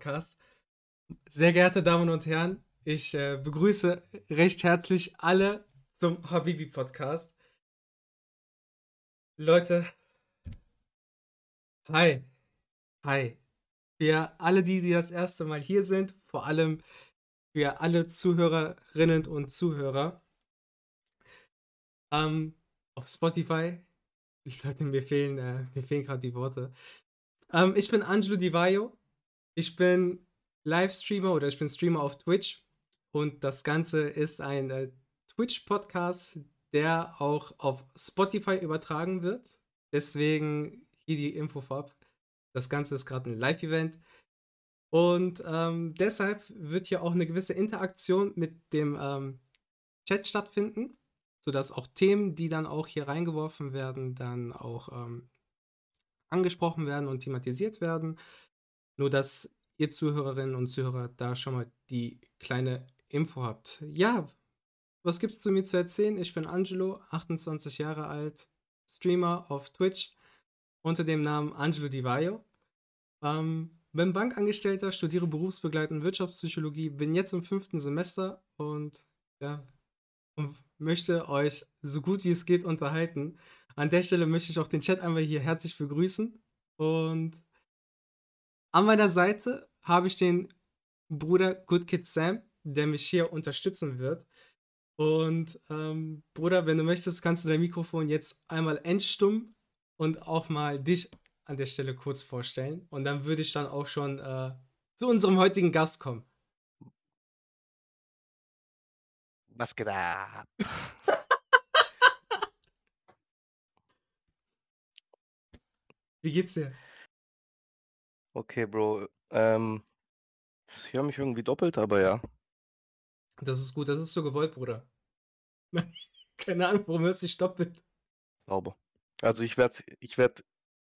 Podcast. Sehr geehrte Damen und Herren, ich äh, begrüße recht herzlich alle zum Habibi Podcast. Leute, hi, hi. Für alle, die, die das erste Mal hier sind, vor allem für alle Zuhörerinnen und Zuhörer. Ähm, auf Spotify, ich Leute, mir fehlen, äh, mir fehlen gerade die Worte. Ähm, ich bin Angelo Di Vaio. Ich bin Livestreamer oder ich bin Streamer auf Twitch. Und das Ganze ist ein äh, Twitch-Podcast, der auch auf Spotify übertragen wird. Deswegen hier die Info vorab. Das Ganze ist gerade ein Live-Event. Und ähm, deshalb wird hier auch eine gewisse Interaktion mit dem ähm, Chat stattfinden, sodass auch Themen, die dann auch hier reingeworfen werden, dann auch ähm, angesprochen werden und thematisiert werden. Nur, dass ihr Zuhörerinnen und Zuhörer da schon mal die kleine Info habt. Ja, was gibt es zu mir zu erzählen? Ich bin Angelo, 28 Jahre alt, Streamer auf Twitch unter dem Namen Angelo Di Vaio. Ähm, bin Bankangestellter, studiere berufsbegleitende Wirtschaftspsychologie, bin jetzt im fünften Semester und ja, und möchte euch so gut wie es geht unterhalten. An der Stelle möchte ich auch den Chat einmal hier herzlich begrüßen. Und an meiner Seite habe ich den Bruder Good Kid Sam, der mich hier unterstützen wird. Und ähm, Bruder, wenn du möchtest, kannst du dein Mikrofon jetzt einmal entstummen und auch mal dich an der Stelle kurz vorstellen. Und dann würde ich dann auch schon äh, zu unserem heutigen Gast kommen. Was geht ab? Wie geht's dir? Okay, Bro. Ähm, ich höre mich irgendwie doppelt, aber ja. Das ist gut, das ist so gewollt, Bruder. Keine Ahnung, warum hörst du dich doppelt? Sauber. Also ich werde ich werd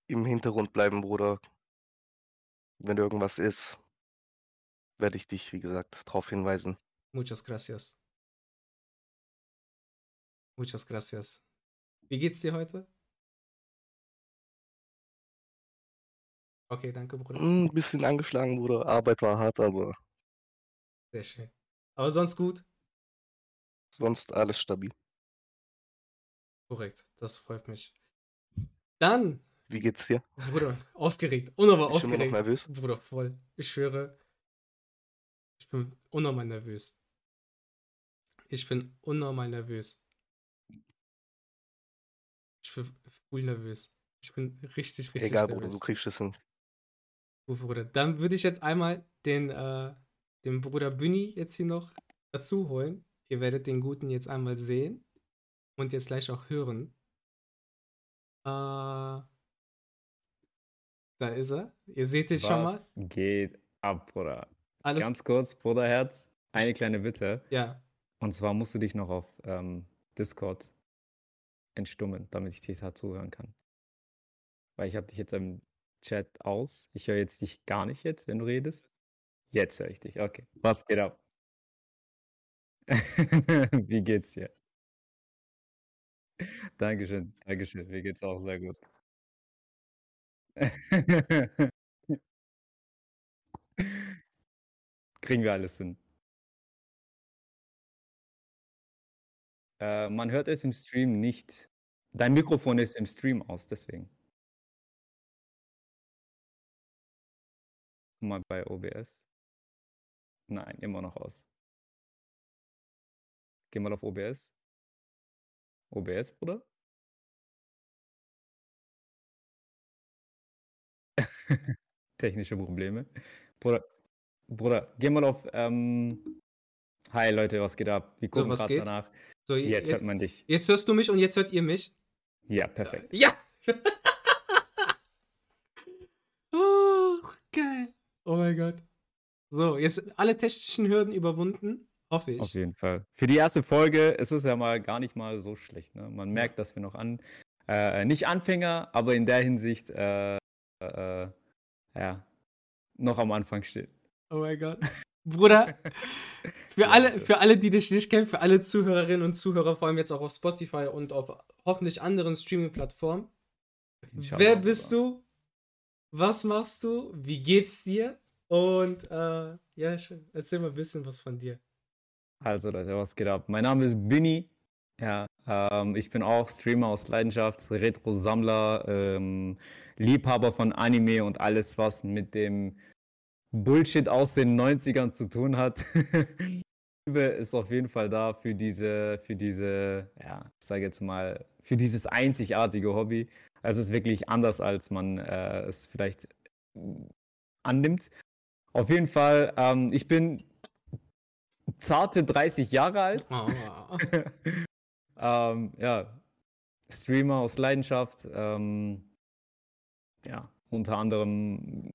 im Hintergrund bleiben, Bruder. Wenn irgendwas ist, werde ich dich, wie gesagt, darauf hinweisen. Muchas gracias. Muchas gracias. Wie geht's dir heute? Okay, danke, Bruder. Ein bisschen angeschlagen, Bruder. Arbeit war hart, aber Sehr schön. Aber sonst gut? sonst alles stabil. Korrekt, das freut mich. Dann, Wie geht's dir? Bruder, aufgeregt, unnormal Bist du immer noch aufgeregt. nervös? Bruder, voll. Ich schwöre, ich bin unnormal nervös. Ich bin unnormal nervös. Ich bin voll nervös. Ich bin richtig, richtig Egal, Bruder, nervös. du kriegst es hin. Gut, Bruder. Dann würde ich jetzt einmal den, äh, den Bruder Büni jetzt hier noch dazu holen. Ihr werdet den Guten jetzt einmal sehen und jetzt gleich auch hören. Äh, da ist er. Ihr seht ihn schon mal. Was geht ab, Bruder? Alles. Ganz kurz, Bruderherz, eine kleine Bitte. ja, Und zwar musst du dich noch auf ähm, Discord entstummen, damit ich dir da zuhören kann. Weil ich habe dich jetzt im Chat aus. Ich höre jetzt dich gar nicht jetzt, wenn du redest. Jetzt höre ich dich. Okay. Was geht ab? Wie geht's dir? Dankeschön, Dankeschön. Mir geht's auch sehr gut. Kriegen wir alles hin. Äh, man hört es im Stream nicht. Dein Mikrofon ist im Stream aus, deswegen. Mal bei OBS. Nein, immer noch aus. Geh mal auf OBS. OBS, Bruder? Technische Probleme. Bruder, Bruder, geh mal auf. Ähm, Hi Leute, was geht ab? Wir So, gucken was gerade danach. so Jetzt jetzt, hört man dich. jetzt hörst du mich und jetzt hört ihr mich. Ja, perfekt. Ja! oh, geil. Oh mein Gott. So, jetzt alle technischen Hürden überwunden, hoffe ich. Auf jeden Fall. Für die erste Folge ist es ja mal gar nicht mal so schlecht. Ne? Man merkt, dass wir noch an, äh, nicht Anfänger, aber in der Hinsicht, äh, äh, ja, noch am Anfang stehen. Oh mein Gott. Bruder, für alle, für alle, die dich nicht kennen, für alle Zuhörerinnen und Zuhörer, vor allem jetzt auch auf Spotify und auf hoffentlich anderen Streaming-Plattformen. Wer bist du? Was machst du? Wie geht's dir? Und äh, ja, schön. erzähl mal ein bisschen was von dir. Also Leute, was geht ab? Mein Name ist Binny. Ja, ähm, ich bin auch Streamer aus Leidenschaft, Retro-Sammler, ähm, Liebhaber von Anime und alles, was mit dem Bullshit aus den 90ern zu tun hat. Liebe ist auf jeden Fall da für diese, für diese, ja, ich sage jetzt mal, für dieses einzigartige Hobby. Also es ist wirklich anders, als man äh, es vielleicht annimmt. Auf jeden Fall, ähm, ich bin zarte 30 Jahre alt. Oh. ähm, ja, Streamer aus Leidenschaft. Ähm, ja, unter anderem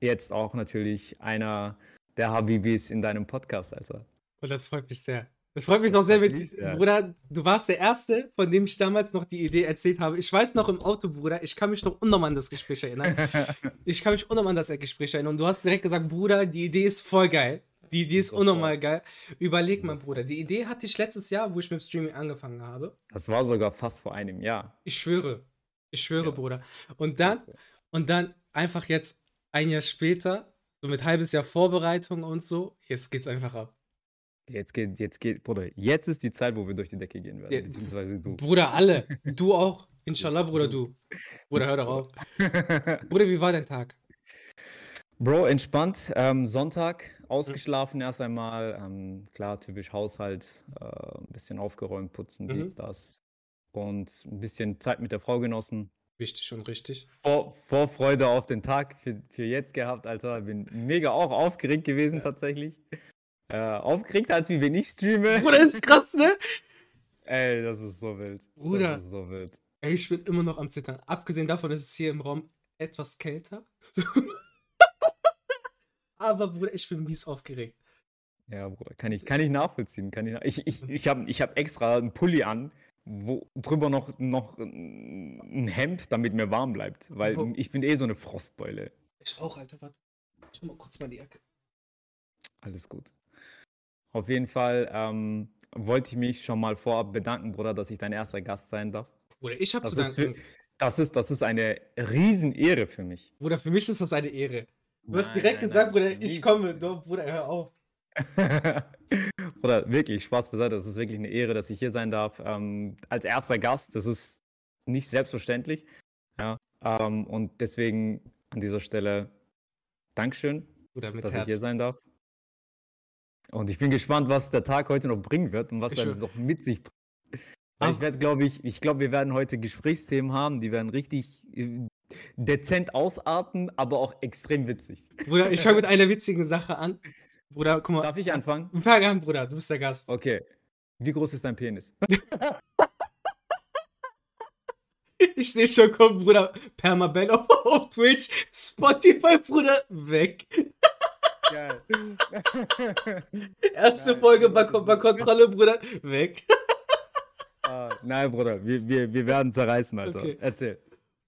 jetzt auch natürlich einer der Habibis in deinem Podcast, Alter. Und das freut mich sehr. Das freut mich noch sehr mit, sehr. Bruder, du warst der Erste, von dem ich damals noch die Idee erzählt habe. Ich weiß noch im Auto, Bruder, ich kann mich noch unnormal an das Gespräch erinnern. Ich kann mich unnormal an das Gespräch erinnern. Und du hast direkt gesagt, Bruder, die Idee ist voll geil. Die Idee ist unnormal geil. Überleg mal. Bruder, die Idee hatte ich letztes Jahr, wo ich mit dem Streaming angefangen habe. Das war sogar fast vor einem Jahr. Ich schwöre. Ich schwöre, Ja. Bruder. Und dann, und dann einfach jetzt ein Jahr später, so mit halbes Jahr Vorbereitung und so, jetzt geht's einfach ab. Jetzt geht, jetzt geht, Bruder, jetzt ist die Zeit, wo wir durch die Decke gehen werden. Ja, beziehungsweise du. Bruder, alle. Du auch. Inshallah, Bruder, du. Bruder, hör doch auf. Bruder, wie war dein Tag? Bro, entspannt. Ähm, Sonntag, ausgeschlafen erst einmal. Ähm, klar, typisch Haushalt. Äh, ein bisschen aufgeräumt, putzen, Mhm. dies, das. Und ein bisschen Zeit mit der Frau genossen. Wichtig und richtig. Vor, Vorfreude auf den Tag für, für jetzt gehabt, Alter. Bin mega auch aufgeregt gewesen, Ja. tatsächlich. Äh, aufgeregt, als wie wenn ich streame. Bruder, ist krass, ne? Ey, das ist so wild. Bruder. Das ist so wild. Ey, ich bin immer noch am Zittern. Abgesehen davon ist es hier im Raum etwas kälter. Aber, Bruder, ich bin mies aufgeregt. Ja, Bruder, kann ich, kann ich nachvollziehen. Kann ich, nach- ich, ich, ich habe ich hab extra einen Pulli an, wo drüber noch, noch ein Hemd, damit mir warm bleibt. Weil Wo- ich bin eh so eine Frostbeule. Ich auch, Alter, warte. Schau mal kurz mal die Ecke. Alles gut. Auf jeden Fall ähm, wollte ich mich schon mal vorab bedanken, Bruder, dass ich dein erster Gast sein darf. Bruder, ich hab Das zu ist, für, danken. das, ist, das ist eine Riesenehre für mich. Bruder, für mich ist das eine Ehre. Du hast Nein, direkt nein, gesagt, nein, Bruder, ich komme. Doch, Bruder, hör auf. Bruder, wirklich, Spaß beiseite. Das ist wirklich eine Ehre, dass ich hier sein darf. Ähm, als erster Gast, das ist nicht selbstverständlich. Ja, ähm, und deswegen an dieser Stelle Dankeschön, Bruder, dass ich hier Herz. sein darf. Und ich bin gespannt, was der Tag heute noch bringen wird und was er noch mit sich bringt. Weil ich Ach. werde, glaube ich, ich glaube, wir werden heute Gesprächsthemen haben, die werden richtig äh, dezent ausarten, aber auch extrem witzig. Bruder, ich fange mit einer witzigen Sache an. Bruder, guck mal. Darf ich anfangen? Fang an, Bruder, du bist der Gast. Okay. Wie groß ist dein Penis? Ich sehe schon kommen, Bruder. Permabell auf, auf Twitch, Spotify, Bruder, weg. Geil. Erste Nein, Folge bei, bei Kontrolle, Bruder, weg. Ah, nein, Bruder, wir, wir, wir werden zerreißen, Alter. Okay. Erzähl.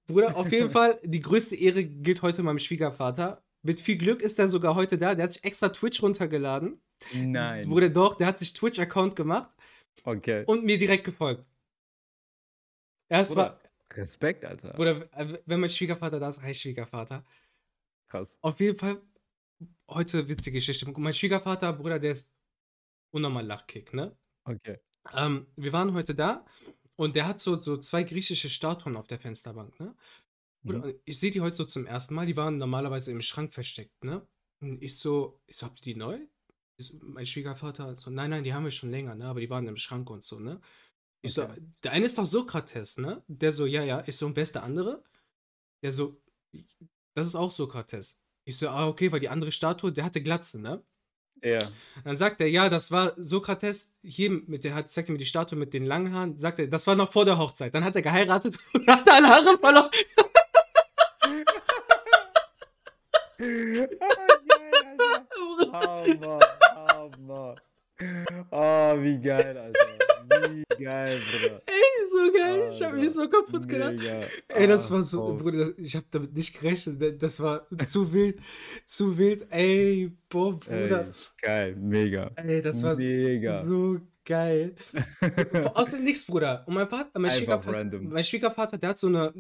Bruder, auf jeden Fall, die größte Ehre gilt heute meinem Schwiegervater. Mit viel Glück ist er sogar heute da. Der hat sich extra Twitch runtergeladen. Nein. Bruder, doch, der hat sich Twitch-Account gemacht Okay. und mir direkt gefolgt. Erst Bruder, war, Respekt, Alter. Bruder, äh, wenn mein Schwiegervater da ist, hi Schwiegervater. Krass. Auf jeden Fall, heute witzige Geschichte. Mein Schwiegervater, Bruder, der ist unnormal Lachkick, ne? Okay. Ähm, wir waren heute da und der hat so, so zwei griechische Statuen auf der Fensterbank, ne? Bruder, Mhm. ich sehe die heute so zum ersten Mal, die waren normalerweise im Schrank versteckt, ne? Und ich so, ich so, habt ihr die neu? Ich so, mein Schwiegervater so, nein, nein, die haben wir schon länger, ne? Aber die waren im Schrank und so, ne? Ich so, Okay. der eine ist doch Sokrates, ne? Der so, ja, ja. Ich so, und wer ist der andere? Der so, das ist auch Sokrates. Ich so, ah, okay, weil die andere Statue, der hatte Glatze, ne? Ja. Dann sagt er, ja, das war Sokrates, hier mit der hat, zeigt er mir die Statue mit den langen Haaren, sagt er, das war noch vor der Hochzeit. Dann hat er geheiratet und hatte alle Haare verloren. Hammer, Hammer. Oh, wie geil, Alter. Wie geil, Bruder. Ey, so geil. Ich habe mich so kaputt gedacht. Mega. Ey, das Ah, war so, Bro. Bruder, ich habe damit nicht gerechnet. Das war zu wild, zu wild. Ey, boah, Bruder. Ey, geil, mega. Ey, das war mega. so geil. So, aus dem Nichts, Bruder. Und mein Vater, mein Schwiegervater, mein Schwiegervater, der hat so eine,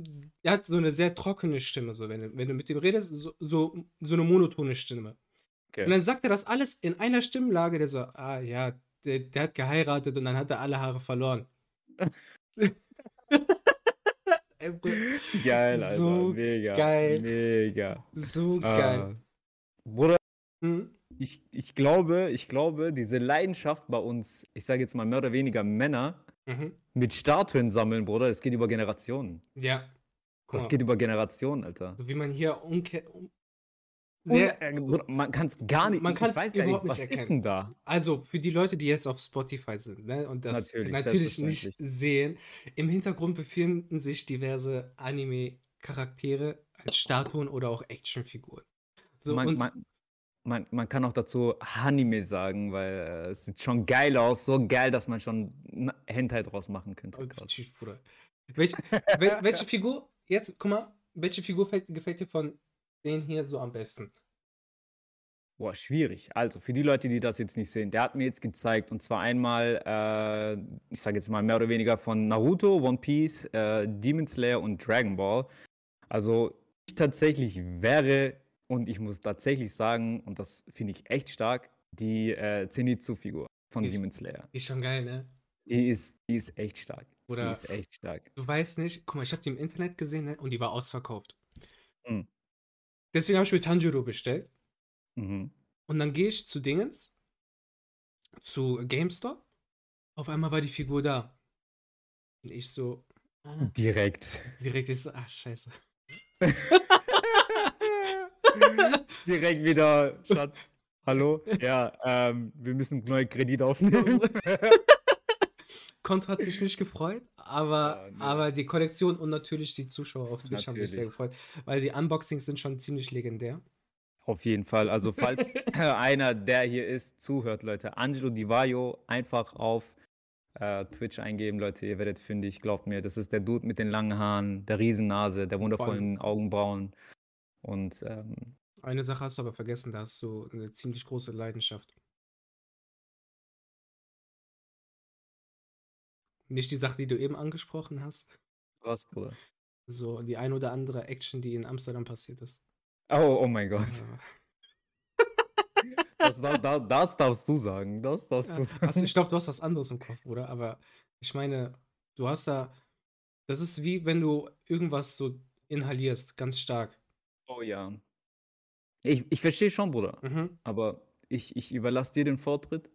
der hat so eine sehr trockene Stimme, so wenn du, wenn du mit dem redest, so, so, so eine monotone Stimme. Okay. Und dann sagt er das alles in einer Stimmlage, der so, ah ja, der, der hat geheiratet und dann hat er alle Haare verloren. Geil, Alter. So mega. geil. Mega. so geil. Äh, Bruder, Hm? ich, ich glaube, ich glaube, diese Leidenschaft bei uns, ich sage jetzt mal mehr oder weniger Männer, Mhm. mit Statuen sammeln, Bruder, es geht über Generationen. Ja. Guck Das mal, geht über Generationen, Alter. so wie man hier umke um, Sehr, äh, man kann es gar nicht, Man weiß gar überhaupt nicht, was ist erkennen. denn da? Also für die Leute, die jetzt auf Spotify sind ne, und das Natürlich, natürlich, nicht sehen, im Hintergrund befinden sich diverse Anime-Charaktere als Statuen oder auch Actionfiguren. So, man, und man, man, man kann auch dazu Hanime sagen, weil äh, es sieht schon geil aus, so geil, dass man schon Hentai draus machen könnte. oh, tschüss, Bruder. Welch, wel, welche Figur, jetzt guck mal, welche Figur gefällt, gefällt dir von denen hier so am besten? Boah, schwierig. Also, für die Leute, die das jetzt nicht sehen, der hat mir jetzt gezeigt, und zwar einmal, äh, ich sage jetzt mal mehr oder weniger von Naruto, One Piece, äh, Demon Slayer und Dragon Ball. Also, ich tatsächlich wäre, und ich muss tatsächlich sagen, und das finde ich echt stark, die äh, Zenitsu-Figur von Ich- Demon Slayer. Die ist schon geil, ne? Die ist, die ist echt stark. Die Oder ist echt stark. du weißt nicht, guck mal, ich habe die im Internet gesehen ne, und die war ausverkauft. Mhm. Deswegen habe ich mir Tanjiro bestellt. Mhm. Und dann gehe ich zu Dingens, zu GameStop. Auf einmal war die Figur da. Und ich so, ah, Direkt. direkt ich so, ach scheiße. Direkt wieder, Schatz. Hallo? Ja, ähm, wir müssen neue Kredit aufnehmen. Konto hat sich nicht gefreut, aber, Ja, nee. aber die Kollektion und natürlich die Zuschauer auf Twitch haben sich sehr Natürlich. gefreut, weil die Unboxings sind schon ziemlich legendär. Auf jeden Fall. Also, falls einer, der hier ist, zuhört, Leute, Angelo Di Vaio einfach auf äh, Twitch eingeben, Leute. Ihr werdet fündig, glaubt mir. Das ist der Dude mit den langen Haaren, der Riesennase, der wundervollen Augenbrauen. Und ähm, Eine Sache hast du aber vergessen, da hast du eine ziemlich große Leidenschaft. Nicht die Sache, die du eben angesprochen hast. was, Bruder? So die ein oder andere Action, die in Amsterdam passiert ist. Oh, oh mein Gott. Ja. Das, das, das, darfst du sagen. Das darfst du Ja, sagen. Hast du, ich glaube, du hast was anderes im Kopf, oder? Aber ich meine, du hast da. Das ist wie wenn du irgendwas so inhalierst, ganz stark. Oh ja. Ich, ich verstehe schon, Bruder. Mhm. Aber ich, ich überlasse dir den Vortritt,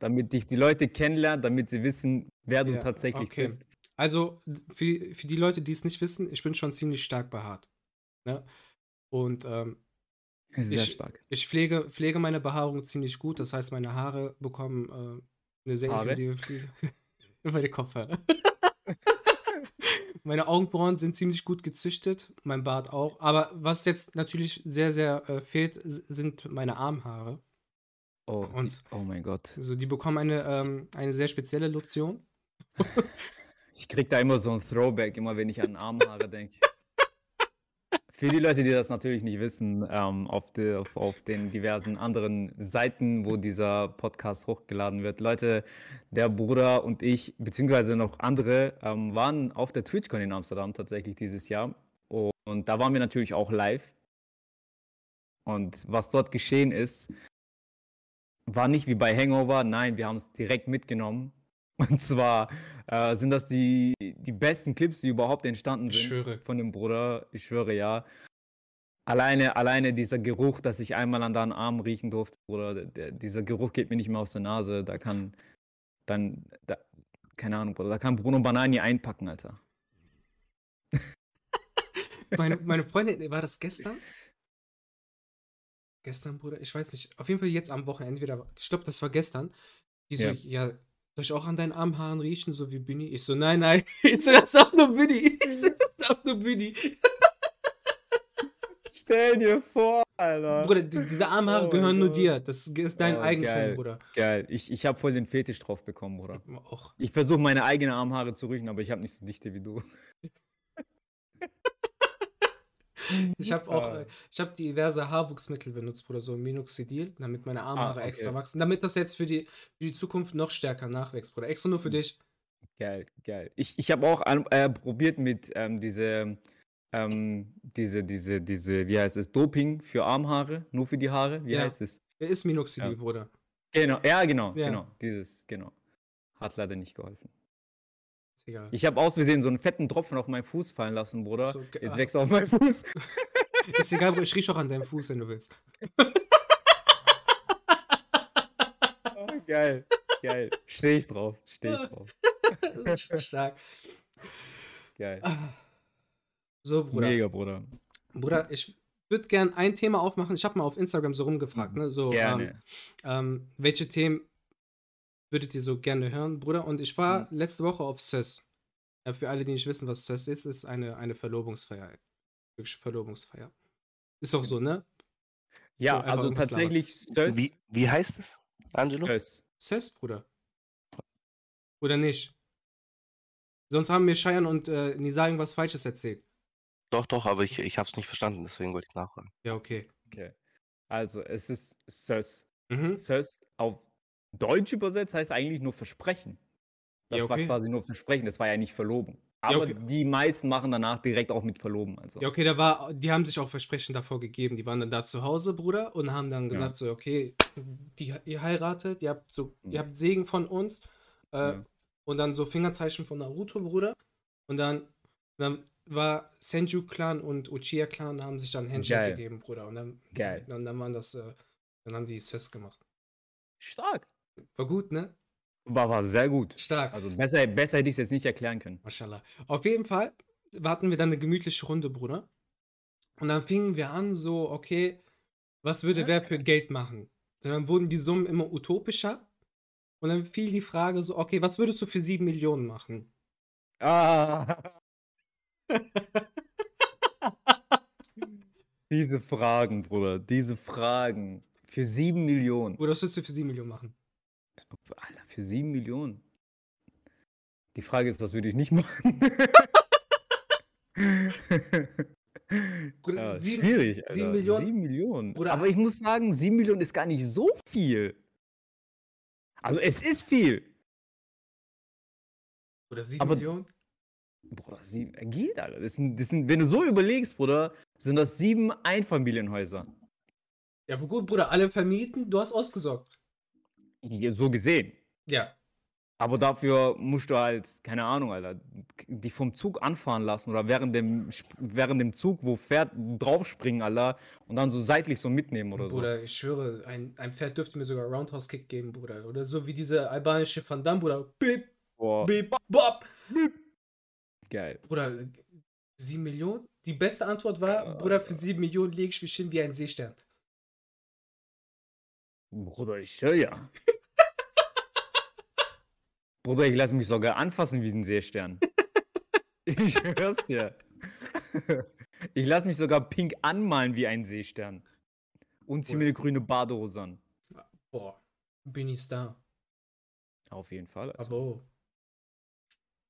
damit dich die Leute kennenlernen, damit sie wissen, wer du Ja, tatsächlich okay. bist. Also, für, für die Leute, die es nicht wissen, ich bin schon ziemlich stark behaart. Ne? Und ähm, Sehr Ich- stark. ich pflege, pflege meine Behaarung ziemlich gut. Das heißt, meine Haare bekommen äh, eine sehr Haare? intensive Pflege. meine Kopfhaare. meine Augenbrauen sind ziemlich gut gezüchtet, mein Bart auch. Aber was jetzt natürlich sehr, sehr äh, fehlt, sind meine Armhaare. Oh, Und- die, oh mein Gott. Also die bekommen eine, ähm, eine sehr spezielle Lotion. Ich krieg da immer so ein Throwback, immer wenn ich an Armhaare denke. Für die Leute, die das natürlich nicht wissen, ähm, auf, de, auf, auf den diversen anderen Seiten, wo dieser Podcast hochgeladen wird. Leute, der Bruder und ich, beziehungsweise noch andere, ähm, waren auf der TwitchCon in Amsterdam tatsächlich dieses Jahr. Und, und da waren wir natürlich auch live. Und was dort geschehen ist, war nicht wie bei Hangover. Nein, wir haben es direkt mitgenommen. Und zwar äh, sind das die, die besten Clips, die überhaupt entstanden Ich sind schwöre. von dem Bruder. Ich schwöre, ja. Alleine, alleine dieser Geruch, dass ich einmal an deinen Arm riechen durfte, Bruder, der, der, dieser Geruch geht mir nicht mehr aus der Nase. Da kann dann, da, keine Ahnung, Bruder, da kann Bruno Banani einpacken, Alter. Meine, meine Freundin, war das gestern? Gestern, Bruder? Ich weiß nicht. Auf jeden Fall jetzt am Wochenende wieder. Ich glaube, das war gestern. Die so, Ja. ja, soll ich auch an deinen Armhaaren riechen, so wie Binny? Ich so, nein, nein. Ich so, das ist auch nur Binny. Ich so, das ist auch nur Binny. Stell dir vor, Alter. Bruder, die, diese Armhaare Oh gehören nur Gott. dir. Das ist dein Oh, Eigentum, geil. Bruder. Geil, ich, ich habe voll den Fetisch drauf bekommen, Bruder. Auch. Ich versuche meine eigenen Armhaare zu riechen, aber ich habe nicht so dichte wie du. Ich habe auch, Ah. äh, ich habe diverse Haarwuchsmittel benutzt, Bruder, so Minoxidil, damit meine Armhaare Ah, okay. extra wachsen. Damit das jetzt für die, für die Zukunft noch stärker nachwächst, Bruder. Extra nur für dich. Geil, geil. Ich, ich habe auch an, äh, probiert mit ähm, diese, ähm, diese, diese, diese, wie heißt es, Doping für Armhaare, nur für die Haare. Wie Ja. heißt es? Er ist Minoxidil, Ja. Bruder. Genau, ja, genau, Ja. genau. Dieses, genau. Hat leider nicht geholfen. Egal. Ich habe aus Versehen so einen fetten Tropfen auf meinen Fuß fallen lassen, Bruder. So, Jetzt ah. wächst er auf meinen Fuß. Ist egal. Ich riech auch an deinem Fuß, wenn du willst. Oh, geil, geil. Stehe ich drauf, stehe ich drauf. Stark. Geil. So, Bruder. Mega, Bruder. Bruder, ich würde gern ein Thema aufmachen. Ich habe mal auf Instagram so rumgefragt, ne? So, ähm, Gerne. ähm, welche Themen würdet ihr so gerne hören, Bruder? Und ich war Mhm. letzte Woche auf SES. Äh, für alle, die nicht wissen, was SES ist, ist eine, eine Verlobungsfeier. Wirklich Verlobungsfeier. Ist auch so, ne? Ja, einfach also tatsächlich Sös. Wie, wie heißt es, Angelo? Sös. SES, Bruder. Oder nicht? Sonst haben mir Scheiern und äh, Nisa irgendwas Falsches erzählt. Doch, doch, aber ich, ich habe es nicht verstanden, deswegen wollte ich nachfragen. Ja, okay. Okay. Also, es ist Sös. Mhm. Sös auf Deutsch übersetzt heißt eigentlich nur Versprechen. Das Ja, war okay. quasi nur Versprechen, das war ja nicht Verlobung. Ja, Aber okay. die meisten machen danach direkt auch mit Verloben. Also. Ja, okay, da war, die haben sich auch Versprechen davor gegeben. Die waren dann da zu Hause, Bruder, und haben dann gesagt so, okay, die, ihr heiratet, ihr habt so, ihr habt Segen von uns äh, Ja. und dann so Fingerzeichen von Naruto, Bruder. Und dann, dann war Senju Clan und Uchiha Clan haben sich dann Handshake Geil. gegeben, Bruder. Und dann, Geil. dann, dann waren das, äh, dann haben die es festgemacht. Stark. War gut, ne? War, war sehr gut. Stark. Also besser, besser hätte ich es jetzt nicht erklären können. Mashallah. Auf jeden Fall warten wir dann eine gemütliche Runde, Bruder. Und dann fingen wir an, so, okay, was würde wer für Geld machen? Und dann wurden die Summen immer utopischer. Und dann fiel die Frage so, okay, was würdest du für sieben Millionen machen? Ah. diese Fragen, Bruder, diese Fragen. Für sieben Millionen. Oder was würdest du für sieben Millionen machen? Alter, für sieben Millionen. Die Frage ist, was würde ich nicht machen? Bruder, ja, sieben- schwierig, Alter. sieben Millionen- Sieben Millionen. Bruder, Aber ich muss sagen, sieben Millionen ist gar nicht so viel. Also es ist viel. Oder sieben Aber- Millionen? Bruder, sieben, äh, geht, Alter. Das sind, das sind, wenn du so überlegst, Bruder, sind das sieben Einfamilienhäuser. Ja, aber gut, Bruder, alle vermieten, du hast ausgesorgt. So gesehen. Ja. Aber dafür musst du halt, keine Ahnung, Alter, dich vom Zug anfahren lassen oder während dem, während dem Zug, wo Pferd draufspringen, Alter, und dann so seitlich so mitnehmen oder so. Bruder, ich schwöre, ein, ein Pferd dürfte mir sogar Roundhouse-Kick geben, Bruder. Oder so wie diese albanische Van Damme, Bruder. Bip, Boah, bip, bop. geil. Bruder, sieben Millionen? Die beste Antwort war, Ja. Bruder, für sieben Millionen lege ich mich hin wie ein Seestern. Bruder, ich höre ja. Bruder, ich lasse mich sogar anfassen wie ein Seestern. Ich hör's dir. Ich lasse mich sogar pink anmalen wie ein Seestern. Und zieh mir eine grüne Badehose an. Boah, bin ich da. Auf jeden Fall. Also. Aber oh.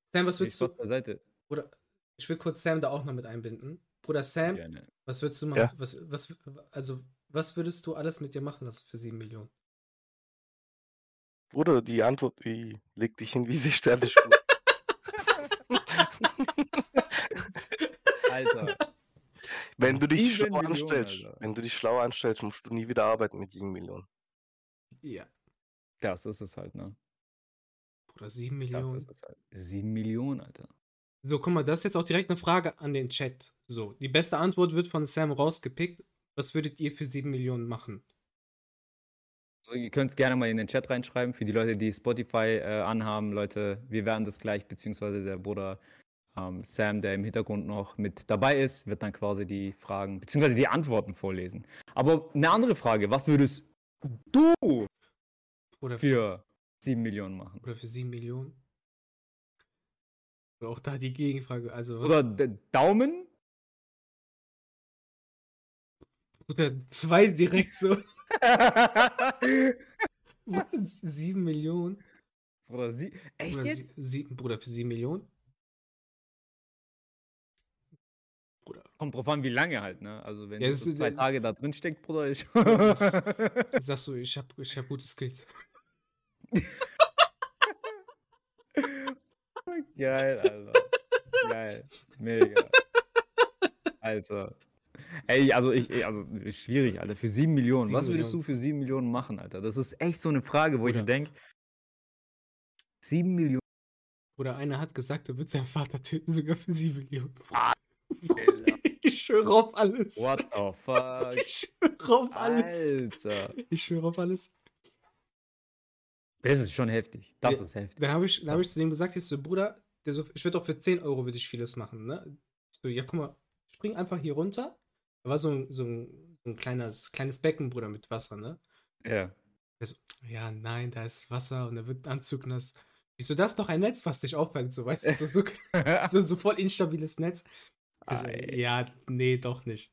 Sam, was Nee, würdest du. Spaß beiseite. Bruder, ich will kurz Sam da auch noch mit einbinden. Bruder Sam, Gerne. was würdest du machen? Ja. Was, was, also, was würdest du alles mit dir machen lassen für sieben Millionen? Bruder, die Antwort, wie, leg dich hin, wie sie Sterne. Alter. Wenn du dich schlau Millionen, anstellst, Alter. wenn du dich schlau anstellst, musst du nie wieder arbeiten mit 7 Millionen. Ja. Das ist es halt, ne? Bruder, sieben Das Millionen. ist es halt. Sieben Millionen, Alter. So, guck mal, das ist jetzt auch direkt eine Frage an den Chat. So, die beste Antwort wird von Sam rausgepickt. Was würdet ihr für sieben Millionen machen? So, ihr könnt es gerne mal in den Chat reinschreiben. Für die Leute, die Spotify äh, anhaben, Leute, wir werden das gleich, beziehungsweise der Bruder ähm, Sam, der im Hintergrund noch mit dabei ist, wird dann quasi die Fragen, beziehungsweise die Antworten vorlesen. Aber eine andere Frage, was würdest du Oder für sieben Millionen machen? Oder für 7 Millionen? Oder auch da die Gegenfrage. Also, was? Oder D- Daumen? Oder zwei direkt so. Was? 7 Millionen? Oder sie? Echt Oder jetzt? Sie, Bruder, für 7 Millionen? Bruder. Kommt drauf an, wie lange halt, ne? Also wenn Ja, du so ist- 2 äh, Tage da drin steckt, Bruder, ich das- Sagst du, ich habe ich hab gute Skills. Geil, Alter. Geil. Mega. Alter. Ey, also ich, also schwierig, Alter. Für 7 Millionen. 7 Was würdest Millionen. du für 7 Millionen machen, Alter? Das ist echt so eine Frage, wo ich mir denke, 7 Millionen. Oder einer hat gesagt, er wird seinen Vater töten, sogar für 7 Millionen. Alter. Ich schwöre auf alles. What the fuck? Ich schwöre auf alles. Alter. Ich schwöre auf alles. Das ist schon heftig. Das Ja, ist heftig. Da habe ich, da hab ich zu dem gesagt, ich so, Bruder, der so, ich würde doch für 10 Euro würde ich vieles machen, ne? Ich so, ja, guck mal, spring einfach hier runter. Da war so ein, so ein, so ein kleines, kleines Becken, Bruder, mit Wasser, ne? Ja. So, ja, nein, da ist Wasser und da wird Anzug nass. Ich so, das ist doch ein Netz, was dich auffängt, so, weißt du, so, so, so, so voll instabiles Netz. Ich so, Ei. ja, nee, doch nicht.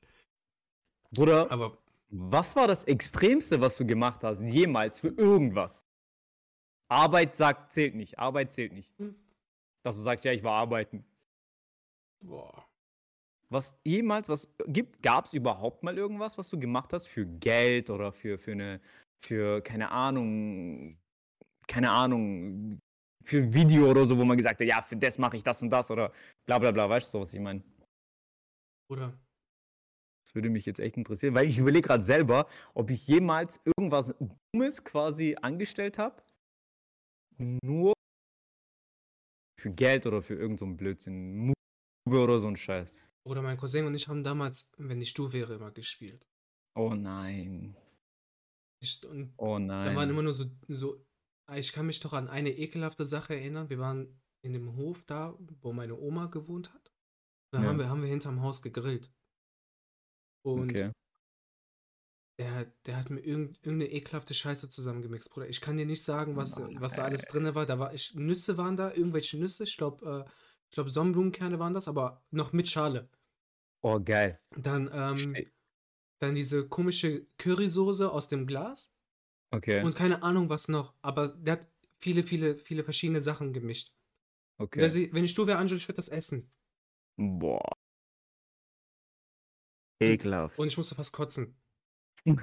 Bruder, Aber was war das Extremste, was du gemacht hast, jemals für irgendwas? Arbeit sagt, zählt nicht. Arbeit zählt nicht. Hm. Dass du sagst, ja, ich war arbeiten. boah, Was jemals, was gibt, gab es überhaupt mal irgendwas, was du gemacht hast für Geld oder für, für eine, für, keine Ahnung, keine Ahnung, für ein Video oder so, wo man gesagt hat, ja, für das mache ich das und das oder bla bla bla, weißt du, was ich meine? Bruder. Das würde mich jetzt echt interessieren, weil ich überlege gerade selber, ob ich jemals irgendwas Dummes quasi angestellt habe. Nur für Geld oder für irgendeinen so Blödsinn. Mube oder so ein Scheiß. Oder mein Cousin und ich haben damals, wenn ich du wäre, immer gespielt. Oh nein. Ich, und Oh da waren immer nein. nur so, so, ich kann mich doch an eine ekelhafte Sache erinnern. Wir waren in dem Hof da, wo meine Oma gewohnt hat. Da Ja. haben, wir, haben wir hinterm Haus gegrillt. Und Okay. der, der hat mir irgend, irgendeine ekelhafte Scheiße zusammengemixt, Bruder. Ich kann dir nicht sagen, was, was da alles drin war. Da war ich, Nüsse waren da, irgendwelche Nüsse. Ich glaube, äh, ich glaube, Sonnenblumenkerne waren das, aber noch mit Schale. Oh, geil. Dann, ähm, dann diese komische Currysoße aus dem Glas. Okay. Und keine Ahnung, was noch. Aber der hat viele, viele, viele verschiedene Sachen gemischt. Okay. Wenn, sie, wenn ich du wäre, Angel, ich würde das essen. Boah. Ekelhaft. Und ich musste fast kotzen. das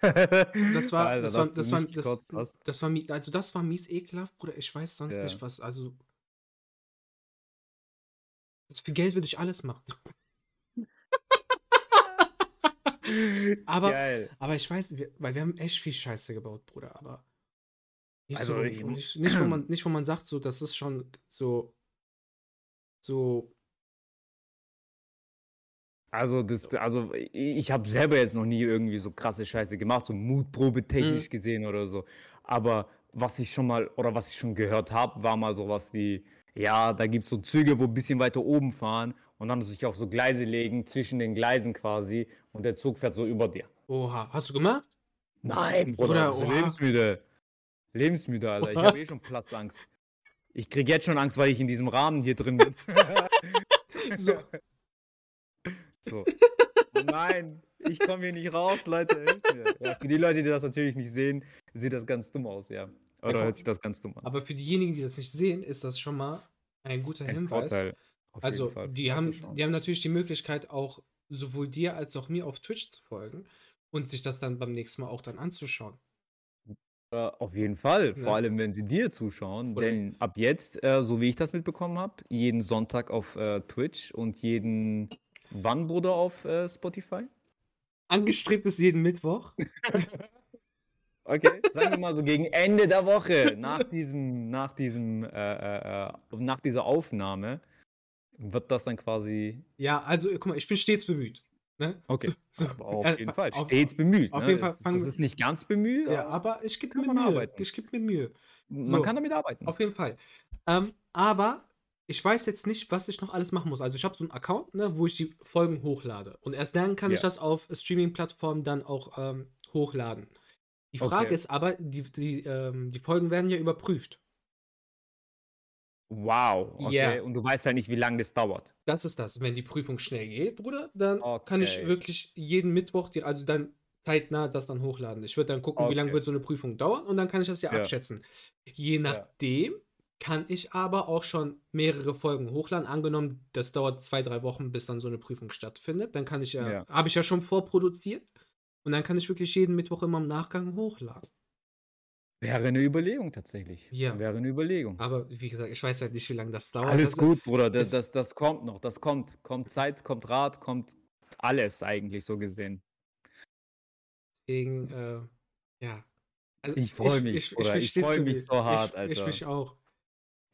Das war, das war, das war, das, hast. das war, also das war mies ekelhaft, Bruder. Ich weiß sonst Ja. nicht was. Also, das für Geld würde ich alles machen. Aber, Geil. aber ich weiß, wir, weil wir haben echt viel Scheiße gebaut, Bruder. Aber nicht Also so, ich- nicht, nicht, wo man, nicht, wo man sagt, so, das ist schon so, so Also, das, also ich- habe selber jetzt noch nie irgendwie so krasse Scheiße gemacht, so Mutprobe technisch Mhm. gesehen oder so. Aber was ich schon mal oder was ich schon gehört habe, war mal sowas wie, ja, da gibt es so Züge, wo ein bisschen weiter oben fahren und dann sich auf so Gleise legen, zwischen den Gleisen quasi und der Zug fährt so über dir. Oha, hast du gemacht? Nein, Bruder, Bruder, oha. lebensmüde. Lebensmüde, Alter. Ich Oha. habe eh schon Platzangst. Ich krieg jetzt schon Angst, weil ich in diesem Rahmen hier drin bin. So. So. Nein, ich komme hier nicht raus, Leute. Ja, für die Leute, die das natürlich nicht sehen, sieht das ganz dumm aus, ja. Oder Ja, hört sich das ganz dumm an. Aber für diejenigen, die das nicht sehen, ist das schon mal ein guter Ein Hinweis. Vorteil. Auf Also, Fall, die haben, die haben natürlich die Möglichkeit, auch sowohl dir als auch mir auf Twitch zu folgen und sich das dann beim nächsten Mal auch dann anzuschauen. Äh, auf jeden Fall, vor Ja. allem wenn sie dir zuschauen, Oder- denn ab jetzt, äh, so wie ich das mitbekommen habe, jeden Sonntag auf äh, Twitch und jeden, wann Bruder auf äh, Spotify? Angestrebt ist jeden Mittwoch. Okay, sagen wir mal so gegen Ende der Woche, nach diesem, nach diesem, äh, äh, nach dieser Aufnahme, wird das dann quasi, Ja, also guck mal, ich bin stets bemüht. Ne? Okay, So, so, auf jeden Fall, auf- stets bemüht. auf ne? jeden Fall es, es ist nicht ganz bemüht, Ja, aber ich gebe mir man Mühe. arbeiten. Ich gebe mir Mühe. man so. kann damit arbeiten. Auf jeden Fall. Ähm, aber ich weiß jetzt nicht, was ich noch alles machen muss. Also ich habe so einen Account, ne, wo ich die Folgen hochlade. Und erst dann kann ich Ja. das auf Streaming-Plattformen dann auch ähm, hochladen. Die Frage Okay. ist aber, die, die, ähm, die Folgen werden ja überprüft. Wow, okay. Ja. Und du weißt halt nicht, wie lange das dauert. Das ist das. Wenn die Prüfung schnell geht, Bruder, dann kann ich Okay. wirklich jeden Mittwoch, die, also dann zeitnah das dann hochladen. Ich würde dann gucken, wie lange Okay. wird so eine Prüfung dauern und dann kann ich das ja, Ja. abschätzen. Je nachdem kann ich aber auch schon mehrere Folgen hochladen. Angenommen, das dauert zwei, drei Wochen, bis dann so eine Prüfung stattfindet. Dann kann ich ja, Ja. habe ich ja schon vorproduziert. Und dann kann ich wirklich jeden Mittwoch immer im Nachgang hochladen. Wäre eine Überlegung tatsächlich. Ja. Wäre eine Überlegung. Aber wie gesagt, ich weiß halt nicht, wie lange das dauert. Alles Also, gut, Bruder. Das, das, das kommt noch. Das kommt. Kommt Zeit, kommt Rat, kommt alles eigentlich so gesehen. Deswegen, äh, ja. Also Ich freu mich, Bruder. Ich versteh's freu für mich mich. so hart, ich, Alter. Ich mich auch.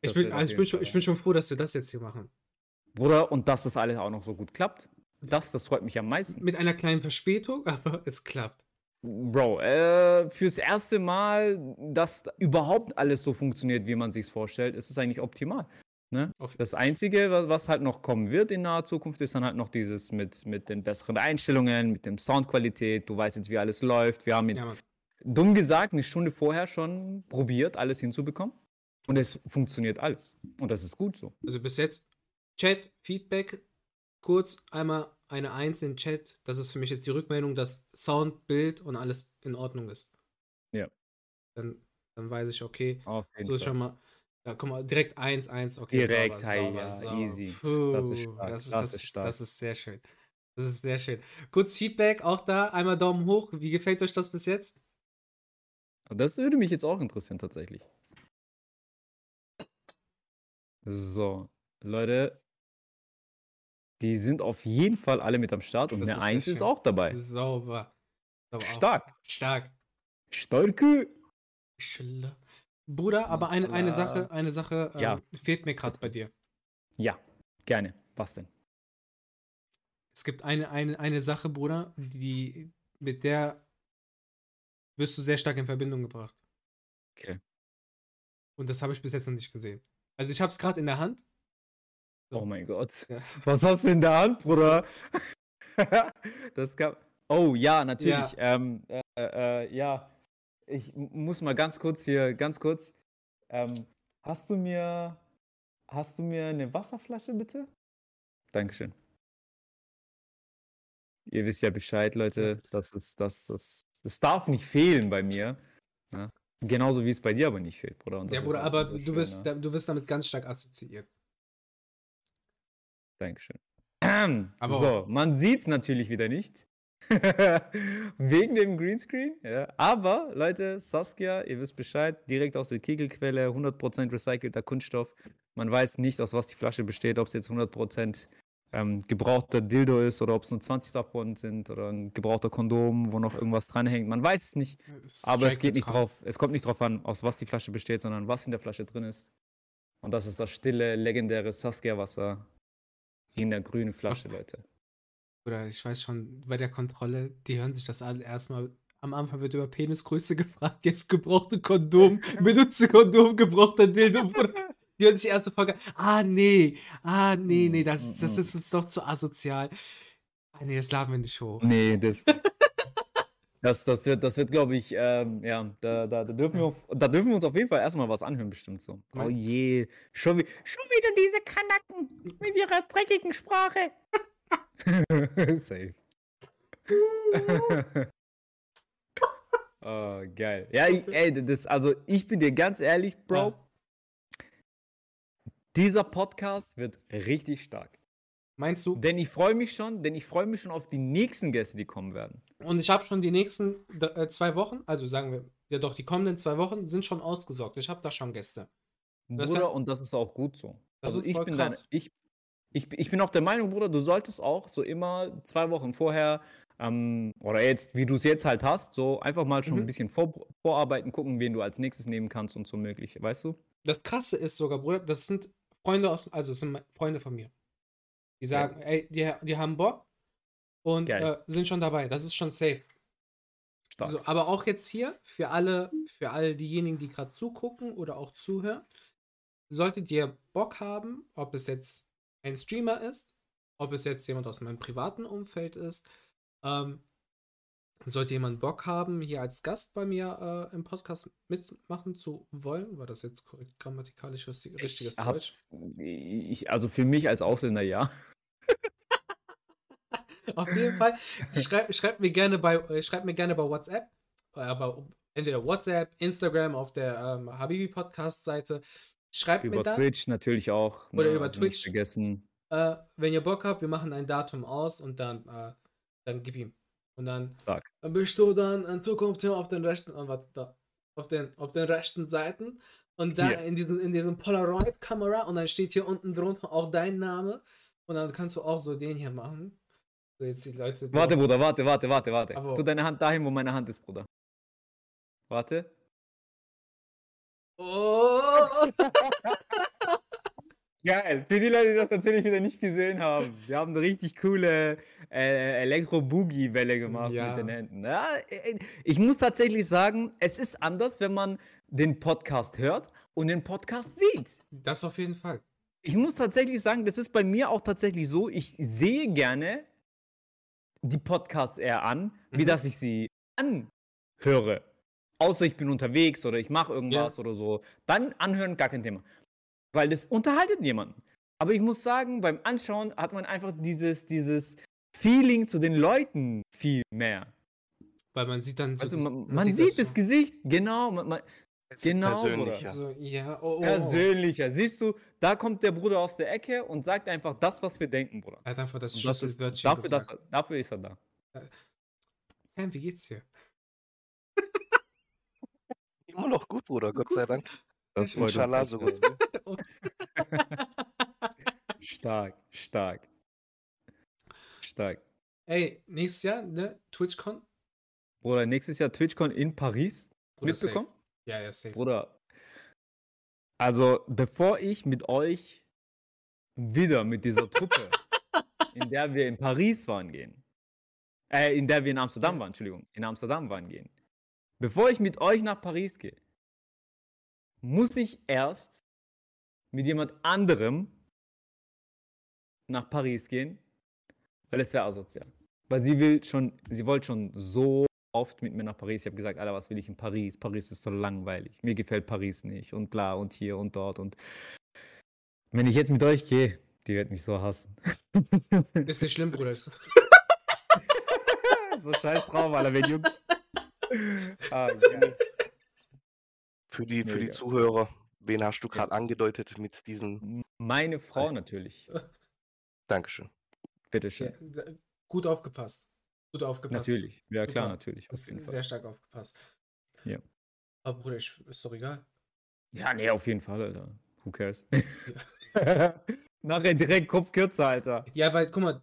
Ich bin, also ich, bin schon, ich bin schon froh, dass wir das jetzt hier machen. Bruder, und dass das alles auch noch so gut klappt. Das, das freut mich am meisten. Mit einer kleinen Verspätung, aber es klappt. Bro, äh, fürs erste Mal, dass überhaupt alles so funktioniert, wie man sich vorstellt, ist es eigentlich optimal. Ne? Das Einzige, was, halt noch kommen wird in naher Zukunft, ist dann halt noch dieses mit, mit den besseren Einstellungen, mit dem Soundqualität. Du weißt jetzt, wie alles läuft. Wir haben jetzt, Ja, dumm gesagt, eine Stunde vorher schon probiert, alles hinzubekommen. Und es funktioniert alles. Und das ist gut so. Also bis jetzt Chat, Feedback, kurz einmal eine Eins in Chat. Das ist für mich jetzt die Rückmeldung, dass Sound, Bild und alles in Ordnung ist. Ja. Dann, dann weiß ich, okay, Auf jeden so ist schon mal. Ja, guck mal, direkt 1, 1, okay. Direkt, sauber, sauber, ja, sauber. easy. Puh, Das ist stark, Das ist, das das, ist stark. das ist sehr schön. Das ist sehr schön. Kurz Feedback, auch da, einmal Daumen hoch. Wie gefällt euch das bis jetzt? Das würde mich jetzt auch interessieren, tatsächlich. So, Leute, die sind auf jeden Fall alle mit am Start und Das eine ist sehr Eins ist schön. auch dabei. Sauber. sauber auch. Stark. Stark. Schille. Bruder, aber eine, eine. Sache, eine Sache ähm, Ja. fehlt mir gerade bei dir. Ja, gerne. Was denn? Es gibt eine, eine, eine Sache, Bruder, die mit der wirst du sehr stark in Verbindung gebracht. Okay. Und das habe ich bis jetzt noch nicht gesehen. Also ich habe es gerade in der Hand. Oh mein Gott. Ja. Was hast du in der Hand, Bruder? das gab. Oh ja, natürlich. Ja. Ähm, äh, äh, ja. Ich muss mal ganz kurz hier, ganz kurz. Ähm, hast du mir, hast du mir eine Wasserflasche bitte? Dankeschön. Ihr wisst ja Bescheid, Leute. Das ist, das, das, das darf nicht fehlen bei mir. Ne? Genauso wie es bei dir aber nicht fehlt, Bruder. Ja, Bruder, aber du wirst, ne? du wirst damit ganz stark assoziiert. Dankeschön. Aber so, man sieht es natürlich wieder nicht. Wegen dem Greenscreen. Ja. Aber, Leute, Saskia, ihr wisst Bescheid, direkt aus der Kegelquelle, 100% recycelter Kunststoff. Man weiß nicht, aus was die Flasche besteht, ob es jetzt 100% ähm, gebrauchter Dildo ist oder ob es nur 20 davon sind oder ein gebrauchter Kondom, wo noch irgendwas dranhängt. Man weiß es nicht. Aber es geht nicht drauf, es kommt nicht drauf an, aus was die Flasche besteht, sondern was in der Flasche drin ist. Und das ist das stille, legendäre Saskia-Wasser in der grünen Flasche, Leute. Oder ich weiß schon, bei der Kontrolle, die hören sich das alle erstmal. Am Anfang wird über Penisgröße gefragt, jetzt gebrauchte Kondom, benutzte Kondom, gebrauchter Dildo. Die hören sich die erste Folge. Ah, nee, ah, nee, nee, das, Mm, das mm. ist uns doch zu asozial. Ah, nee, das laden wir nicht hoch. Nee, das. Das, das wird, das wird glaube ich, ähm, ja, da, da, da, dürfen wir, auf- da dürfen wir uns auf jeden Fall erstmal was anhören, bestimmt so. Oh je, schon, wie, schon wieder diese Kanacken mit ihrer dreckigen Sprache. Safe. oh, geil. Ja, ich, ey, das, also ich bin dir ganz ehrlich, Bro, Ja. dieser Podcast wird richtig stark. Meinst du? Denn ich freue mich schon, denn ich freue mich schon auf die nächsten Gäste, die kommen werden. Und ich habe schon die nächsten äh, zwei Wochen, also sagen wir, ja doch, die kommenden zwei Wochen sind schon ausgesorgt. Ich habe da schon Gäste. Das Bruder, ja- und das ist auch gut so. Das also ist ich voll bin deine, krass. ich, ich, ich bin auch der Meinung, Bruder, du solltest auch so immer zwei Wochen vorher ähm, oder jetzt, wie du es jetzt halt hast, so einfach mal schon Mhm. ein bisschen vor, vorarbeiten, gucken, wen du als nächstes nehmen kannst und so möglich, weißt du? Das Krasse ist sogar, Bruder, das sind Freunde aus, also es sind Freunde von mir. Die sagen, ey, die, die haben Bock und äh, sind schon dabei. Das ist schon safe. Stark. So, aber auch jetzt hier, für alle, für all diejenigen, die gerade zugucken oder auch zuhören, solltet ihr Bock haben, ob es jetzt ein Streamer ist, ob es jetzt jemand aus meinem privaten Umfeld ist, ähm, sollte jemand Bock haben, hier als Gast bei mir äh, im Podcast mitmachen zu wollen, war das jetzt korrekt grammatikalisch richtig, richtiges ich Deutsch? ich, also für mich als Ausländer ja. Auf jeden Fall. Schreibt schreibt mir gerne bei, äh, schreibt mir gerne bei WhatsApp. Aber entweder WhatsApp, Instagram auf der ähm, Habibi Podcast Seite schreibt mir Über dann, Twitch natürlich auch. Oder ne, über also nicht Twitch. vergessen. äh, wenn ihr Bock habt, wir machen ein Datum aus und dann, äh, dann gib ihm. Und dann Stark. bist du dann in Zukunft hier auf den rechten, oh, auf den, auf den rechten Seiten und da Hier. in diesem, in diesem Polaroid-Kamera und dann steht hier unten drunter auch dein Name und dann kannst du auch so den hier machen. So jetzt die Leute. Warte, auch- Bruder, warte, warte, warte, warte. Aber- Tu deine Hand dahin, wo meine Hand ist, Bruder. Warte. Oh! Geil. Für die Leute, die das natürlich wieder nicht gesehen haben. Wir haben eine richtig coole äh, Elektro-Boogie-Welle gemacht Ja. mit den Händen. Ja, äh, ich muss tatsächlich sagen, es ist anders, wenn man den Podcast hört und den Podcast sieht. Das auf jeden Fall. Ich muss tatsächlich sagen, das ist bei mir auch tatsächlich so, ich sehe gerne die Podcasts eher an, wie Mhm. dass ich sie anhöre. Außer ich bin unterwegs oder ich mache irgendwas oder so. Dann anhören, gar kein Thema. Weil das unterhaltet jemanden. Aber ich muss sagen, beim Anschauen hat man einfach dieses, dieses Feeling zu den Leuten viel mehr. Weil man sieht dann so. Also man, man sieht, das so. Gesicht, genau. Man, man, Genau, persönlicher. So, ja, oh, oh, persönlicher. Siehst du, da kommt der Bruder aus der Ecke und sagt einfach das, was wir denken, Bruder. Er hat einfach das das ist, dafür, gesagt. dafür ist er da. Sam, wie geht's dir? Immer noch gut, Bruder, Gott sei Dank. Das freut uns Inshallah, echt, so gut. Alter. Stark, stark. Stark. Ey, nächstes Jahr, ne? TwitchCon? Bruder, nächstes Jahr TwitchCon in Paris. Bruder, Mitbekommen? safe. Ja, ja, safe. Bruder, also bevor ich mit euch wieder mit dieser Truppe, in der wir in Paris waren, gehen, äh, in der wir in Amsterdam waren, Entschuldigung, in Amsterdam waren, gehen, bevor ich mit euch nach Paris gehe, muss ich erst mit jemand anderem nach Paris gehen, weil es wäre asozial. Weil sie will schon, sie wollte schon so oft mit mir nach Paris. Ich habe gesagt, Alter, was will ich in Paris? Paris ist so langweilig. Mir gefällt Paris nicht und bla und hier und dort und wenn ich jetzt mit euch gehe, die wird mich so hassen. Ist nicht schlimm, Bruder. So scheiß drauf, Alter, wen juckt's? Ah, geil. Für die, für die. Zuhörer, wen hast du gerade angedeutet mit diesen. Meine Frau natürlich. Dankeschön. Ja, Bitteschön. da- gut aufgepasst. Gut aufgepasst. Natürlich. Ja, klar, Super. natürlich. Auf jeden sehr Fall. stark aufgepasst. Ja. Aber Bruder, ich, ist doch egal. Ja, nee, auf jeden Fall, Alter. Who cares? Nachher direkt Kopf kürzer, Alter. Ja, weil, guck mal,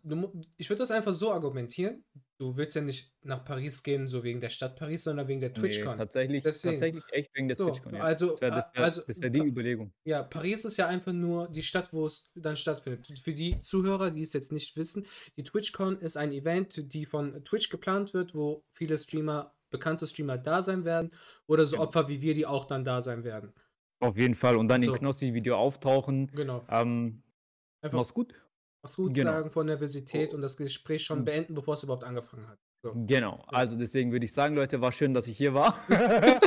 ich würde das einfach so argumentieren. Du willst ja nicht nach Paris gehen, so wegen der Stadt Paris, sondern wegen der Nee, TwitchCon. tatsächlich, Deswegen. tatsächlich echt wegen der So, TwitchCon. Ja. also, das wäre wär, also, wär die pa- Überlegung. Ja, Paris ist ja einfach nur die Stadt, wo es dann stattfindet. Für die Zuhörer, die es jetzt nicht wissen, die TwitchCon ist ein Event, die von Twitch geplant wird, wo viele Streamer, bekannte Streamer da sein werden oder so Genau. Opfer wie wir, die auch dann da sein werden. Auf jeden Fall. Und dann So. in Knossi-Video auftauchen. Genau. Ähm, Einfach mach's gut. Was gut genau. sagen von Nervosität und das Gespräch schon Mhm. beenden, bevor es überhaupt angefangen hat. So. Genau. Also deswegen würde ich sagen, Leute, war schön, dass ich hier war.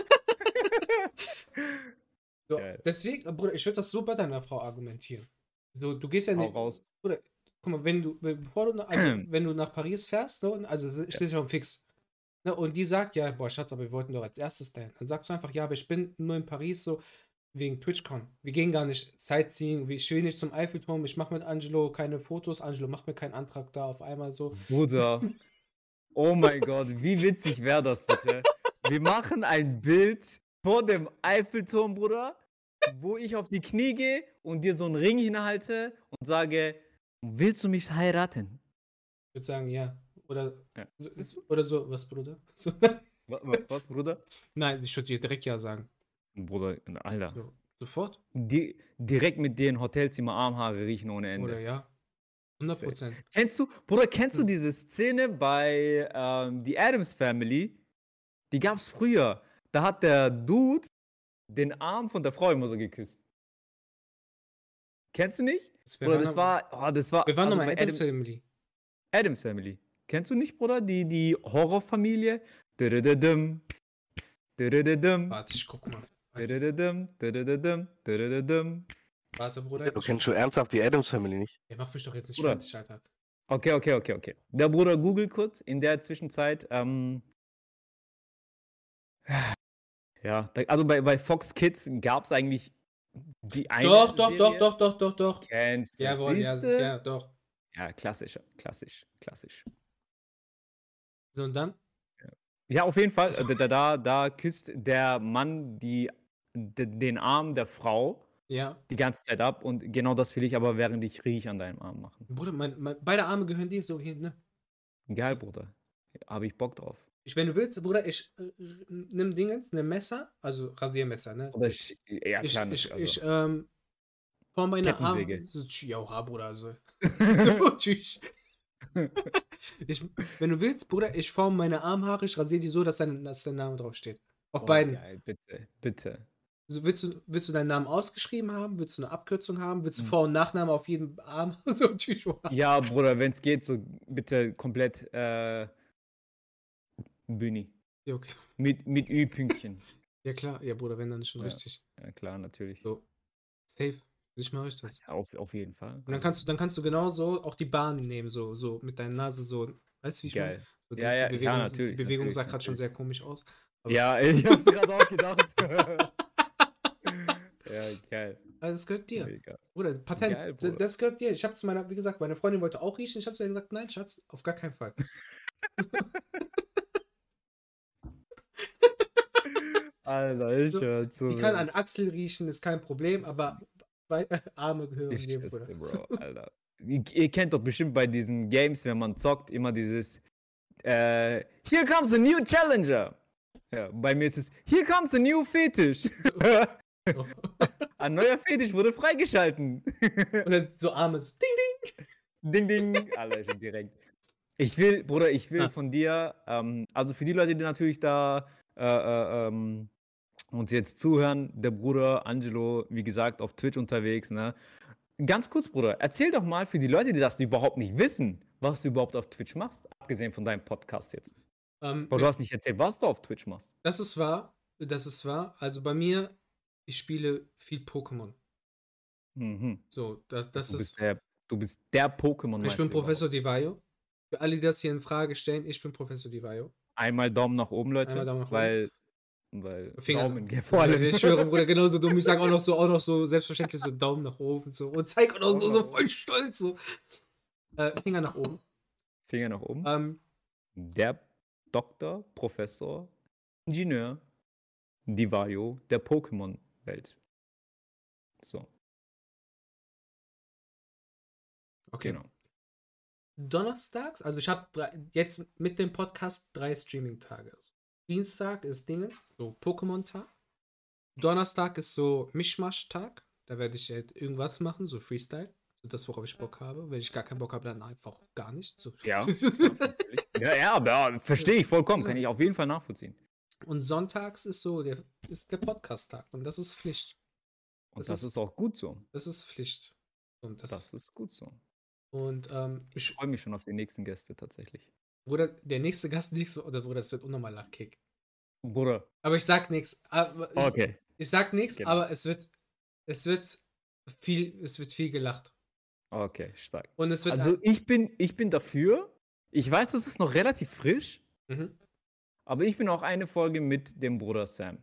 So, deswegen, äh, Bruder, ich würde das so bei deiner Frau argumentieren. So, du gehst ja nicht. raus. Guck mal, wenn du, bevor du, nach- also, wenn du nach Paris fährst, so, also es steht schon fix. Ne, und die sagt, ja, boah, Schatz, aber wir wollten doch als erstes dahin. Dann sagst du einfach, ja, aber ich bin nur in Paris so wegen TwitchCon. Wir gehen gar nicht Sightseeing, ich will nicht zum Eiffelturm, ich mache mit Angelo keine Fotos, Angelo macht mir keinen Antrag da auf einmal so. Bruder. Oh mein Gott, wie witzig wäre das bitte? Wir machen ein Bild vor dem Eiffelturm, Bruder, wo ich auf die Knie gehe und dir so einen Ring hinhalte und sage, willst du mich heiraten? Ich würde sagen, ja. Oder, Ja. Oder so, was, Bruder? So. Wa- wa- Was, Bruder? Nein, ich würde dir direkt ja sagen. Bruder, Alter. So, sofort? Di direkt mit dir in Hotelzimmer Armhaare riechen ohne Ende. Oder ja. 100 Prozent. Kennst du, Bruder, kennst du diese Szene bei ähm, The Adams Family? Die gab's früher. Da hat der Dude den Arm von der Frau immer so geküsst. Kennst du nicht? Bruder, das war, oh, das war. Wir waren also nochmal bei Adams Adam- Family. Adams Family. Kennst du nicht, Bruder? Die, die Horrorfamilie? Warte, ich guck mal. Warte, Bruder. Du kennst schon ernsthaft die Adams Family nicht. Ihr macht mich doch jetzt nicht Bruder. fertig, Alter. Okay, okay, okay, okay. Der Bruder googelt kurz in der Zwischenzeit. Ähm, ja, da, also bei, bei Fox Kids gab es eigentlich Die eine Doch, doch, doch, Serie doch, doch, doch, doch. Kennst du, Jawohl, ja, ja, doch. Ja, klassisch, klassisch, klassisch. So, und dann? Ja, auf jeden Fall. äh, Da, da, da küsst der Mann die, den Arm der Frau Ja. die ganze Zeit ab und genau das will ich aber während ich riech an deinem Arm machen. Bruder, mein, mein, beide Arme gehören dir so hier, ne? Geil, Bruder. Habe ich Bock drauf. Ich, wenn du willst, Bruder, ich äh, nimm Dingens, nimm Messer, also Rasiermesser, ne? Oder sch- ja, ich, klar, ich, also. ich, ähm, form meine Arme. So, ja, Bruder, so. so, tschüss. Ich, wenn du willst, Bruder, ich form meine Armhaare, ich rasiere die so, dass dein, dass dein Name draufsteht. Auf Oh, beiden. Geil, bitte, bitte. Also willst, du, willst du deinen Namen ausgeschrieben haben? Willst du eine Abkürzung haben? Willst du Hm. Vor- und Nachname auf jedem Arm? so. Ja, Bruder, wenn es geht, so bitte komplett äh, Bühni. Ja, okay. Mit, mit Ü-Pünktchen. ja, klar. Ja, Bruder, wenn dann schon Ja. richtig. Ja, klar, natürlich. So. Safe. Ich mache ich das. Ja, auf, auf jeden Fall. Und dann kannst du, dann kannst du genauso auch die Bahn nehmen, so, so mit deiner Nase so. Weißt du, wie ich meine? So, Ja, ja, die Bewegung, natürlich, Die Bewegung natürlich, sah gerade schon sehr komisch aus. Ja, ich hab's gerade auch gedacht. Ja, geil. Also das gehört dir. Mega. Bruder, Patent. Geil, Bruder. Das gehört dir. Ich habe zu meiner, wie gesagt, meine Freundin wollte auch riechen. Ich habe zu ihr gesagt, nein, Schatz, auf gar keinen Fall. Alter, ich So, hör zu. Die kann an Achsel riechen, ist kein Problem, aber bei, Arme gehören Ich dir, Bruder. Bro, Alter. Ihr, kennt doch bestimmt bei diesen Games, wenn man zockt, immer dieses äh, Here comes a new challenger. Ja, bei mir ist es Here comes a new Ein neuer Fetisch wurde freigeschalten. Und dann so Arme so, ding, Ding, ding. Alter, schon direkt. Ich will, Bruder, ich will Ah. von dir, ähm, also für die Leute, die natürlich da äh, äh, ähm, uns jetzt zuhören, der Bruder Angelo, wie gesagt, auf Twitch unterwegs, ne? Ganz kurz, Bruder, erzähl doch mal für die Leute, die das überhaupt nicht wissen, was du überhaupt auf Twitch machst, abgesehen von deinem Podcast jetzt. Ähm, Aber du hast nicht erzählt, was du auf Twitch machst. das ist wahr. Das ist wahr. Also bei mir, ich spiele viel Pokémon. Mhm. So, das, das Du, ist. bist der, du bist der pokémon Ich bin Professor Divayo. Für alle, die das hier in Frage stellen, ich bin Professor Divayo. Einmal Daumen nach oben, Leute, Einmal Daumen nach oben. weil, weil Finger- Daumen geht vor allem. Ich schwöre, Bruder, genauso dumm. Ich sage auch noch so, auch noch so selbstverständlich so Daumen nach oben so und zeig auch noch so, so voll stolz so. Äh, Finger nach oben. Finger nach oben. Ähm, der Doktor, Professor, Ingenieur, Divayo der Pokémon-Welt. So, okay. genau. Donnerstags, also ich habe jetzt mit dem Podcast drei Streaming-Tage. Dienstag ist Dinges, so Pokémon-Tag. Donnerstag ist so Mischmasch-Tag. Da werde ich halt irgendwas machen, so Freestyle. So das, worauf ich Bock habe. Wenn ich gar keinen Bock habe, dann einfach gar nicht. So. Ja. Ja, ja, aber ja, verstehe ich vollkommen. Kann ich auf jeden Fall nachvollziehen. Und sonntags ist so der, ist der Podcast-Tag. Und das ist Pflicht. Und Das ist- ist, auch gut so. Das ist Pflicht. Und das, Das ist gut so. und ähm, Ich ich, freue mich schon auf die nächsten Gäste tatsächlich. Bruder, der nächste Gast nächste, oder Bruder, das wird unnormal Lachkick. Bruder. Aber ich sag nichts. Aber Okay. Ich sag nichts, Genau. aber es wird, es wird viel, es wird viel gelacht. Okay, stark. Und es wird Also ich bin, ich bin dafür. Ich weiß, das ist noch relativ frisch, Mhm. Aber ich bin auch eine Folge mit dem Bruder Sam.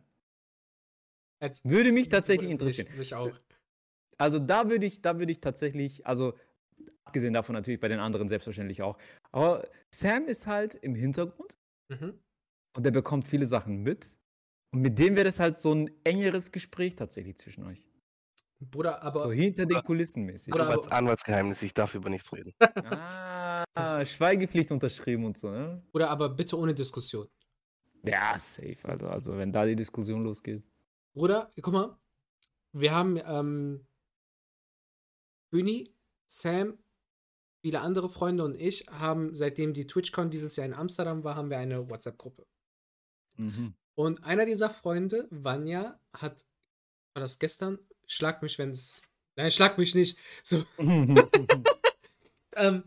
Als- Würde mich tatsächlich Mich- interessieren. Mich auch. Also da würde ich, da würde ich tatsächlich, also abgesehen davon natürlich bei den anderen selbstverständlich auch. Aber Sam ist halt im Hintergrund Mhm. und der bekommt viele Sachen mit. Und mit dem wäre das halt so ein engeres Gespräch tatsächlich zwischen euch. Bruder, aber So hinter den Kulissen mäßig. Oder- Anwalts Anwaltsgeheimnis, ich darf über nichts reden. Ah, Schweigepflicht unterschrieben und so, ne? Bruder, aber bitte ohne Diskussion. Ja, safe. Also, also wenn da die Diskussion losgeht. Bruder, guck mal, wir haben ähm, Büni, Sam, viele andere Freunde und ich haben, seitdem die TwitchCon dieses Jahr in Amsterdam war, haben wir eine WhatsApp-Gruppe. Mhm. Und einer dieser Freunde, Vanya, hat, war das gestern? Schlag mich, wenn es. Nein, schlag mich nicht. So, ähm,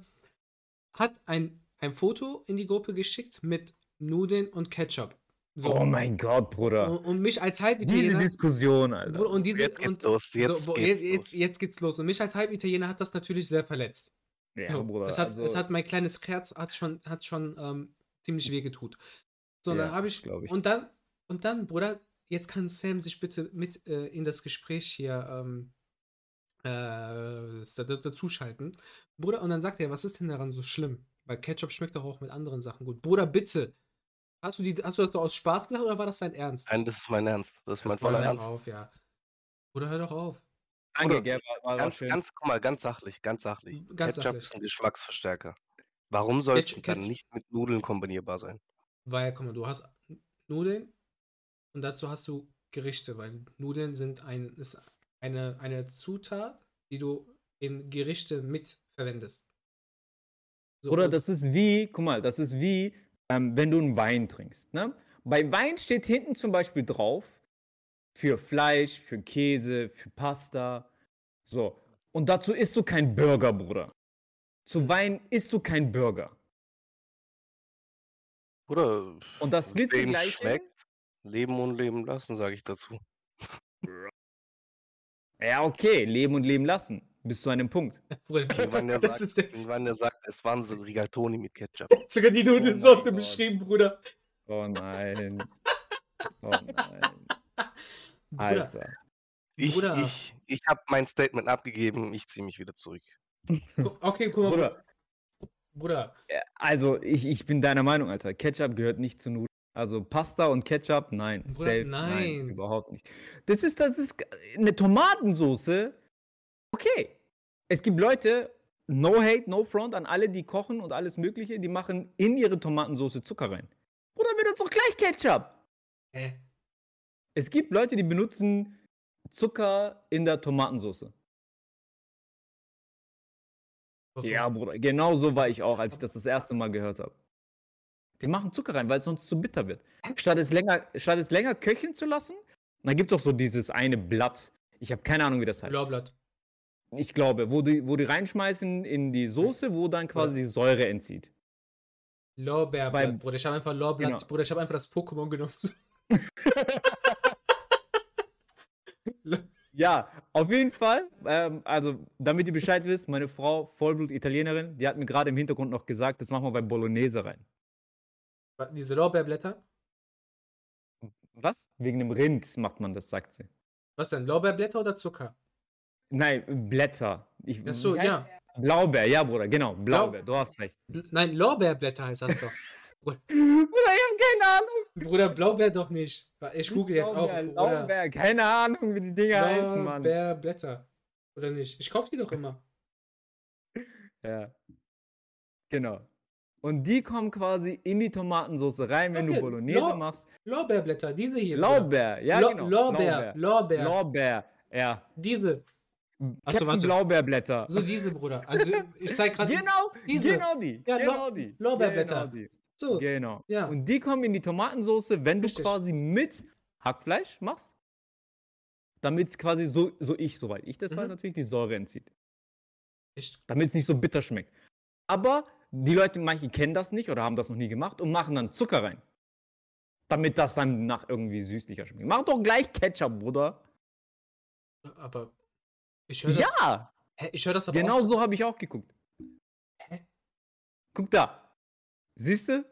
hat ein, ein Foto in die Gruppe geschickt mit Nudeln und Ketchup. So. oh mein Gott, Bruder. und, und mich als Diese Halbitaliener. Diskussion, Alter. Bruder, und diese, Jetzt geht's und, los, jetzt so, wo- geht's jetzt, los. jetzt geht's los. Und mich als Halbitaliener hat das natürlich sehr verletzt. ja, So, Bruder. es, hat, also, es hat mein kleines Herz hat schon, hat schon ähm, ziemlich weh getut. So, Ja, dann habe ich, ich. und dann, und dann, Bruder, jetzt kann Sam sich bitte mit äh, in das Gespräch hier ähm, äh, dazuschalten. Bruder, und dann sagt er, was ist denn daran so schlimm? Weil Ketchup schmeckt doch auch mit anderen Sachen gut. Bruder, bitte. Hast du, die, hast du das doch aus Spaß gemacht oder war das dein Ernst? Nein, das ist mein Ernst. Das ist mein voller hör dein doch Ernst. auf, ja. Bruder, hör doch auf. Danke, Bruder, gell, war, Ganz, schön. ganz, guck mal, ganz sachlich, ganz sachlich. Ganz Ketchup sachlich. ist ein Geschmacksverstärker. Warum Ketchup- du dann nicht mit Nudeln kombinierbar sein? Weil, guck mal, du hast Nudeln und dazu hast du Gerichte, weil Nudeln sind ein, ist eine, eine Zutat, die du in Gerichte mit verwendest. So, Oder das ist wie, guck mal, das ist wie, ähm, wenn du einen Wein trinkst. Ne? Bei Wein steht hinten zum Beispiel drauf, für Fleisch, für Käse, für Pasta. So. Und dazu isst du kein Burger, Bruder. Zu Wein isst du kein Burger. Oder Und das wem Glitzegleiche- schmeckt, leben und leben lassen, sage ich dazu. Ja, okay, leben und leben lassen. Bis zu einem Punkt. Bruder, das, das sagt, ist der, irgendwann der sagt, es waren so Rigatoni mit Ketchup. sogar die Nudelsorte Gott. beschrieben, Bruder. Oh nein. Oh nein. Bruder, Alter. Ich, Bruder. ich, ich habe mein Statement abgegeben, ich ziehe mich wieder zurück. okay, guck mal, Bruder. Bruder, also ich, ich bin deiner Meinung, Alter. Ketchup gehört nicht zu Nudeln. Also Pasta und Ketchup, nein. Bruder, Safe, nein. Überhaupt nicht. Das ist, das ist eine Tomatensoße. Okay. Es gibt Leute, no hate, no front an alle, die kochen und alles Mögliche, die machen in ihre Tomatensoße Zucker rein. Bruder, benutzt doch gleich Ketchup. hä? Es gibt Leute, die benutzen Zucker in der Tomatensoße. Warum? Ja, Bruder, genau so war ich auch, als ich das das erste Mal gehört habe. Die machen Zucker rein, weil es sonst zu bitter wird. Statt es länger, statt es länger köcheln zu lassen, dann gibt es doch so dieses eine Blatt. Ich habe keine Ahnung, wie das heißt. Blaublatt. Ich glaube, wo die, wo die reinschmeißen in die Soße, wo dann quasi die Säure entzieht. Lorbeerblatt, Beim- Bruder. Ich habe einfach Lorbeerblatt. Genau. Bruder, ich habe einfach das Pokémon genommen. Ja, auf jeden Fall. Ähm, also, damit ihr Bescheid wisst, meine Frau, Vollblut-Italienerin, die hat mir gerade im Hintergrund noch gesagt, das machen wir bei Bolognese rein. Diese Lorbeerblätter. Was? Wegen dem Rind macht man das, sagt sie. Was denn? Lorbeerblätter oder Zucker? Nein, Blätter. Ich, Ach so, ja. Blaubeer, ja, Bruder, genau. Blaubeer, du hast recht. Nein, Lorbeerblätter heißt das doch. Bruder, ich hab keine Ahnung. Bruder, Blaubeer doch nicht. Ich google jetzt auch. Blaubeer, Bruder. Blaubeer, keine Ahnung, wie die Dinger heißen, Mann. Lorbeerblätter. Oder nicht? Ich kaufe die doch immer. Ja. Genau. Und die kommen quasi in die Tomatensauce rein, wenn Okay, du Bolognese Lau- machst. Lorbeerblätter, diese hier. Blaubeer, ja, Lo- genau. Lorbeer, Lorbeer. Lorbeer, ja. Diese. Ach so, Captain warte. Blaubeerblätter. So diese, Bruder. Also, ich zeig gerade. Genau, diese. genau die. Ja, genau die. Lorbeerblätter. Genau die. So. Genau. Ja. Und die kommen in die Tomatensauce, wenn du Richtig. quasi mit Hackfleisch machst, damit es quasi so, so ich, soweit ich das weiß, Mhm. natürlich die Säure entzieht. Ich, Damit es nicht so bitter schmeckt. Aber die Leute, manche kennen das nicht oder haben das noch nie gemacht und machen dann Zucker rein. Damit das dann nach irgendwie süßlicher schmeckt. Mach doch gleich Ketchup, Bruder. aber. Ich höre das. Ja, Hä, ich höre das aber genau auch. so habe ich auch geguckt. Hä? Guck da. Siehst du?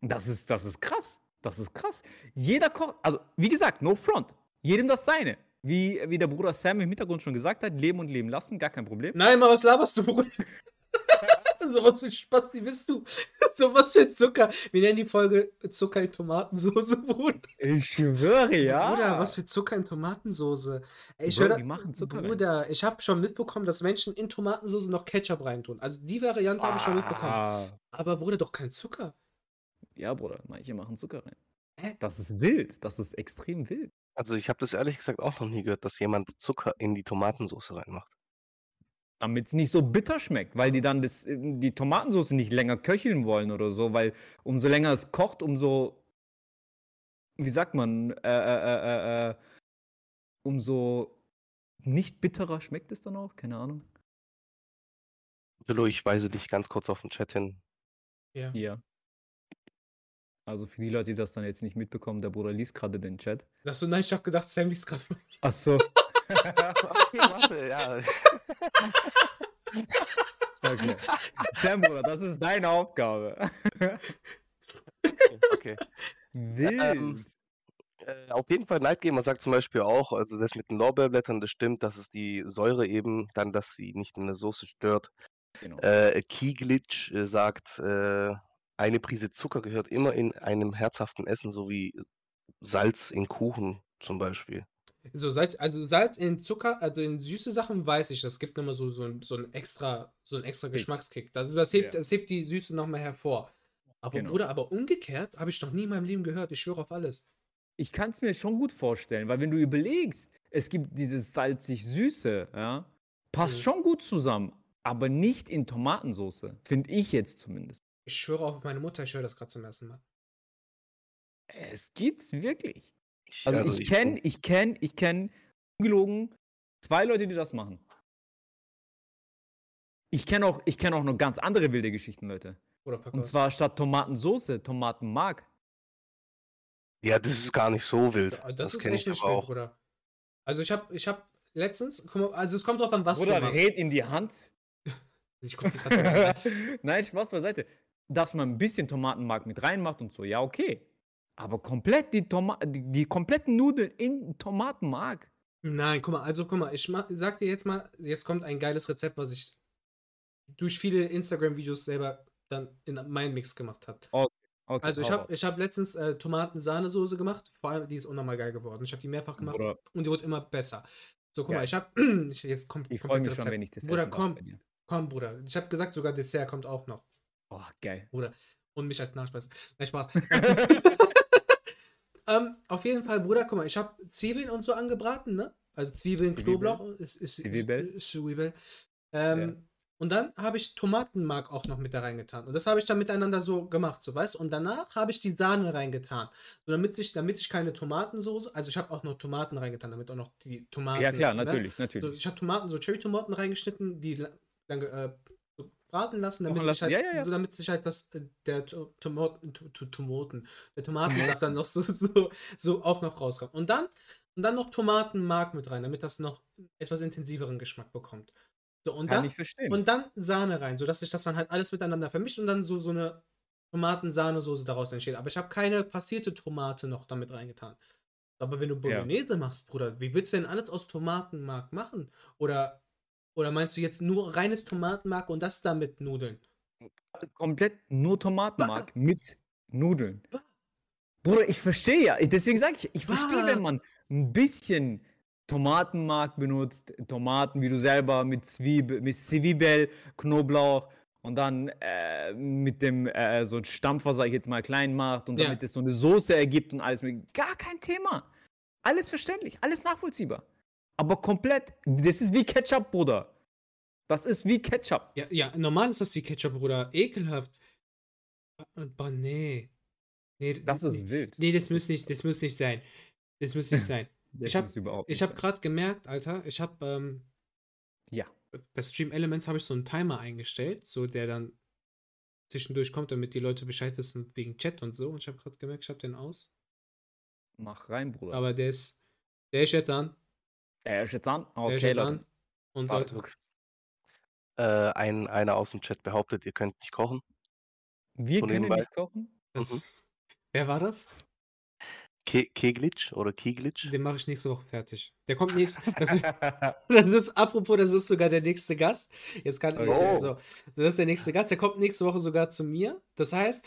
Das ist, das ist krass. Das ist krass. Jeder kocht, also wie gesagt, no front. Jedem das seine. Wie, wie der Bruder Sam im Hintergrund schon gesagt hat, leben und leben lassen, gar kein Problem. Nein, mal was laberst du, Bruder? so was für Spasti bist du. so was für Zucker. Wir nennen die Folge Zucker in Tomatensoße, Bruder. Ich schwöre, ja. Bruder, was für Zucker in Tomatensoße. Ey, Ich Bro, höre, die machen Zucker rein. Bruder, ich habe schon mitbekommen, dass Menschen in Tomatensoße noch Ketchup reintun. Also die Variante habe ich schon mitbekommen. Ah. Aber Bruder, doch kein Zucker. Ja, Bruder, manche machen Zucker rein. Hä? Das ist wild. Das ist extrem wild. Also ich habe das ehrlich gesagt auch noch nie gehört, dass jemand Zucker in die Tomatensauce reinmacht. Damit es nicht so bitter schmeckt, weil die dann das, äh, die Tomatensauce nicht länger köcheln wollen oder so, weil umso länger es kocht, umso, wie sagt man, äh, äh, äh, äh, umso nicht bitterer schmeckt es dann auch, keine Ahnung. Willow, ich weise dich ganz kurz auf den Chat hin. Ja. Hier. Also für die Okay, warte, ja. Okay. Sam, Bruder, das ist deine Aufgabe. Okay. Wild. Ähm, Äh, auf jeden Fall Nightgamer sagt zum Beispiel auch, also das mit den Lorbeerblättern, das stimmt, dass es die Säure eben dann, dass sie nicht in der Soße stört. Genau. Äh, Keyglitch äh, sagt, äh, eine Prise Zucker gehört immer in einem herzhaften Essen, so wie Salz in Kuchen zum Beispiel. So Salz, also Salz in Zucker, also in süße Sachen weiß ich, das gibt immer so, so, ein, so ein extra, so ein extra Kick. Geschmackskick. Das, das, hebt, Ja. das hebt die Süße nochmal hervor. Aber Genau. Bruder, aber umgekehrt habe ich noch nie in meinem Leben gehört. Ich schwöre auf alles. Ich kann es mir schon gut vorstellen, weil wenn du überlegst, es gibt dieses salzig-süße, ja, passt Mhm. schon gut zusammen, aber nicht in Tomatensauce, finde ich jetzt zumindest. Ich schwöre auf meine Mutter, ich höre das gerade zum ersten Mal. Es gibt's wirklich. Ich, Also, also ich kenne, ich kenne, ich kenne ungelogen zwei Leute, die das machen. Ich kenne auch, ich kenne auch noch ganz andere wilde Geschichten, Leute. Oder Und zwar statt Tomatensauce, Tomatenmark. Ja, das ist gar nicht so wild. Ja, das, ist kenn echt ich wild, Bruder. Also ich habe ich hab letztens, also es kommt drauf an, was Oder du machst. red in die Hand. Ich. Nein, Spaß beiseite. Dass man ein bisschen Tomatenmark mit reinmacht und so, ja, okay. Aber komplett die, Toma die, die kompletten Nudeln in Tomatenmark. Nein, guck mal, also guck mal, ich sag dir jetzt mal, jetzt kommt ein geiles Rezept, was ich durch viele Instagram-Videos selber dann in meinen Mix gemacht habe. Okay, Also ich habe ich hab letztens äh, Tomaten-Sahnesoße gemacht, vor allem die ist unnormal geil geworden. Ich habe die mehrfach gemacht Bruder, und die wird immer besser. So, guck mal, Geil. ich habe jetzt kommt ich freue mich schon, Rezept. wenn ich das Bruder, komm, komm, Bruder. Ich habe gesagt, sogar Dessert kommt auch noch. Oh, geil. Bruder. Und mich als Nachspeise. Nein, Spaß. ähm, auf jeden Fall, Bruder, guck mal, ich habe Zwiebeln und so angebraten, ne? Also Zwiebeln, Zwiebel. Knoblauch, ist, ist, Zwiebel. ist, Zwiebel. Ähm, Und dann habe ich Tomatenmark auch noch mit da reingetan. Und das habe ich dann miteinander so gemacht, so weißt Und danach habe ich die Sahne reingetan. So, damit, sich, damit ich keine Tomatensoße, also ich habe auch noch Tomaten reingetan, damit auch noch die Tomaten. Ja, klar, ne? natürlich, So, natürlich. ich habe Tomaten, so Cherry-Tomaten reingeschnitten, die lange äh, so braten lassen, damit Kochen sich halt, lassen. Ja, ja, ja. so damit sich halt das, der To- Tomaten, To- To- Tomaten, der Tomatensaft dann noch so, so, so auch noch rauskommt. Und dann, und dann noch Tomatenmark mit rein, damit das noch etwas intensiveren Geschmack bekommt. So, und Kann dann, ich verstehen. und dann Sahne rein, sodass sich das dann halt alles miteinander vermischt und dann so, so eine Tomaten-Sahnesoße daraus entsteht. Aber ich habe keine passierte Tomate noch damit reingetan. Aber wenn du Bolognese machst, Bruder, wie willst du denn alles aus Tomatenmark machen? Oder, oder meinst du jetzt nur reines Tomatenmark und das dann mit Nudeln? Komplett nur Tomatenmark mit Nudeln. Bah. Bruder, ich verstehe ja. Deswegen sage ich, ich verstehe, Bah. wenn man ein bisschen Tomatenmark benutzt, Tomaten, wie du selber, mit Zwiebel, mit Zwiebel, Knoblauch und dann äh, mit dem äh, so ein Stampfer, sag ich jetzt mal, klein macht und Ja. damit es so eine Soße ergibt und alles. mit- Gar kein Thema. Alles verständlich, alles nachvollziehbar. Aber komplett, das ist wie Ketchup, Bruder. Das ist wie Ketchup. Ja, ja, normal ist das wie Ketchup, Bruder. Ekelhaft. Aber nee. Nee, Das nee, ist wild. Nee, das muss nicht, das muss nicht sein. Das muss nicht sein. Das ich hab- habe sein. gerade gemerkt, Alter, ich habe ähm, Ja. bei Stream Elements habe ich so einen Timer eingestellt, so der dann zwischendurch kommt, damit die Leute Bescheid wissen wegen Chat und so. Und ich habe gerade gemerkt, ich habe den aus. Mach rein, Bruder. Aber der ist, der ist jetzt an. Er ist jetzt an. Ist Okay, jetzt Leute. an. Und Warte, sollte. Äh, ein, einer aus dem Chat behauptet, ihr könnt nicht kochen. Wir So können nebenbei. nicht kochen. Das, Mhm. Wer war das? Ke Keglitsch oder Keglitsch? Den mache ich nächste Woche fertig. Der kommt nächste. Das, das ist, apropos, das ist sogar der nächste Gast. Jetzt kann ich. Oh. So, das ist der nächste Gast. Der kommt nächste Woche sogar zu mir. Das heißt,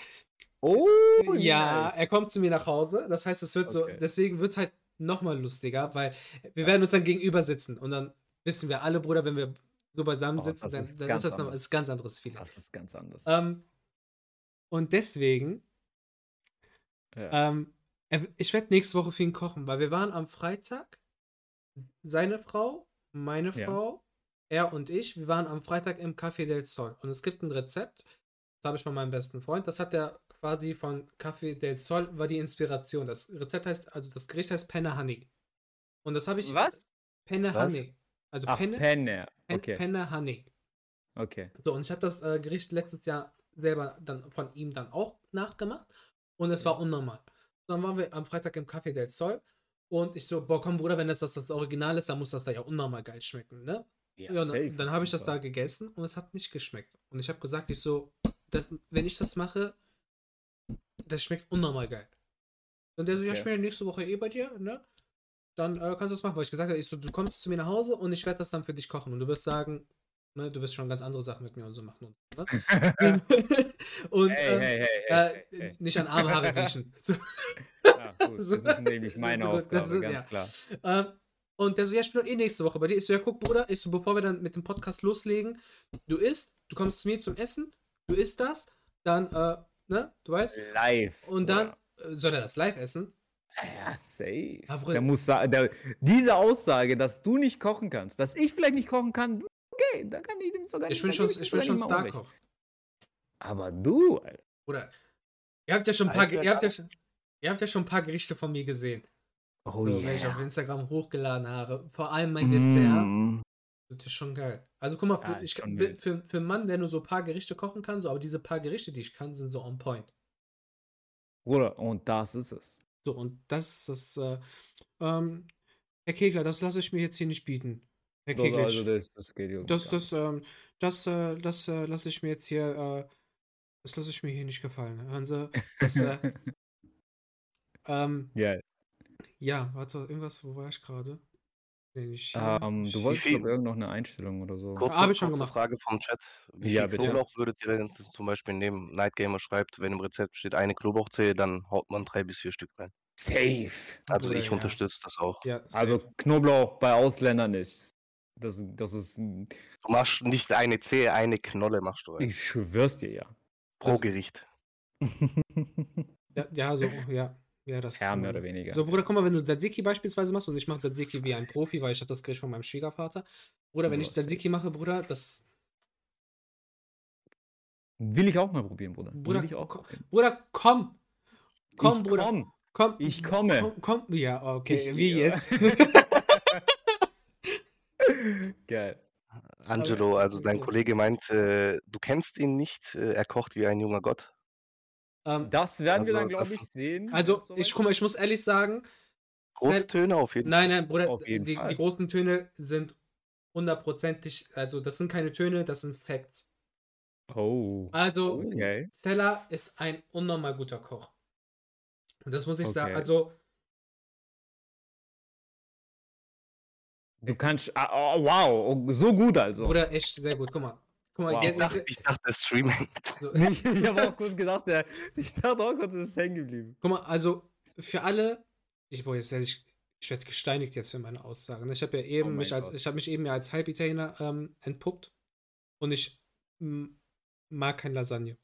oh, ja, nice. er kommt zu mir nach Hause. Das heißt, es wird so, Okay. deswegen wird es halt nochmal lustiger, weil wir werden uns dann gegenüber sitzen und dann wissen wir alle, Bruder, wenn wir so beisammen Oh, sitzen, dann, ist dann ist das noch anders. ist ein ganz anderes Feeling. Das ist ganz anders. Ähm, und deswegen, ja. ähm, ich werde nächste Woche für ihn kochen, weil wir waren am Freitag, seine Frau, meine Ja. Frau, er und ich, wir waren am Freitag im Café del Sol. Und es gibt ein Rezept, das habe ich von meinem besten Freund, das hat er quasi von Café del Sol, war die Inspiration. Das Rezept heißt, also das Gericht heißt Penne Honey. Und das habe ich. Was? Penne Was? Honey. Also Ach, Penne, Penne. Pen- Okay, Penne Honey. okay. So, und ich habe das äh, Gericht letztes Jahr selber dann von ihm dann auch nachgemacht. Und es war unnormal. Dann waren wir am Freitag im Café del Sol. Und ich so, boah, komm, Bruder, wenn das das, das Original ist, dann muss das da ja unnormal geil schmecken, ne? Ja, und safe dann, dann habe ich das da gegessen und es hat nicht geschmeckt. Und ich habe gesagt, ich so, das, wenn ich das mache, das schmeckt unnormal geil. Und der so, ja, Okay. ich bin ja nächste Woche eh bei dir, ne? Dann äh, kannst du das machen, weil ich gesagt habe, ich so, du kommst zu mir nach Hause und ich werde das dann für dich kochen. Und du wirst sagen, ne, du wirst schon ganz andere Sachen mit mir und so machen. Und, so, ne? und Hey, ähm, hey, hey, äh, nicht an arme Haare riechen. So, Ja, gut, das ist nämlich meine das Aufgabe, ist- ganz ja. klar. ähm, und der so, ja, ich bin doch eh nächste Woche bei dir. Ich so, ja, guck, Bruder, ich so, bevor wir dann mit dem Podcast loslegen, du isst, du kommst zu mir zum Essen, du isst das, dann, äh, ne, du weißt, Live. und dann Bruder. äh, soll er das live essen. Ja, safe. Ja, Bruder. der muss sa- der, diese Aussage, dass du nicht kochen kannst, dass ich vielleicht nicht kochen kann, okay, da kann ich dem sogar Ich nicht- bin schon, ich bin sogar schon. Starkoch. Aber du, Alter. Bruder, ihr habt ja schon ein paar, ihr habt ja schon, ihr habt ja schon ein paar Gerichte von mir gesehen. Oh so, wenn ich auf Instagram hochgeladen habe. Vor allem mein Dessert. Das ist schon geil. Also guck mal, Ja, ich, ist für, für, für einen Mann, der nur so ein paar Gerichte kochen kann, so, aber diese paar Gerichte, die ich kann, sind so on point. Bruder, und das ist es. So, und das, das, äh, ähm, Herr Kegler, das lasse ich mir jetzt hier nicht bieten. Herr Kegler, also das, das geht irgendwie das, das, ähm, das, äh, das äh, lasse ich mir jetzt hier, äh, das lasse ich mir hier nicht gefallen. Hören Sie, das, äh, ähm, Ja, ja, warte, irgendwas, wo war ich gerade? Ähm, du wolltest viel- irgend noch eine Einstellung oder so. Kurze, hab ich schon kurze gemacht. Frage vom Chat. Wie Ja, viel bitte. Knoblauch würdet ihr denn zum Beispiel nehmen? Nightgamer schreibt, wenn im Rezept steht eine Knoblauchzehe, dann haut man drei bis vier Stück rein. Safe. Also Bruder, ich ja. unterstütze das auch. Ja, safe. Also Knoblauch bei Ausländern ist. Das, das ist. Du machst nicht eine Zehe, eine Knolle machst du rein. Ich schwör's dir ja. Pro Gericht. Ja, ja, so, ja. Ja, das kann mehr oder weniger. So, Bruder, guck mal, wenn du Tzatziki beispielsweise machst und ich mache Tzatziki wie ein Profi, weil ich hatte das Gericht von meinem Schwiegervater. Bruder, wenn ich. Tzatziki mache, Bruder, das. Will ich auch mal probieren, Bruder. Bruder, Will ich auch ko- probieren. Bruder, komm! Komm, ich Bruder. Komm. Komm! Ich komme. Komm, komm. Ja, okay, Ich- wie ja. jetzt? Geil. Angelo, also dein. Kollege meint, äh, du kennst ihn nicht, äh, er kocht wie ein junger Gott. Ähm, Das werden wir Also, dann, glaube ich, sehen. also, ich guck mal, ich muss ehrlich sagen, Große. Töne auf jeden Fall. nein, nein, Bruder, die, die großen Töne sind hundertprozentig, also das sind keine Töne, das sind Facts. Oh. Also, Okay. Stella ist ein unnormal guter Koch. Und das muss ich sagen. Okay. Also, Du kannst. Ah, oh, wow. Oh, so gut also. Bruder, echt sehr gut. Guck mal. Guck mal, Wow. Ich dachte, ich dachte, der Stream hängt. so, Ich, habe auch kurz gedacht, der, ich dachte auch kurz, es ist hängen geblieben. guck mal, also für alle, ich, boah, jetzt werde ich, ich werde gesteinigt jetzt für meine Aussagen. Ich habe ja eben Oh mich als, Gott. ich habe mich eben ja als Halb-Italiener ähm, entpuppt und ich mag kein Lasagne.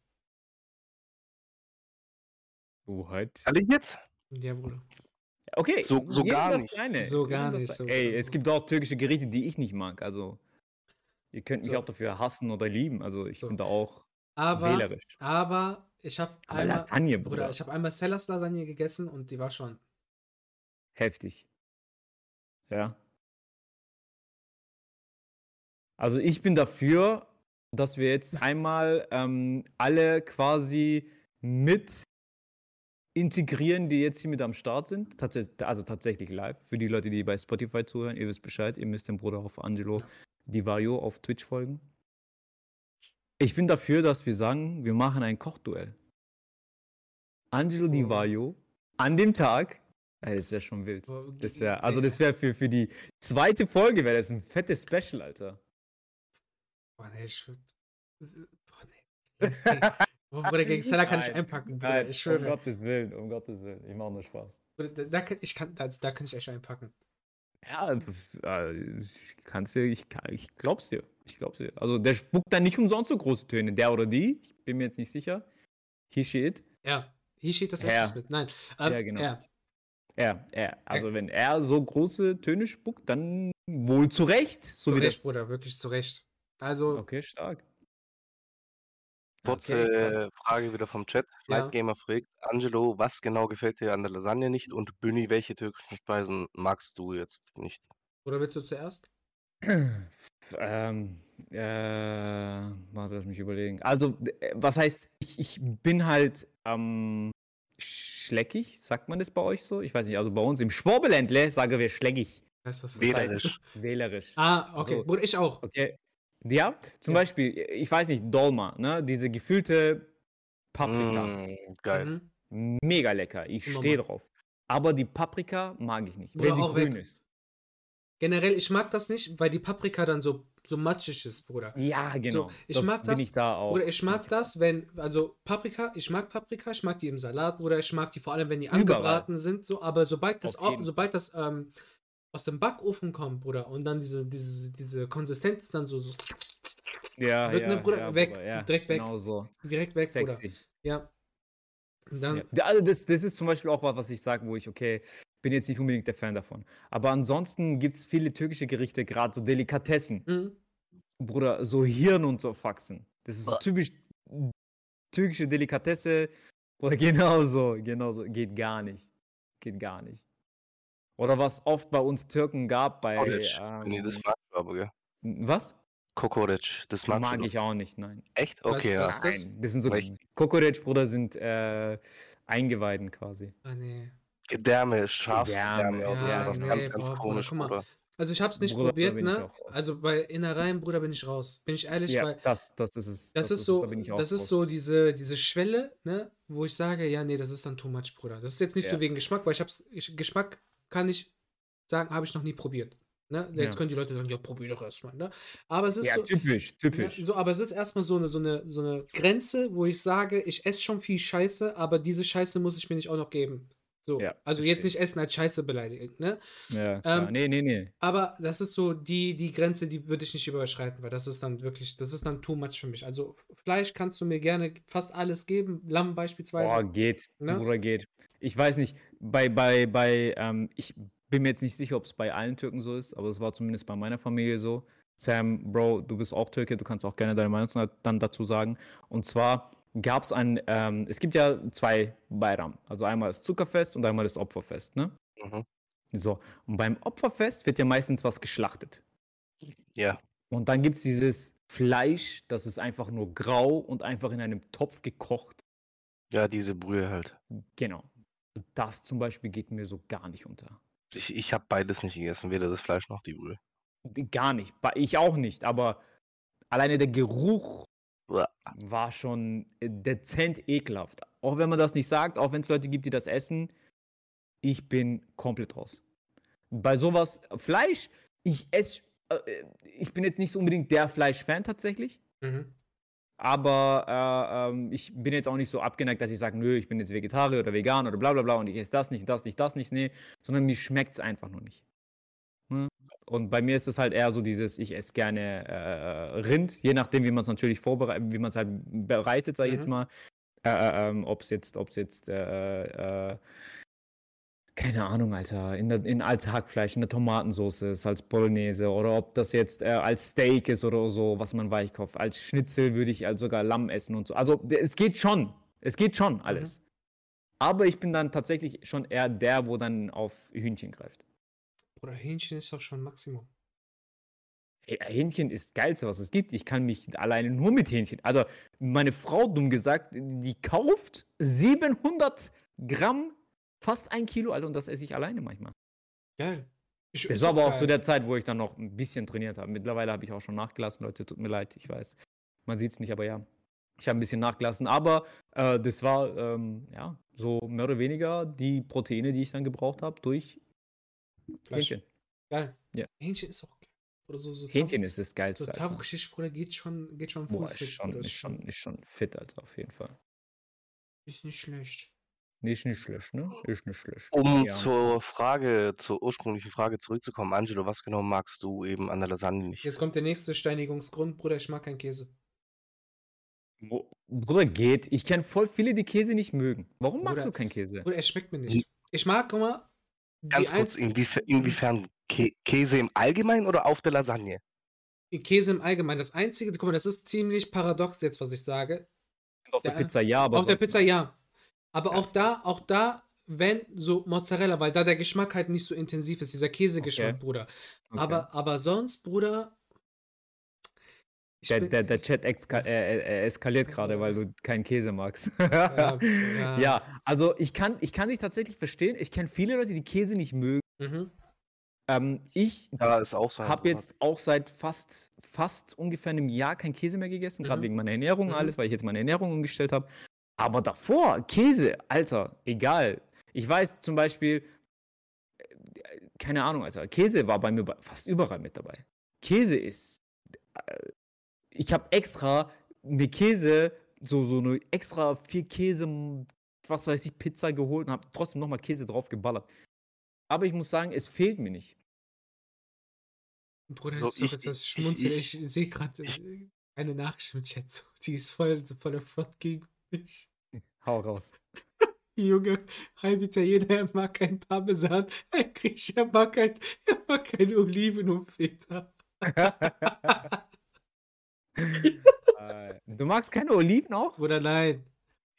Du halt. Ehrlich jetzt? Ja, Bruder. Okay, So- so gar das nicht. So gar das nicht, so Ey, es gibt auch türkische Gerichte, die ich nicht mag. Also, ihr könnt mich So. auch dafür hassen oder lieben. Also, ich So. bin da auch Aber, wählerisch. aber ich habe Aber einmal, Lasagne, Bruder, Bruder. ich habe einmal Sellers Lasagne gegessen und die war schon. Heftig. Ja. Also ich bin dafür, dass wir jetzt einmal ähm, alle quasi mit integrieren, die jetzt hier mit am Start sind. Tats also tatsächlich live. Für die Leute, die bei Spotify zuhören, ihr wisst Bescheid, ihr müsst dem Bruder auf Angelo Di Vaio auf Twitch folgen. Ich bin dafür, dass wir sagen, wir machen ein Kochduell. Angelo Di Oh. Vaio an dem Tag. Ey, das wäre schon wild. Das wäre, also das wäre für, für die zweite Folge wäre das ein fettes Special, Alter. Boah, nee, ich würd- Boah, nee. Boah, Bruder, gegen Seller kann ich einpacken, Bruder, Nein, ich um schwöre. Gottes Willen, um Gottes Willen. Ich mache nur Spaß. Bruder, Da, da, ich kann, da, da kann ich echt einpacken. Ja, das, äh, ich kann's dir, ich, kann- ich glaub's dir. Ich glaub's dir. Also der spuckt dann nicht umsonst so große Töne. Der oder die, ich bin mir jetzt nicht sicher. He, she, it. Ja, hier steht das Ja. erstes mit. Nein. Ähm, Ja, genau. Ja. Er, er. Also wenn er so große Töne spuckt, dann wohl zu Recht. So Zu wie Recht, das. Bruder, wirklich zu Recht. Also, Okay, stark. Kurze Okay, Frage wieder vom Chat. Ja. Lightgamer fragt, Angelo, was genau gefällt dir an der Lasagne nicht? Und Büni, welche türkischen Speisen magst du jetzt nicht? oder willst du zuerst? ähm, äh, warte, lass mich überlegen. Also, äh, was heißt, ich, ich bin halt ähm, schleckig, sagt man das bei euch so? Ich weiß nicht, also bei uns im Schwabeländle sagen wir schleckig, du, was das Wählerisch. heißt? wählerisch. Ah, okay. Also- Bruder, ich auch. Okay. Ja, zum Ja. Beispiel, ich weiß nicht, Dolma, ne? Diese gefüllte Paprika. Mm, geil. Mhm. Mega lecker. Ich stehe drauf. Aber die Paprika mag ich nicht, Bruder, wenn die auch weg. grün ist. Generell, ich mag das nicht, weil die Paprika dann so, so matschig ist, Bruder. Ja, genau. ich das mag bin das- ich da auch. Oder ich mag das, wenn, also Paprika, ich mag Paprika, ich mag die im Salat, Bruder, ich mag die vor allem, wenn die Überall. angebraten sind, so, aber sobald das, Auf au- jeden. sobald das ähm, aus dem Backofen kommt, Bruder, und dann diese, diese, diese Konsistenz dann so, so Ja, Wird, ja, ne, Bruder, ja, weg, Bruder, ja, direkt weg. Genau so. direkt weg, Bruder. Sexy. Ja. Und dann, Ja. Also das, das ist zum Beispiel auch was, was ich sage, wo ich, okay, bin jetzt nicht unbedingt der Fan davon. Aber ansonsten gibt es viele türkische Gerichte, gerade so Delikatessen. Mhm. Bruder, so Hirn und so Faxen. Das ist so typisch türkische Delikatesse. Oder genau so, genau so. Geht gar nicht. Geht gar nicht. Oder was oft bei uns Türken gab, bei. Kokoreç. Nee, das Ähm, magst du aber, gell? was? Kokoreç, das magst Mag du doch. ich auch nicht, nein. Echt? Was- Okay, was- ja. das? Nein, das sind so. Kokoreç, Bruder, sind äh, Eingeweiden quasi. Ah, nee. Gedärme, Gedärme, Schafsgedärme oder ja, sowas. nee, ganz, ganz boah, Bruder, komisch, guck mal. Bruder. Also ich hab's nicht Bruder, probiert, ne? Also bei Innereien, Bruder, bin ich raus. Bin ich ehrlich, Ja, weil das, das ist es. das, ist es, so, da bin ich auch das ist raus. so diese, diese Schwelle, ne, wo ich sage, ja, nee, das ist dann too much, Bruder. Das ist jetzt nicht Ja. so wegen Geschmack, weil ich hab's, ich, Geschmack kann ich sagen, habe ich noch nie probiert. Ne? Jetzt Ja. können die Leute sagen, ja, probier doch erstmal, ne? Aber es ist Ja, so, typisch, typisch. so, aber es ist erstmal so eine, so eine, so eine Grenze, wo ich sage, ich esse schon viel Scheiße, aber diese Scheiße muss ich mir nicht auch noch geben. So. Ja, also verstehe jetzt nicht essen als Scheiße beleidigen, ne? Ja, klar. Ähm, nee, nee, nee. Aber das ist so die, die Grenze, die würde ich nicht überschreiten, weil das ist dann wirklich, das ist dann too much für mich. Also Fleisch kannst du mir gerne fast alles geben, Lamm beispielsweise. Boah, geht. Ne? Bruder, geht. Ich weiß nicht, bei, bei, bei, ähm, ich bin mir jetzt nicht sicher, ob es bei allen Türken so ist, aber es war zumindest bei meiner Familie so. Sam, Bro, du bist auch Türke, du kannst auch gerne deine Meinung dann dazu sagen. Und zwar gab es ein, ähm, es gibt ja zwei Bayram. Also einmal das Zuckerfest und einmal das Opferfest, ne? Mhm. So, und beim Opferfest wird ja meistens was geschlachtet. Ja. Und dann gibt es dieses Fleisch, das ist einfach nur grau und einfach in einem Topf gekocht. Ja, diese Brühe halt. Genau. Das zum Beispiel geht mir so gar nicht unter. Ich, ich habe beides nicht gegessen, weder das Fleisch noch die Brühe. Gar nicht. Ich auch nicht, aber alleine der Geruch. War schon äh, dezent ekelhaft. Auch wenn man das nicht sagt, auch wenn es Leute gibt, die das essen, ich bin komplett raus. Bei sowas, Fleisch, ich esse, äh, ich bin jetzt nicht so unbedingt der Fleischfan tatsächlich. Mhm. Aber äh, ähm, ich bin jetzt auch nicht so abgeneigt, dass ich sage, nö, ich bin jetzt Vegetarier oder vegan oder bla bla bla und ich esse das nicht, das nicht, das nicht, nee, sondern mir schmeckt es einfach nur nicht. Und bei mir ist es halt eher so dieses, ich esse gerne äh, Rind, je nachdem, wie man es natürlich vorbereitet, wie man es halt bereitet, sage ich jetzt Mhm. mal. Äh, äh, ähm, ob es jetzt, ob es jetzt, äh, äh, keine Ahnung, Alter, in, der, in als Hackfleisch, in der Tomatensauce ist, als Bolognese oder ob das jetzt äh, als Steak ist oder so, was man weichkauft. Als Schnitzel würde ich also sogar Lamm essen und so. Also es geht schon. Es geht schon alles. Aber ich bin dann tatsächlich schon eher der, wo dann auf Hühnchen greift. Oder Hähnchen ist doch schon Maximum. Ey, Hähnchen ist das Geilste, was es gibt. Ich kann mich alleine nur mit Hähnchen. Also, meine Frau, dumm gesagt, die kauft 700 Gramm, fast ein Kilo, Alter, und das esse ich alleine manchmal. Geil. Ich, Das ist war aber auch geil. zu der Zeit, wo ich dann noch ein bisschen trainiert habe. Mittlerweile habe ich auch schon nachgelassen, Leute, tut mir leid, ich weiß. Man sieht es nicht, aber ja. Ich habe ein bisschen nachgelassen, aber äh, das war ähm, ja so mehr oder weniger die Proteine, die ich dann gebraucht habe durch Fleisch. Hähnchen. Geil. Ja. Hähnchen ist auch geil. Oder so, so Hähnchen ist das So Geilste. Alter. Tavuk-Schicht, Bruder, geht schon, geht schon voll Boah, ist fit, schon, ist, schon, ist schon fit, Alter, auf jeden Fall. Ist nicht schlecht. Nee, ist nicht schlecht, ne? Ist nicht schlecht. Um Ja. zur Frage, zur ursprünglichen Frage zurückzukommen, Angelo, was genau magst du eben an der Lasagne nicht? Jetzt kommt der nächste Steinigungsgrund, Bruder, ich mag keinen Käse. Bruder, geht. Ich kenne voll viele, die Käse nicht mögen. Warum magst Bruder, du keinen Käse? Bruder, es schmeckt mir nicht. Ich mag immer die Ganz kurz, ein- inwiefern, Kä Käse im Allgemeinen oder auf der Lasagne? Käse im Allgemeinen. Das Einzige, guck mal, das ist ziemlich paradox jetzt, was ich sage. Auf der Ja, Pizza ja, aber Auf der Pizza nicht. ja. Aber Ja. auch da, auch da, wenn so Mozzarella, weil da der Geschmack halt nicht so intensiv ist, dieser Käsegeschmack, Okay. Bruder. Okay. Aber, aber sonst, Bruder. Ich der, der, der Chat exka äh, äh, eskaliert gerade, weil du keinen Käse magst. Ja, ja. ja. also ich kann, ich kann dich tatsächlich verstehen. Ich kenne viele Leute, die Käse nicht mögen. Mhm. Ähm, ich Ja, so. habe jetzt auch seit fast, fast ungefähr einem Jahr kein Käse mehr gegessen, gerade Mhm. wegen meiner Ernährung Mhm. alles, weil ich jetzt meine Ernährung umgestellt habe. Aber davor, Käse, Alter, egal. Ich weiß zum Beispiel, äh, keine Ahnung, also Käse war bei mir fast überall mit dabei. Käse ist. Äh, ich habe extra mir Käse, so, so eine extra viel Käse, was weiß ich, Pizza geholt und habe trotzdem nochmal Käse drauf geballert. Aber ich muss sagen, es fehlt mir nicht. Bruder, So, sorry, ich- das ich- schmunzel. ich- Ich, sehe gerade ich- eine Nachricht im Chat. So, die ist voll, so voller Front gegen mich. Hau raus. Junge, halb Italiener, er mag kein Parmesan. Ein Griecher mag kein, er mag keine Oliven und Feta. Äh, du magst keine Oliven auch? Bruder, nein.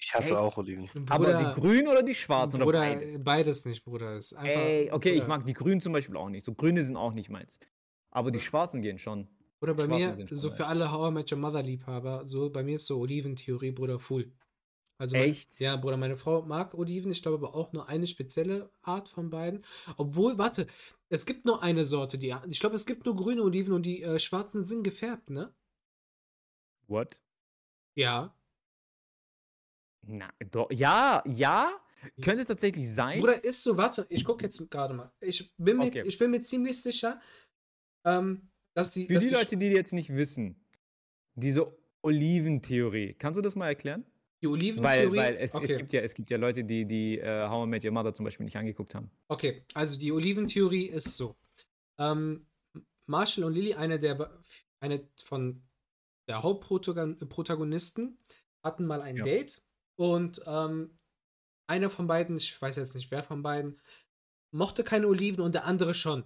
Ich hasse Echt? auch Oliven. Aber Bruder, die grünen oder die schwarzen oder Bruder, beides? beides nicht, Bruder. Ist einfach, Ey, okay, ich Bruder, mag die grünen zum Beispiel auch nicht. So grüne sind auch nicht meins. Aber die schwarzen gehen schon. Bruder, bei mir, so für alle How I Met Your Mother Liebhaber, so bei mir ist so Oliventheorie, Bruder, full. Also mein- Echt? Ja, Bruder, meine Frau mag Oliven, ich glaube aber auch nur eine spezielle Art von beiden. Obwohl, warte, es gibt nur eine Sorte, die, ich glaube, es gibt nur grüne Oliven und die äh, schwarzen sind gefärbt, ne? What? Ja. Na, doch. Ja, ja. Könnte tatsächlich sein. Bruder, ist so, warte, ich gucke jetzt gerade mal. Ich bin, mir, Okay. ich bin mir ziemlich sicher, ähm, dass die. Für dass die die Leute, die jetzt nicht wissen, diese Oliventheorie, kannst du das mal erklären? die Weil, Oliventheorie. weil es, es, okay. gibt ja, es gibt ja Leute, die, die äh, How I Met Your Mother zum Beispiel nicht angeguckt haben. Okay, also die Oliventheorie ist so. Ähm, Marshall und Lily, eine der eine von der Hauptprotagonisten, hatten mal ein Ja. Date und ähm, einer von beiden, ich weiß jetzt nicht wer von beiden, mochte keine Oliven und der andere schon.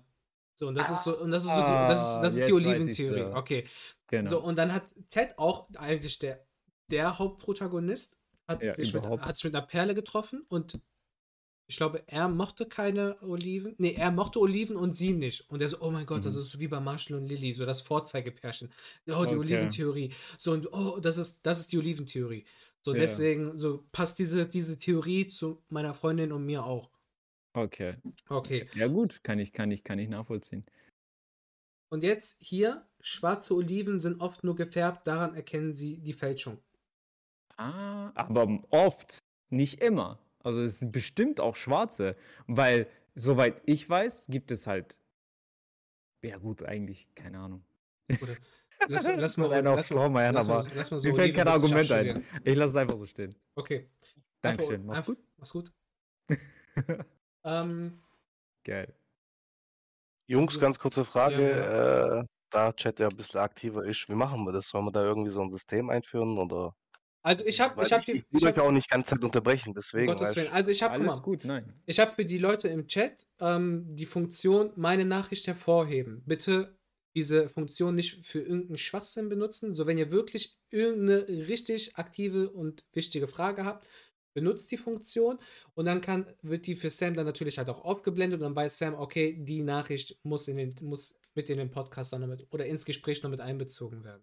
So, und das ist so, und das ist so die, das ist, das ist die Ah, Oliventheorie. Okay. Genau. So, und dann hat Ted auch eigentlich der, der Hauptprotagonist, hat, Ja, sich mit, hat sich mit einer Perle getroffen und ich glaube, er mochte keine Oliven. Nee, er mochte Oliven und sie nicht. Und er so, oh mein Gott, das Mhm. ist so wie bei Marshall und Lily, so das Vorzeigepärchen. Oh, die Okay. Oliventheorie. So, und oh, das ist, das ist die Oliventheorie. So, Ja. deswegen, so passt diese, diese Theorie zu meiner Freundin und mir auch. okay. Okay. Ja, gut, kann ich, kann ich, kann ich nachvollziehen. Und jetzt hier, schwarze Oliven sind oft nur gefärbt, daran erkennen sie die Fälschung. Ah, aber oft, nicht immer. Also es sind bestimmt auch schwarze, weil, soweit ich weiß, gibt es halt. Ja, gut, eigentlich, keine Ahnung. Oder lass, lass mal, lass mal, Schlaumeyer, lass mal, lass mal so Mir fällt kein Argument ein. Ich lasse es einfach so stehen. Okay. Dankeschön. Einfach- Mach's gut. Mach's gut. Ähm, Geil. Jungs, Ja. ganz kurze Frage. Ja, Äh, da Chat ja ein bisschen aktiver ist, wie machen wir das? Sollen wir da irgendwie so ein System einführen? Oder? Also ich habe, ich habe die, ich auch nicht ganze Zeit unterbrechen, um deswegen. Gottes Willen, also ich habe, guck Alles mal, gut, nein. ich habe für die Leute im Chat ähm, die Funktion meine Nachricht hervorheben. Bitte diese Funktion nicht für irgendeinen Schwachsinn benutzen. So, wenn ihr wirklich irgendeine richtig aktive und wichtige Frage habt, benutzt die Funktion und dann kann, wird die für Sam dann natürlich halt auch aufgeblendet und dann weiß Sam, okay, die Nachricht muss, in den, muss mit in den Podcast dann damit oder ins Gespräch noch mit einbezogen werden.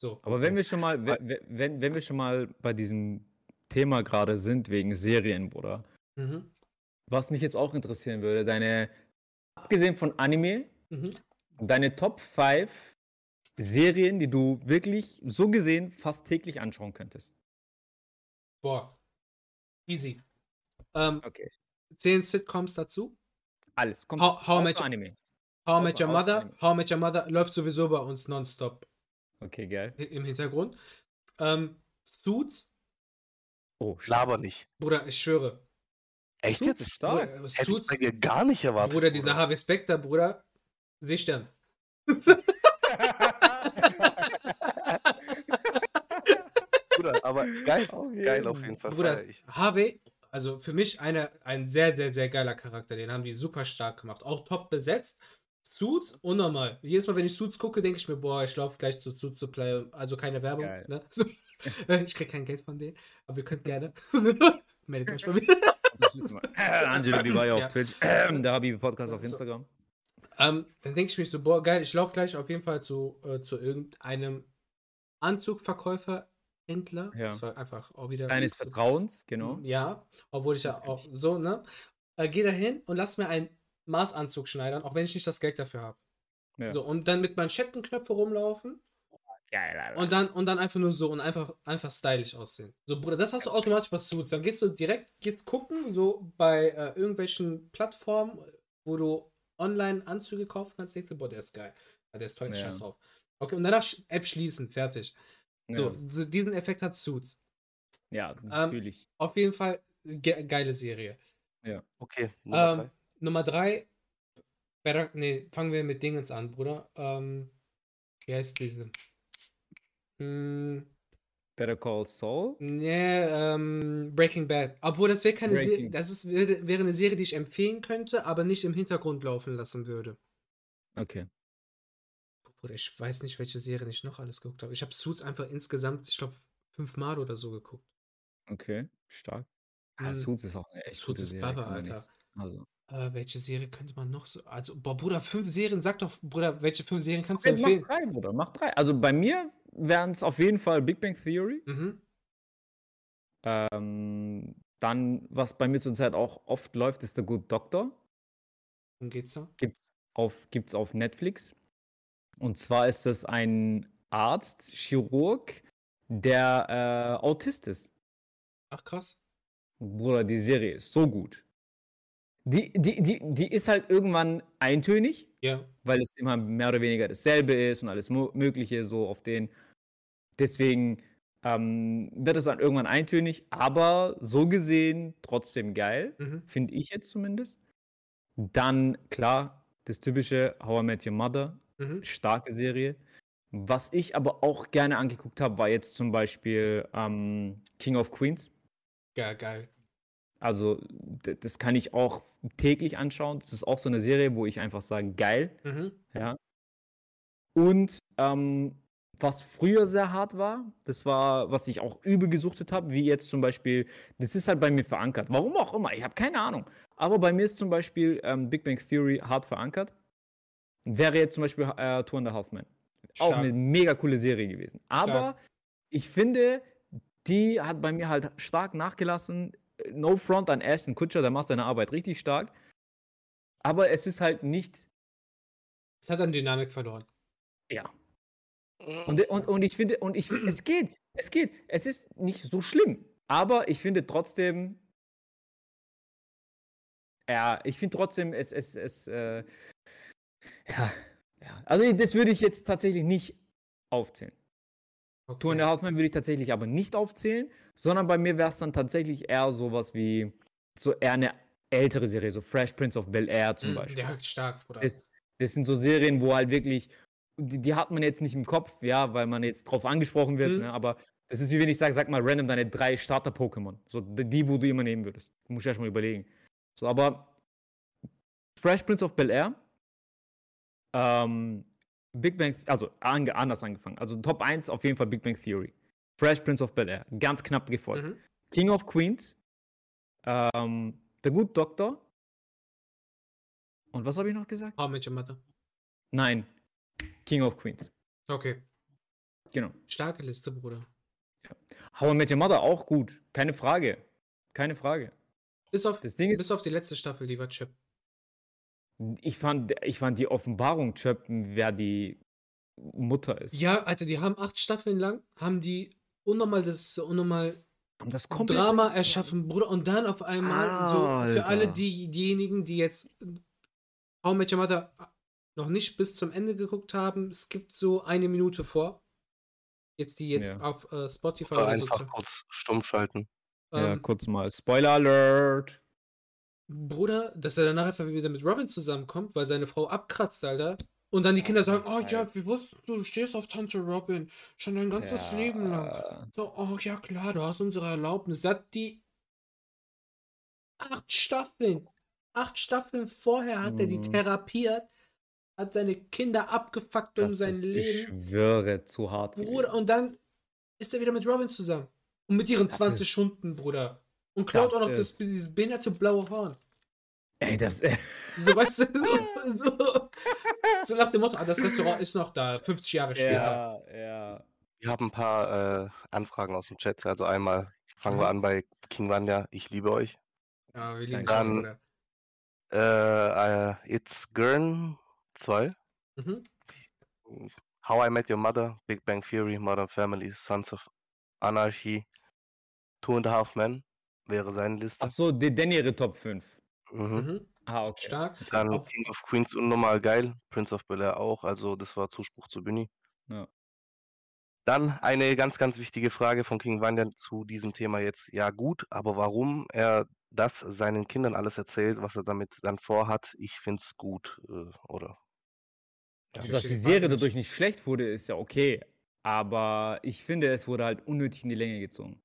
So. Aber wenn wir schon mal, wenn, wenn wir schon mal bei diesem Thema gerade sind, wegen Serien, Bruder, Mhm. was mich jetzt auch interessieren würde, deine, abgesehen von Anime, Mhm. deine Top 5 Serien, die du wirklich so gesehen fast täglich anschauen könntest. Boah. Easy. Ähm, Okay. zehn Sitcoms dazu. Alles. Kommt How- How Your- Anime. How I Met Your Mother. Anime. How I Met Your Mother läuft sowieso bei uns nonstop Okay, geil. im Hintergrund. Ähm, Suits, Oh. Laber nicht. Bruder, ich schwöre. Echt Suits jetzt? ist stark. Bruder, Hätte ich Suits, bei dir gar nicht erwartet. Bruder, dieser. Harvey Specter, Bruder, Seestern. Bruder, aber geil, Auf geil jeden. auf jeden Fall. Bruder, ich. Harvey, also für mich eine, ein sehr, sehr, sehr geiler Charakter. Den haben die super stark gemacht. Auch top besetzt. Suits, unnormal. Jedes Mal, wenn ich Suits gucke, denke ich mir, boah, ich laufe gleich zu Suits zu Play. Also keine Werbung. Ne? So. Ich kriege kein Geld von denen, aber ihr könnt gerne. Meldet euch bei mir. Angelo Di Vaio Ja. auf Twitch, der Habibi Podcast auf So. Instagram. Ähm, dann denke ich mich so, boah, geil, ich laufe gleich auf jeden Fall zu, äh, zu irgendeinem Anzugverkäufer, Händler. Ja. Das war einfach auch wieder. Deines Vertrauens, genau. Ja, obwohl ich ja auch so, ne? Äh, geh da hin und lass mir einen Maßanzug schneidern, auch wenn ich nicht das Geld dafür habe. Ja. So, und dann mit Manschettenknöpfe rumlaufen Geil, Alter. Und dann, und dann einfach nur so und einfach, einfach stylisch aussehen. So, Bruder, das hast du automatisch bei Suits. Dann gehst du direkt gehst gucken, so bei äh, irgendwelchen Plattformen, wo du online Anzüge kaufen kannst, denkst du, boah, der ist geil. Ja, der ist toll, Ja. scheiß drauf. Okay, und danach App schließen, fertig. So, ja, so diesen Effekt hat Suits. ja Ähm, natürlich. Auf jeden Fall ge geile Serie. Okay, Nummer Ähm. Nummer drei, Better, nee, fangen wir mit Dingens an, Bruder. Ähm, wie heißt diese? Hm, Better Call Saul. nee, ähm, Breaking Bad. Obwohl, das wäre keine Serie, das ist, wäre, wäre eine Serie, die ich empfehlen könnte, aber nicht im Hintergrund laufen lassen würde. Okay. Bruder, ich weiß nicht, welche Serien ich noch alles geguckt habe. Ich habe Suits einfach insgesamt, ich glaube, fünfmal oder so geguckt. Okay, stark. Ja, Hm, Suits ist auch eine echt Suits gute ist Serie. Baba, Alter. Also. Äh, welche Serie könnte man noch so. Also, boah, Bruder, fünf Serien, sag doch, Bruder, welche fünf Serien kannst du Okay, mach empfehlen? drei, Bruder, mach drei. Also bei mir wären es auf jeden Fall Big Bang Theory. Mhm. Ähm, dann, was bei mir zurzeit auch oft läuft, ist The Good Doctor. Worum geht's da? Gibt's auf, gibt's auf Netflix. Und zwar ist es ein Arzt, Chirurg, der äh, Autist ist. Ach, krass. Bruder, die Serie ist so gut. Die, die, die, die ist halt irgendwann eintönig, Ja. weil es immer mehr oder weniger dasselbe ist und alles Mögliche so auf den. Deswegen ähm, wird es dann irgendwann eintönig, aber so gesehen trotzdem geil, Mhm. finde ich jetzt zumindest. Dann, klar, das typische How I Met Your Mother, Mhm. starke Serie. Was ich aber auch gerne angeguckt habe, war jetzt zum Beispiel ähm, King of Queens. Ja, geil. Also, das kann ich auch täglich anschauen. Das ist auch so eine Serie, wo ich einfach sage, geil. Mhm. Ja. Und ähm, was früher sehr hart war, das war, was ich auch übel gesuchtet habe, wie jetzt zum Beispiel, das ist halt bei mir verankert. Warum auch immer, ich habe keine Ahnung. Aber bei mir ist zum Beispiel ähm, Big Bang Theory hart verankert. Wäre jetzt zum Beispiel äh, Two and a Half Men. Auch eine mega coole Serie gewesen. Aber Stark. ich finde, die hat bei mir halt stark nachgelassen. No front an Ashton Kutcher, der macht seine Arbeit richtig stark. Aber es ist halt nicht, Es hat an Dynamik verloren. ja. Und, und, und ich finde, und ich, es geht, es geht. Es ist nicht so schlimm. Aber ich finde trotzdem, ja, ich finde trotzdem, es, es, es, äh, ja, ja. Also das würde ich jetzt tatsächlich nicht aufzählen. Two and a Okay. Half Men würde ich tatsächlich aber nicht aufzählen, sondern bei mir wäre es dann tatsächlich eher sowas wie, so eher eine ältere Serie, so Fresh Prince of Bel Air zum Mhm, Beispiel. Ja, stark, Bruder. Das, das sind so Serien, wo halt wirklich, die, die hat man jetzt nicht im Kopf, ja, weil man jetzt drauf angesprochen wird, Mhm. ne, aber das ist wie wenn ich sage, sag mal random deine drei Starter-Pokémon. So die, wo du immer nehmen würdest. Du musst erst mal überlegen. So, aber Fresh Prince of Bel Air, ähm, Big Bang, also ange, anders angefangen. Also Top 1 auf jeden Fall Big Bang Theory. Fresh Prince of Bel Air, ganz knapp gefolgt. Mhm. King of Queens, ähm, The Good Doctor. Und was habe ich noch gesagt? How Met Your Mother. Nein, King of Queens. Okay. Genau. Starke Liste, Bruder. How I Met Your Mother auch gut. Keine Frage. Keine Frage. Bis auf, Das Ding bis ist, auf die letzte Staffel, die war Chip. Ich fand, ich fand die Offenbarung Chöp, wer die Mutter ist. Ja, Alter, die haben acht Staffeln lang, haben die unnormal das unnormal Haben das komplett Drama erschaffen, Bruder. Und dann auf einmal, so für alle Alter. die, diejenigen, die jetzt How Met Your Mother noch nicht bis zum Ende geguckt haben, es gibt so eine Minute vor. Jetzt die jetzt Ja. auf äh, Spotify Oder oder so. einfach zu- kurz stumm schalten. Ja, Ähm, kurz mal. Spoiler Alert. Bruder, dass er danach einfach wieder mit Robin zusammenkommt, weil seine Frau abkratzt, Alter. Und dann die Kinder sagen, oh ja, geil. wir wussten, du stehst auf Tante Robin schon dein ganzes Leben lang. Ja. So, oh ja klar, du hast unsere Erlaubnis. Das hat die acht Staffeln. Acht Staffeln vorher hat er die Mhm. therapiert, hat seine Kinder abgefuckt um Das sein ist, ich Leben. schwöre, zu hart. Bruder, und dann ist er wieder mit Robin zusammen. Und mit ihren Das 20 ist- Stunden, Bruder. Und klaut Das auch noch das, dieses behinderte blaue Horn. Ey, das. So, weißt du, so, so, so nach dem Motto, ah, das Restaurant ist noch da, 50 Jahre später. ja, ja. Wir haben ein paar äh, Anfragen aus dem Chat. Also einmal fangen wir Mhm. an bei King Vanya. Ich liebe euch. Ja, wir lieben Dann- Bruder. Äh, äh, It's Gurn 2. Mhm. How I Met Your Mother, Big Bang Theory, Modern Family, Sons of Anarchy, Two and a Half Men wäre seine Liste. Ach so, die, denn ihre Top 5. Mhm. Mhm. Ah, okay. Stark. Dann Auf- King of Queens unnormal geil, Prince of Bel Air auch, also das war Zuspruch zu Bunny. Ja. Dann eine ganz, ganz wichtige Frage von King Vanyan zu diesem Thema jetzt. Ja, gut, aber warum er das seinen Kindern alles erzählt, was er damit dann vorhat, ich finde es gut, äh, oder? Ja. Ich Dass die Serie dadurch nicht schlecht wurde, ist ja okay. Aber ich finde, es wurde halt unnötig in die Länge gezogen.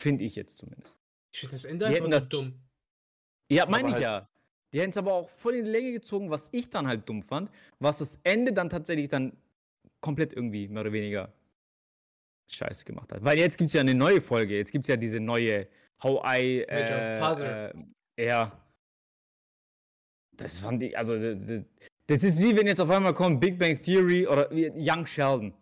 Finde ich jetzt zumindest. Ich finde das Ende Die einfach das- dumm. Ja, meine ich halt- ja. Die hätten es aber auch voll in die Länge gezogen, was ich dann halt dumm fand, was das Ende dann tatsächlich dann komplett irgendwie mehr oder weniger scheiße gemacht hat. Weil jetzt gibt es ja eine neue Folge, jetzt gibt es ja diese neue How I äh, äh, ja. Das fand ich, also das ist wie wenn jetzt auf einmal kommt Big Bang Theory oder Young Sheldon.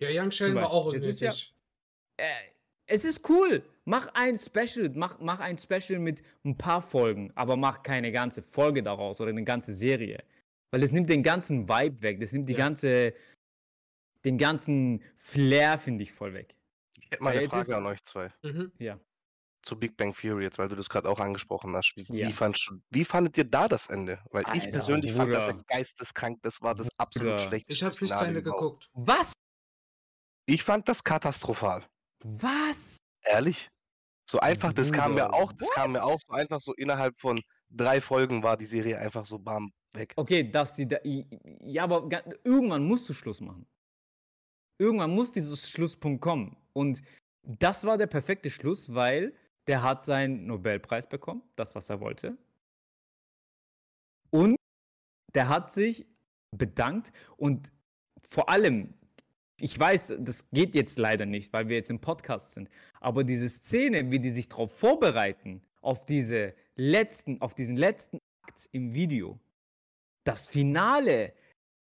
Ja, Young Sheldon war auch unnötig. ja- äh, es ist cool. Mach ein Special, mach, mach ein Special mit ein paar Folgen, aber mach keine ganze Folge daraus oder eine ganze Serie. Weil das nimmt den ganzen Vibe weg, das nimmt die Ja. ganze, den ganzen Flair, finde ich, voll weg. Ich hätte mal eine Frage ist- an euch zwei. Mhm. Ja. Zu Big Bang Theory jetzt, weil du das gerade auch angesprochen hast. Wie, Ja. wie, fandst du, wie fandet ihr da das Ende? Weil ich Alter, persönlich fand das Bruder. geisteskrank, das war das absolut Bruder. schlechteste Ich habe es nicht zu Ende geguckt. Was? Ich fand das katastrophal. Was? Ehrlich? So einfach, das kam mir auch, das kam mir what? auch so einfach so innerhalb von drei Folgen war die Serie einfach so bam weg. Okay, dass die da. Ja, aber irgendwann musst du Schluss machen. Irgendwann muss dieses Schlusspunkt kommen. Und das war der perfekte Schluss, weil der hat seinen Nobelpreis bekommen, das, was er wollte. Und der hat sich bedankt und vor allem, ich weiß, das geht jetzt leider nicht, weil wir jetzt im Podcast sind, aber diese Szene, wie die sich darauf vorbereiten, auf diese letzten, auf diesen letzten Akt im Video, das Finale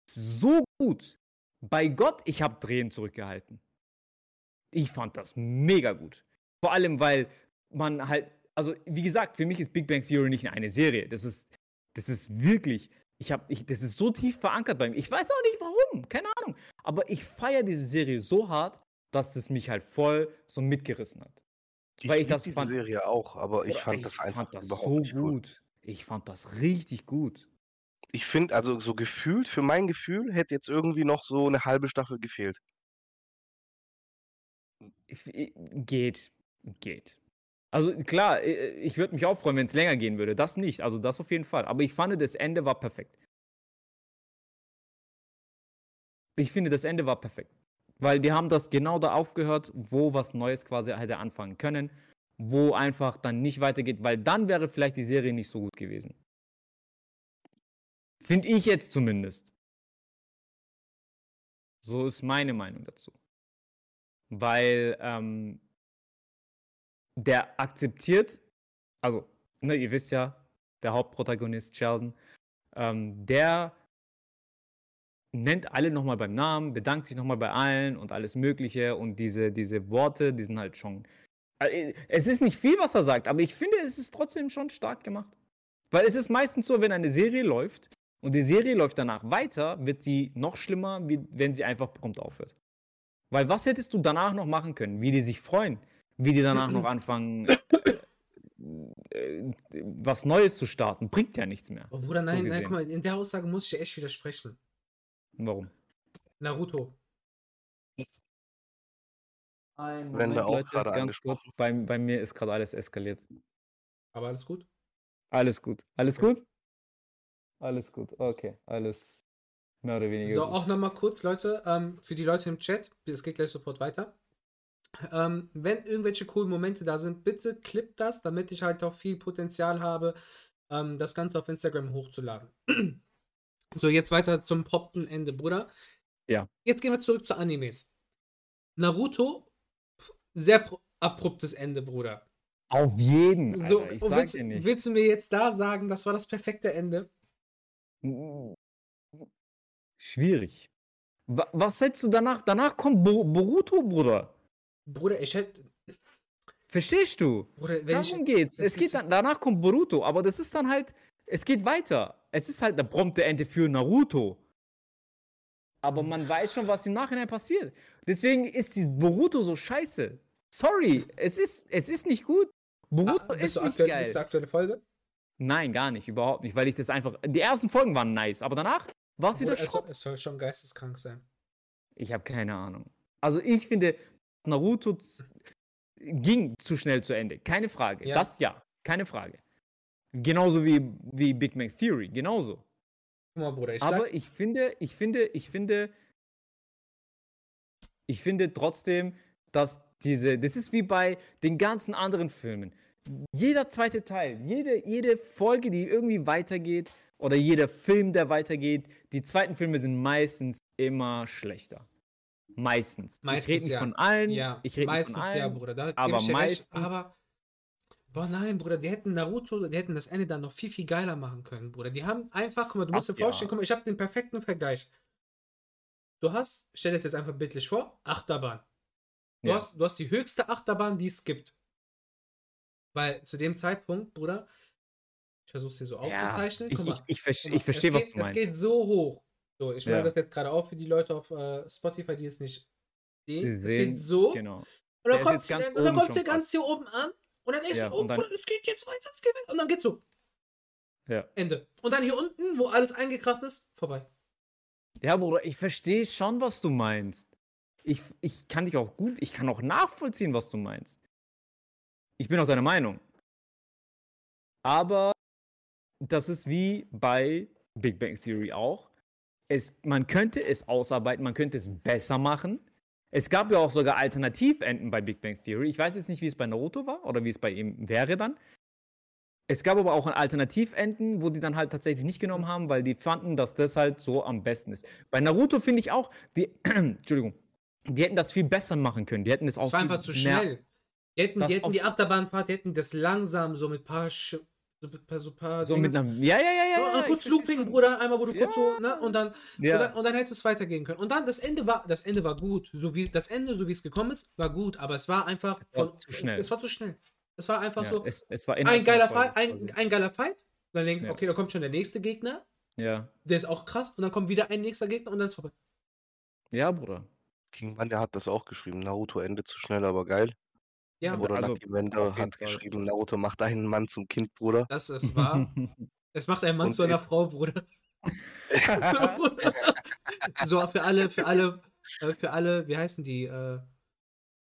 so gut. Bei Gott, ich habe Drehen zurückgehalten. Ich fand das mega gut. Vor allem, weil man halt, also wie gesagt, für mich ist Big Bang Theory nicht eine Serie. Das ist, das ist wirklich, ich habe, ich, das ist so tief verankert bei mir. Ich weiß auch nicht warum, keine Ahnung. Aber ich feiere diese Serie so hart, dass es mich halt voll so mitgerissen hat. Ich, Weil ich das diese fand- Serie auch, aber ich fand das einfach fand das so gut. gut. Ich fand das richtig gut. Ich finde, also so gefühlt, für mein Gefühl, hätte jetzt irgendwie noch so eine halbe Staffel gefehlt. Ich- ich- Geht. Geht. Also klar, äh, ich würde mich auch freuen, wenn es länger gehen würde. Das nicht. Also das auf jeden Fall. Aber ich fand, das Ende war perfekt. Ich finde, das Ende war perfekt. Weil die haben das genau da aufgehört, wo was Neues quasi hätte anfangen können. Wo einfach dann nicht weitergeht, weil dann wäre vielleicht die Serie nicht so gut gewesen. Finde ich jetzt zumindest. So ist meine Meinung dazu. Weil ähm, der akzeptiert, also, ne, ihr wisst ja, der Hauptprotagonist Sheldon, ähm, der nennt alle nochmal beim Namen, bedankt sich nochmal bei allen und alles Mögliche und diese, diese Worte, die sind halt schon. äh, Es ist nicht viel, was er sagt, aber ich finde, es ist trotzdem schon stark gemacht. Weil es ist meistens so, wenn eine Serie läuft und die Serie läuft danach weiter, wird die noch schlimmer, wie wenn sie einfach prompt aufhört. Weil was hättest du danach noch machen können? Wie die sich freuen, wie die danach noch anfangen, äh, äh, was Neues zu starten, bringt ja nichts mehr. Oh, Bruder, So nein, nein, gesehen. guck mal, in der Aussage muss ich dir echt widersprechen. Warum? Naruto. Ein Wenn wir auch gerade ganz kurz, bei, bei mir ist gerade alles eskaliert. Aber alles gut? Alles gut. Alles Okay. gut? Alles gut. Okay, alles mehr oder weniger. So, gut. auch nochmal kurz, Leute, ähm, für die Leute im Chat, es geht gleich sofort weiter. Ähm, wenn irgendwelche coolen Momente da sind, bitte clip das, damit ich halt auch viel Potenzial habe, ähm, das Ganze auf Instagram hochzuladen. so, jetzt weiter zum prompten Ende, Bruder. Ja. Jetzt gehen wir zurück zu Animes. Naruto, sehr abruptes Ende, Bruder. Auf jeden. So, Alter, ich sag willst, dir nicht. willst du mir jetzt da sagen, das war das perfekte Ende? Schwierig. Wa- Was setzt du danach? Danach kommt Bo Boruto, Bruder. Bruder, ich hätte. Verstehst du? Bruder, wenn ich, Darum geht's. es geht ist- dann, danach kommt Boruto, aber das ist dann halt, es geht weiter. Es ist halt der prompte Ende für Naruto. aber man weiß schon, was im Nachhinein passiert. Deswegen ist die Boruto so scheiße. Sorry, es ist, es ist nicht gut. Boruto Ah, ist nicht geil. bist du aktuelle Folge? Nein, gar nicht, überhaupt nicht, weil ich das einfach. Die ersten Folgen waren nice, aber danach war es wieder Bruder, es, Schrott. es soll schon geisteskrank sein. Ich habe keine Ahnung. Also ich finde, Naruto ging zu schnell zu Ende. Keine Frage. Ja. Das ja, keine Frage. Genauso wie, wie Big Bang Theory, genauso. Guck mal, Bruder, ich Aber ich finde, ich finde, ich finde, ich finde trotzdem, dass diese, das ist wie bei den ganzen anderen Filmen. Jeder zweite Teil, jede, jede Folge, die irgendwie weitergeht, oder jeder Film, der weitergeht, die zweiten Filme sind meistens immer schlechter. Meistens. ich Meistens, rede nicht ja. von allen. ja, ich rede nicht meistens von allen. ja, Bruder. Da aber ich dir recht, meistens- aber boah, nein, Bruder, die hätten Naruto, die hätten das Ende dann noch viel, viel geiler machen können, Bruder. Die haben einfach, guck mal, du musst Das dir vorstellen, ja. guck mal, ich habe den perfekten Vergleich. Du hast, stell dir das jetzt einfach bildlich vor, Achterbahn. Du, Ja. hast, du hast die höchste Achterbahn, die es gibt. Weil zu dem Zeitpunkt, Bruder, ich versuche es dir so Ja, aufzuzeichnen. ich, Guck ich, ich, ich verstehe, was geht, du meinst. Es geht so hoch. So, ich Ja. mache das jetzt gerade auch für die Leute auf äh, Spotify, die es nicht Sie sehen. Es sehen- geht so. Genau. Und dann kommt jetzt sie ganz sie ganz hier oben an. Und dann ist Ja, sie, oh, und dann- es geht jetzt weiter, es geht weiter. Und dann geht's so. Ja. Ende. Und dann hier unten, wo alles eingekracht ist, vorbei. Ja, Bruder, ich verstehe schon, was du meinst. Ich, ich kann dich auch gut, ich kann auch nachvollziehen, was du meinst. Ich bin auch deiner Meinung. Aber das ist wie bei Big Bang Theory auch. Es, man könnte es ausarbeiten, man könnte es besser machen. Es gab ja auch sogar Alternativenden bei Big Bang Theory. Ich weiß jetzt nicht, wie es bei Naruto war oder wie es bei ihm wäre dann. Es gab aber auch Alternativenden, wo die dann halt tatsächlich nicht genommen haben, weil die fanden, dass das halt so am besten ist. Bei Naruto finde ich auch, die, Entschuldigung, die hätten das viel besser machen können. Die hätten das auch Es war einfach zu schnell. Die hätten, die, hätten die Achterbahnfahrt, die hätten das langsam so mit paar, Sch so mit paar, so paar So mit einer. Ja, ja, ja, ja. So, kurz Looping, schon. Bruder, einmal, wo du Ja. kurz so, ne, und dann, Ja. und dann, und dann hätte es weitergehen können. Und dann, das Ende war, das Ende war gut. So wie, das Ende, so wie es gekommen ist, war gut, aber es war einfach Es war von, zu schnell. Es, es war zu schnell. Es war einfach ja, so, es, es war ein geiler, Folge ein, ein geiler Fight. Dann denkst du, Ja. okay, da kommt schon der nächste Gegner. Ja. der ist auch krass, und dann kommt wieder ein nächster Gegner und dann ist vorbei. ja, Bruder. King Wanda hat das auch geschrieben. Naruto endet zu schnell, aber geil. Ja, Oder also, Lucky jeden hat Fall. geschrieben, Naruto macht einen Mann zum Kind, Bruder. das ist wahr. Es macht einen Mann Und zu einer Frau, Bruder. so für alle, für alle, äh, für alle, wie heißen die? Äh,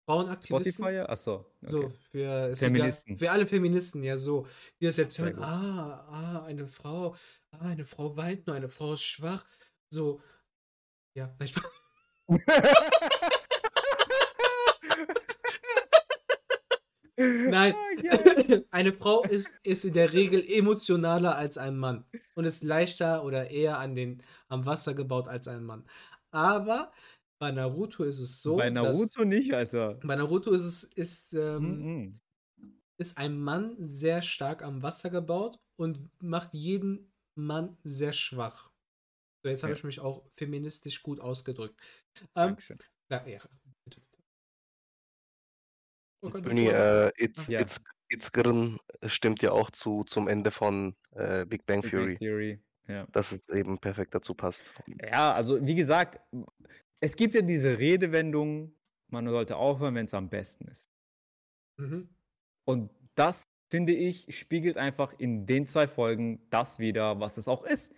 Frauenaktivisten? Spotify? Achso. Okay. So, für, Feministen. Ja, für alle Feministen, ja, so. Die das jetzt hören, ah, ah, eine Frau, ah, eine Frau weint nur, eine Frau ist schwach. So, ja, nein, Nein. Geil. eine Frau ist, ist in der Regel emotionaler als ein Mann und ist leichter oder eher an den, am Wasser gebaut als ein Mann. Aber bei Naruto ist es so, Bei dass, Naruto nicht, Alter. bei Naruto ist es, ist, ähm, Mhm. ist ein Mann sehr stark am Wasser gebaut und macht jeden Mann sehr schwach. So, jetzt habe Ja. ich mich auch feministisch gut ausgedrückt. Ähm, Dankeschön. na, ja, Böni, Bruder. äh, It's, Ja. It's, It's Grin stimmt ja auch zu, zum Ende von äh, Big Bang Big Bang Theory, Theory. Ja. dass es eben perfekt dazu passt. ja, also wie gesagt, es gibt ja diese Redewendung, man sollte aufhören, wenn es am besten ist. Mhm. Und das, finde ich, spiegelt einfach in den zwei Folgen das wieder, was es auch ist.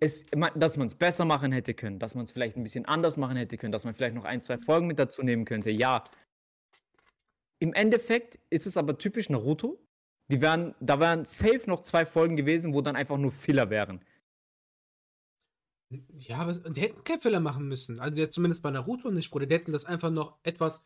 Es, dass man es besser machen hätte können, dass man es vielleicht ein bisschen anders machen hätte können, dass man vielleicht noch ein, zwei Folgen mit dazu nehmen könnte. Ja. Im Endeffekt ist es aber typisch Naruto. Die wären, da wären safe noch zwei Folgen gewesen, wo dann einfach nur Filler wären. Ja, aber die hätten keinen Fehler machen müssen. Also jetzt zumindest bei Naruto nicht, Bruder. Die hätten das einfach noch etwas,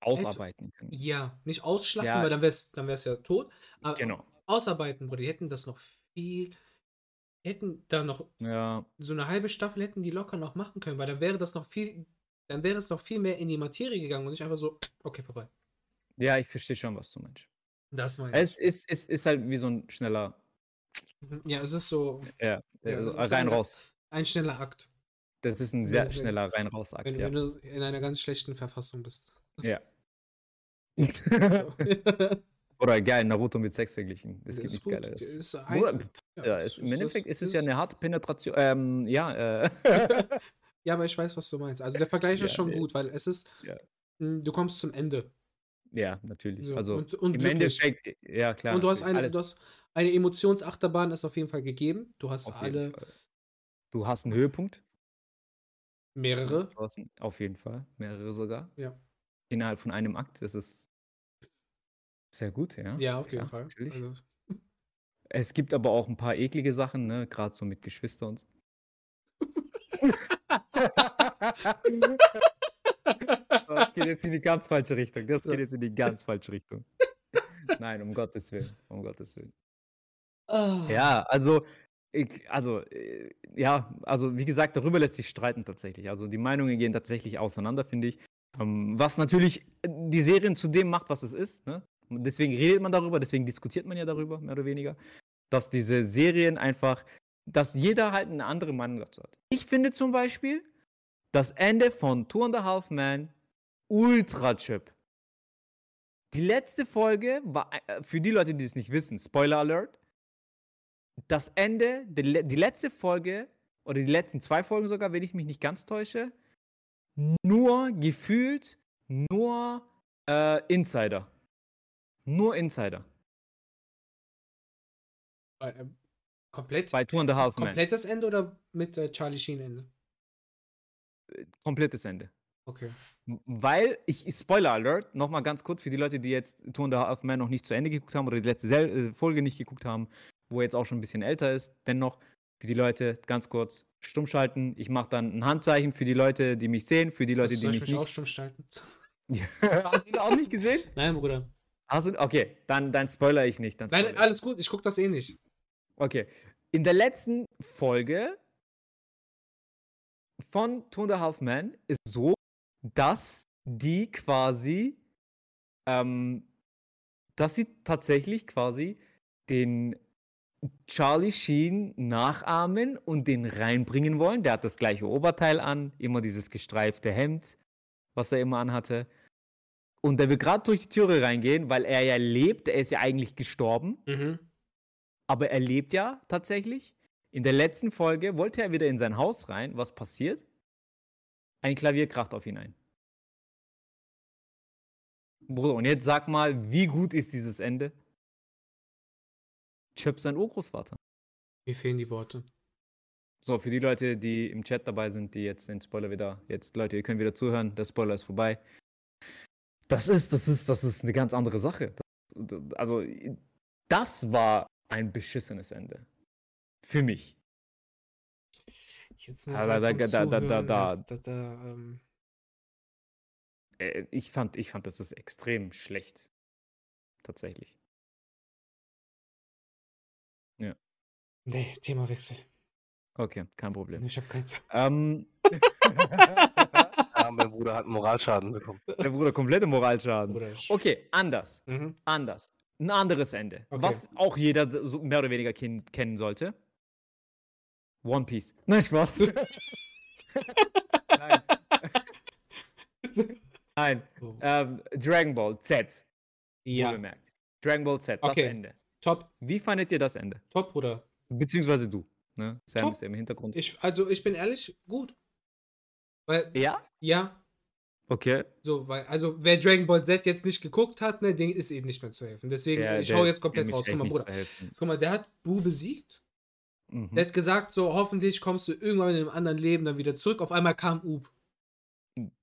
Ausarbeiten können. ja, nicht ausschlachten, Ja. weil dann wäre es dann wär's ja tot. Aber Genau. ausarbeiten, Bruder. Die hätten das noch viel, die hätten da noch Ja, so eine halbe Staffel hätten die locker noch machen können, weil dann wäre das noch viel, dann wäre es noch viel mehr in die Materie gegangen und nicht einfach so, okay, vorbei. Ja, ich verstehe schon, was du meinst. Das meine ich. Es ist, es ist halt wie so ein schneller, Ja, es ist so ja, Ja, also das ist rein ein- raus. ein schneller Akt, Das ist ein sehr wenn- schneller Rein-Raus-Akt, wenn, ja. wenn du in einer ganz schlechten Verfassung bist. ja. Oder geil, Naruto mit Sex verglichen. Es gibt Ist nichts. Geileres. Ist ein- Bruder, ja, ja, es- es, Im es Endeffekt ist- ist es ja eine harte Penetration. Ähm, ja, äh. Ja, aber ich weiß, was du meinst. Also der Vergleich ist schon nee. gut, weil es ist, du kommst zum Ende. Ja, natürlich. So, also und, und im glücklich. Endeffekt, ja klar. und du hast eine, du hast eine Emotionsachterbahn ist auf jeden Fall gegeben. Du hast auf alle. Du hast einen Höhepunkt. mehrere. Einen, auf jeden Fall. Mehrere sogar. Ja. Innerhalb von einem Akt. Das ist sehr gut, ja. Ja, auf klar, jeden Fall. Natürlich. Also, Es gibt aber auch ein paar eklige Sachen, ne? Gerade so mit Geschwistern und so. Das geht jetzt in die ganz falsche Richtung. Das geht jetzt in die ganz falsche Richtung. Nein, um Gottes Willen. Um Gottes Willen. ah. Ja, also, ich, also, äh, ja, also wie gesagt, darüber lässt sich streiten tatsächlich. Also die Meinungen gehen tatsächlich auseinander, finde ich. Ähm, was natürlich äh, die Serien zu dem macht, was es ist. Ne? Deswegen redet man darüber, deswegen diskutiert man ja darüber, mehr oder weniger. Dass diese Serien einfach, dass jeder halt eine andere Meinung dazu hat. Ich finde zum Beispiel das Ende von Two and a Half Men ultra chip. Die letzte Folge war, äh, für die Leute, die es nicht wissen, Spoiler Alert, das Ende, die, die letzte Folge, oder die letzten zwei Folgen sogar, wenn ich mich nicht ganz täusche, nur gefühlt, nur äh, Insider. Nur Insider. Äh, äh, komplett? Bei Two and a Half Men. komplettes Ende oder mit äh, Charlie Sheen Ende? Komplettes Ende. Okay. Weil, ich, Spoiler Alert, nochmal ganz kurz für die Leute, die jetzt Two and a Half Men noch nicht zu Ende geguckt haben oder die letzte äh, Folge nicht geguckt haben, wo jetzt auch schon ein bisschen älter ist, dennoch für die Leute ganz kurz stumm schalten. Ich mache dann ein Handzeichen für die Leute, die mich sehen, für die Leute, Also die mich mich auch nicht. schon gestalten? Hast du das auch nicht gesehen? Nein, Bruder. Du, okay, dann, dann spoiler ich nicht. Dann Nein, alles gut, ich guck das eh nicht. Okay. In der letzten Folge von Two and a Half Men ist so, dass die quasi, ähm, dass sie tatsächlich quasi den Charlie Sheen nachahmen und den reinbringen wollen. Der hat das gleiche Oberteil an, immer dieses gestreifte Hemd, was er immer anhatte. Und der will gerade durch die Türe reingehen, weil er ja lebt. Er ist ja eigentlich gestorben Mhm. aber er lebt ja tatsächlich. In der letzten Folge wollte er wieder in sein Haus rein. Was passiert? Ein Klavier kracht auf ihn ein. Bruder, und jetzt sag mal, wie gut ist dieses Ende? Chöp sein Urgroßvater. Mir fehlen die Worte. So, für die Leute, die im Chat dabei sind, die jetzt den Spoiler wieder, jetzt Leute, ihr könnt wieder zuhören, der Spoiler ist vorbei. Das ist, das ist, das ist eine ganz andere Sache. Das, also, das war ein beschissenes Ende. Für mich. Jetzt Ja, da- da- vom da- da- da- Zuhören da- erst, da, da, ähm, Äh, Ich fand, ich fand, das ist extrem schlecht. Tatsächlich. Nee, Themawechsel. Okay, kein Problem. Ich habe Zeit. Ähm, Ja, mein Bruder hat einen Moralschaden bekommen. der Bruder, komplette Moralschaden. Bruder. Okay, anders. Mhm. Anders. Ein anderes Ende. Okay. Was auch jeder so mehr oder weniger ken kennen sollte. One Piece. Nein, Spaß. Nein. Nein. Oh. Ähm, Dragon Ball Z. Ja, Wohlgemerkt. Dragon Ball Z, das Okay. Ende. top, Wie fandet ihr das Ende? top, Bruder. Beziehungsweise du. Ne? Sam Top. ist ja im Hintergrund. Ich, also ich bin ehrlich, gut. Weil, ja? ja, Okay. so, weil, also wer Dragon Ball Z jetzt nicht geguckt hat, ne, den ist eben nicht mehr zu helfen. Deswegen, Der- ich hau jetzt komplett raus. Guck mal, Bruder. Guck mal, der hat Bu besiegt. Mhm. Der hat gesagt, so, hoffentlich kommst du irgendwann in einem anderen Leben dann wieder zurück. Auf einmal kam Ub.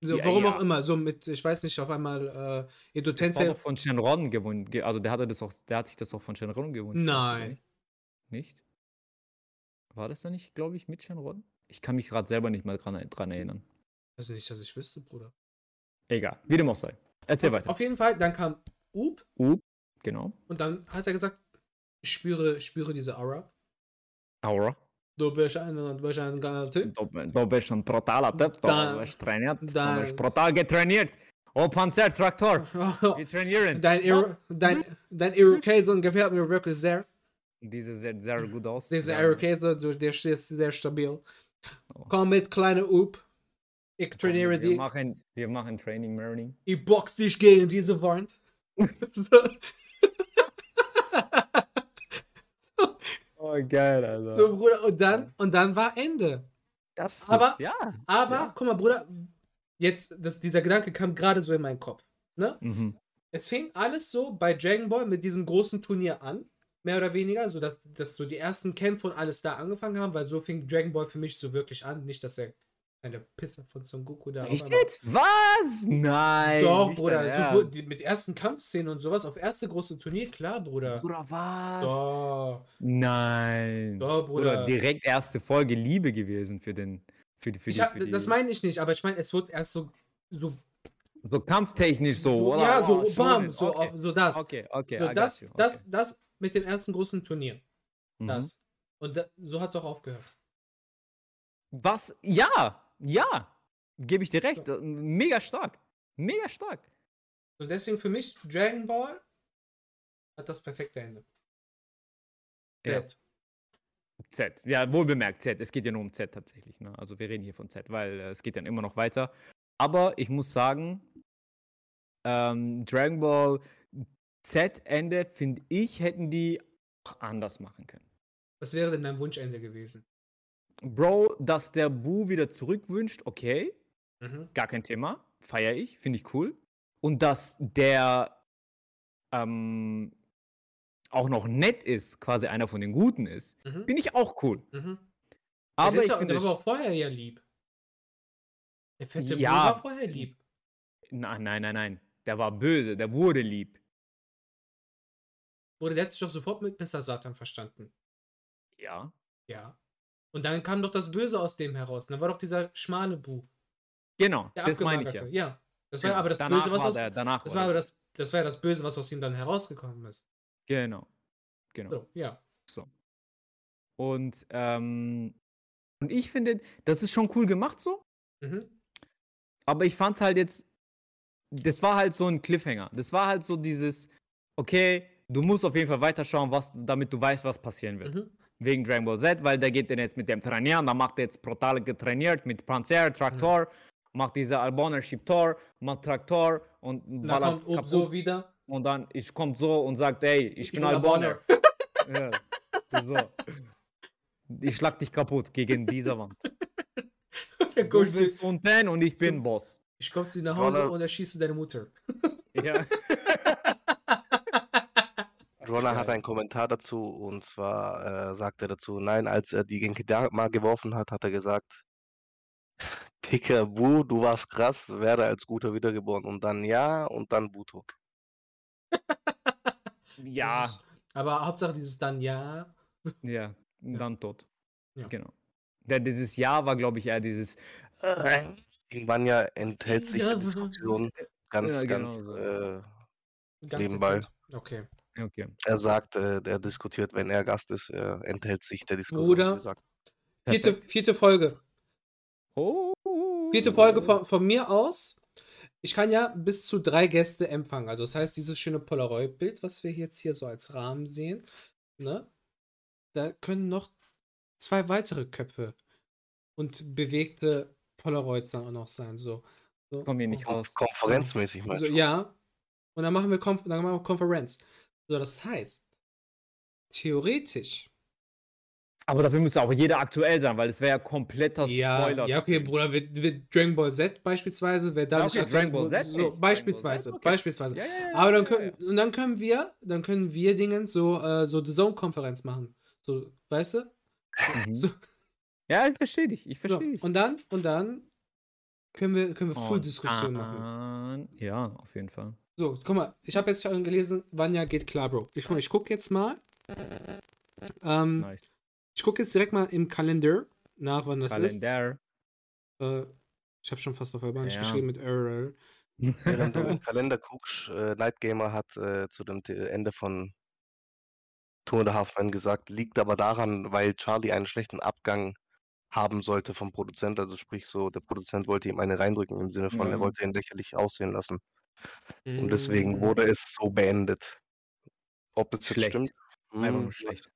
So, Ja, warum ja. auch immer, so mit, ich weiß nicht, auf einmal äh, Das war doch von Shenron gewonnen. ge- Also der hatte das auch, der hat sich das auch von Shenron oder Nein. Nicht? War das da nicht, glaube ich, mit Shenron? Ich kann mich gerade selber nicht mal dran, dran erinnern. Also nicht, dass ich wüsste, Bruder. Egal, wie dem auch sei. Erzähl auf, weiter. auf jeden Fall, dann kam Ub Uh, genau. und dann hat er gesagt, ich spüre, ich spüre diese Aura. Aura. Du bist ein, du bist ein geiler Typ. Du, du bist ein brutaler Typ. Du bist trainiert. Du da- bist brutal getrainiert. Oh, Panzertraktor. Wir trainieren. Dein, Iro dein, dein Irokesen gefällt mir wirklich sehr. Diese sieht sehr gut aus. Dieser Sehr- Irokese, du- der ist sehr stabil. Oh. Komm mit, kleine Ub. Ich trainiere wir dich. Machen, wir machen Training Learning. Ich box dich gegen diese Wand. so, Oh, geil, Alter. so, Bruder, und dann, und dann war Ende. Das, Aber- das, ja. Aber, Ja. guck mal, Bruder, jetzt, das, dieser Gedanke kam gerade so in meinen Kopf. Ne? Mhm. Es fing alles so bei Dragon Ball mit diesem großen Turnier an, mehr oder weniger, so dass, dass so die ersten Kämpfe und alles da angefangen haben, weil so fing Dragon Ball für mich so wirklich an. Nicht, dass er eine Pisse von Son Goku da Echt jetzt? Was? Nein. Doch, nicht Bruder, so, die, mit ersten Kampfszenen und sowas auf erste große Turnier, klar, Bruder. Bruder, was? Doch, Nein. doch, Bruder. Bruder, direkt erste Folge Liebe gewesen für den. Für die, für die, hab, für die das meine ich nicht, aber ich meine, es wird erst so, so, So kampftechnisch so, so oder? ja, so, Oh, bam, so, okay. so das. Okay, okay, so das, you, das, okay. das mit dem ersten großen Turnier. Mhm. Das. Und da, so hat es auch aufgehört. Was? Ja, ja. Gebe ich dir recht. äh, Mega stark. Mega stark. Und deswegen für mich, Dragon Ball hat das perfekte Ende. Ja. Dead. Z. Ja, wohl bemerkt, Z. Es geht ja nur um Z tatsächlich. Ne? Also wir reden hier von Z, weil äh, es geht dann immer noch weiter. Aber ich muss sagen, ähm, Dragon Ball Z-Ende, finde ich, hätten die auch anders machen können. Was wäre denn dein Wunschende gewesen? Bro, dass der Bu wieder zurückwünscht, okay, Mhm. gar kein Thema. Feiere ich, finde ich cool. Und dass der ähm, auch noch nett ist, quasi einer von den Guten ist, Mhm. finde ich auch cool. Mhm. Aber ich ja, finde der war auch vorher ja lieb. Der fette Ja. ja. war vorher lieb. Nein, nein, nein, nein. Der war böse, der wurde lieb. Hat sich doch sofort mit Mr. Satan verstanden. Ja. Ja. Und dann kam doch das Böse aus dem heraus. Dann war doch dieser schmale Bu. Genau, das meine ich ja. Ja. Das war Genau. ja aber das danach Böse, was war aus. der, danach das war aber das, das war ja das Böse, was aus ihm dann herausgekommen ist. Genau. Genau. So, ja. So. Und, ähm, und ich finde, das ist schon cool gemacht so, Mhm. aber ich fand es halt jetzt, das war halt so ein Cliffhanger. Das war halt so dieses, okay, du musst auf jeden Fall weiterschauen, was, damit du weißt, was passieren wird. Mhm. Wegen Dragon Ball Z, weil der geht dann jetzt mit dem Trainieren, dann macht er jetzt brutal getrainiert mit Panzer, Traktor, macht diese Alboner Tor, macht Traktor und dann ballert kommt kaputt. so wieder. Und dann ich kommt so und sagt, ey, ich, bin bin Alboner. ja, so. Ich schlag dich kaputt gegen diese Wand. Du bist unten und ich bin Boss. ich komme zu dir nach Hause Roller- und erschieße deine Mutter. Ja. Roller hat einen Kommentar dazu und zwar äh, sagt er dazu, nein, als er die Genki Dama geworfen hat, hat er gesagt, Dicker Bu, du warst krass, werde als Guter wiedergeboren und dann ja und dann Buto. ja, Aber Hauptsache dieses dann ja. ja, dann tot. Ja. Genau. Der, dieses Ja war, glaube ich, eher dieses. Irgendwann ja enthält sich Ja. der Diskussion ganz, Ja, genau ganz, so. äh, Ganz Nebenbei. Okay. Okay. er sagt, äh, der diskutiert, wenn er Gast ist, er enthält sich der Diskussion. Bruder. Vierte, vierte Folge. Oh. Vierte Folge von, von mir aus. Ich kann ja bis zu drei Gäste empfangen. Also das heißt, dieses schöne Polaroid-Bild, was wir jetzt hier so als Rahmen sehen, ne? Da können noch zwei weitere Köpfe und bewegte Polaroids dann auch noch sein. So. so. Komm hier nicht raus. Konferenzmäßig mal. So, ja. Und dann machen wir, Konf dann machen wir Konferenz. So, das heißt, theoretisch. Aber dafür müsste auch jeder aktuell sein, weil es wäre ja kompletter Ja, Spoiler. ja, okay, Bruder, wird, wird Dragon Ball Z beispielsweise, wer da Ja, okay, Dragon Ball Z so. Dragon Ball beispielsweise, Z, okay. beispielsweise. Ja, ja, Aber dann können, und dann können wir, dann können wir Dingen so, äh, so The Zone-Konferenz machen. So, weißt du? Mhm. So, Ja, ich verstehe dich. Ich so. verstehe dich. Und dann, und dann können wir, können wir Full-Diskussion machen. Ja, auf jeden Fall. So, guck mal, ich habe jetzt schon gelesen, Vanya geht klar, Bro. Ich, guck mal, ich gucke jetzt mal. Ähm, Nice. Ich gucke jetzt direkt mal im Kalender nach, wann das Kalender. ist. Äh, ich habe schon fast auf Albanisch Ja. geschrieben mit Error. Während du im Kalender guckst, äh, Night Gamer hat äh, zu dem T- Ende von Two and a Half Men gesagt, liegt aber daran, weil Charlie einen schlechten Abgang haben sollte vom Produzent. Also sprich so, der Produzent wollte ihm eine reindrücken im Sinne von, Ja. er wollte ihn lächerlich aussehen lassen. Und deswegen wurde es so beendet. Ob es jetzt Schlecht. stimmt? Einfach hm, nur schlecht.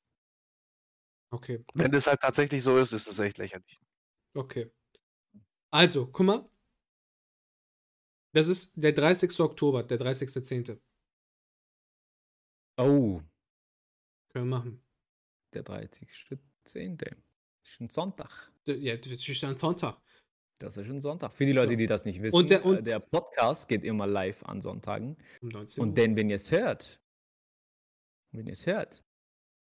Okay, Wenn das halt tatsächlich so ist, ist es echt lächerlich. okay. Also, guck mal. Das ist der 30. Oktober, der 30.10. Oh, Können wir machen. der 30.10. Ist ein Sonntag. Ja, das ist ein Sonntag. Das ist ein Sonntag. Für die Leute, die das nicht wissen, Und der- und- äh, der Podcast geht immer live an Sonntagen. Um 19 Und denn, wenn ihr es hört, wenn ihr es hört,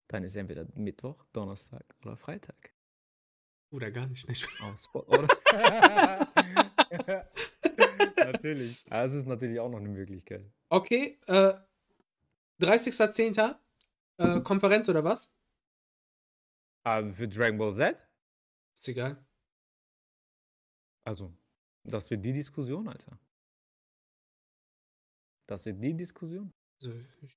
dann ist entweder Mittwoch, Donnerstag oder Freitag. Oder gar nicht. nicht. Natürlich. Das ist natürlich auch noch eine Möglichkeit. Okay, äh, 30.10. Äh, Konferenz oder was? Aber für Dragon Ball Z, Ist egal. Also, das wird die Diskussion, Alter. Das wird die Diskussion. Also, ich,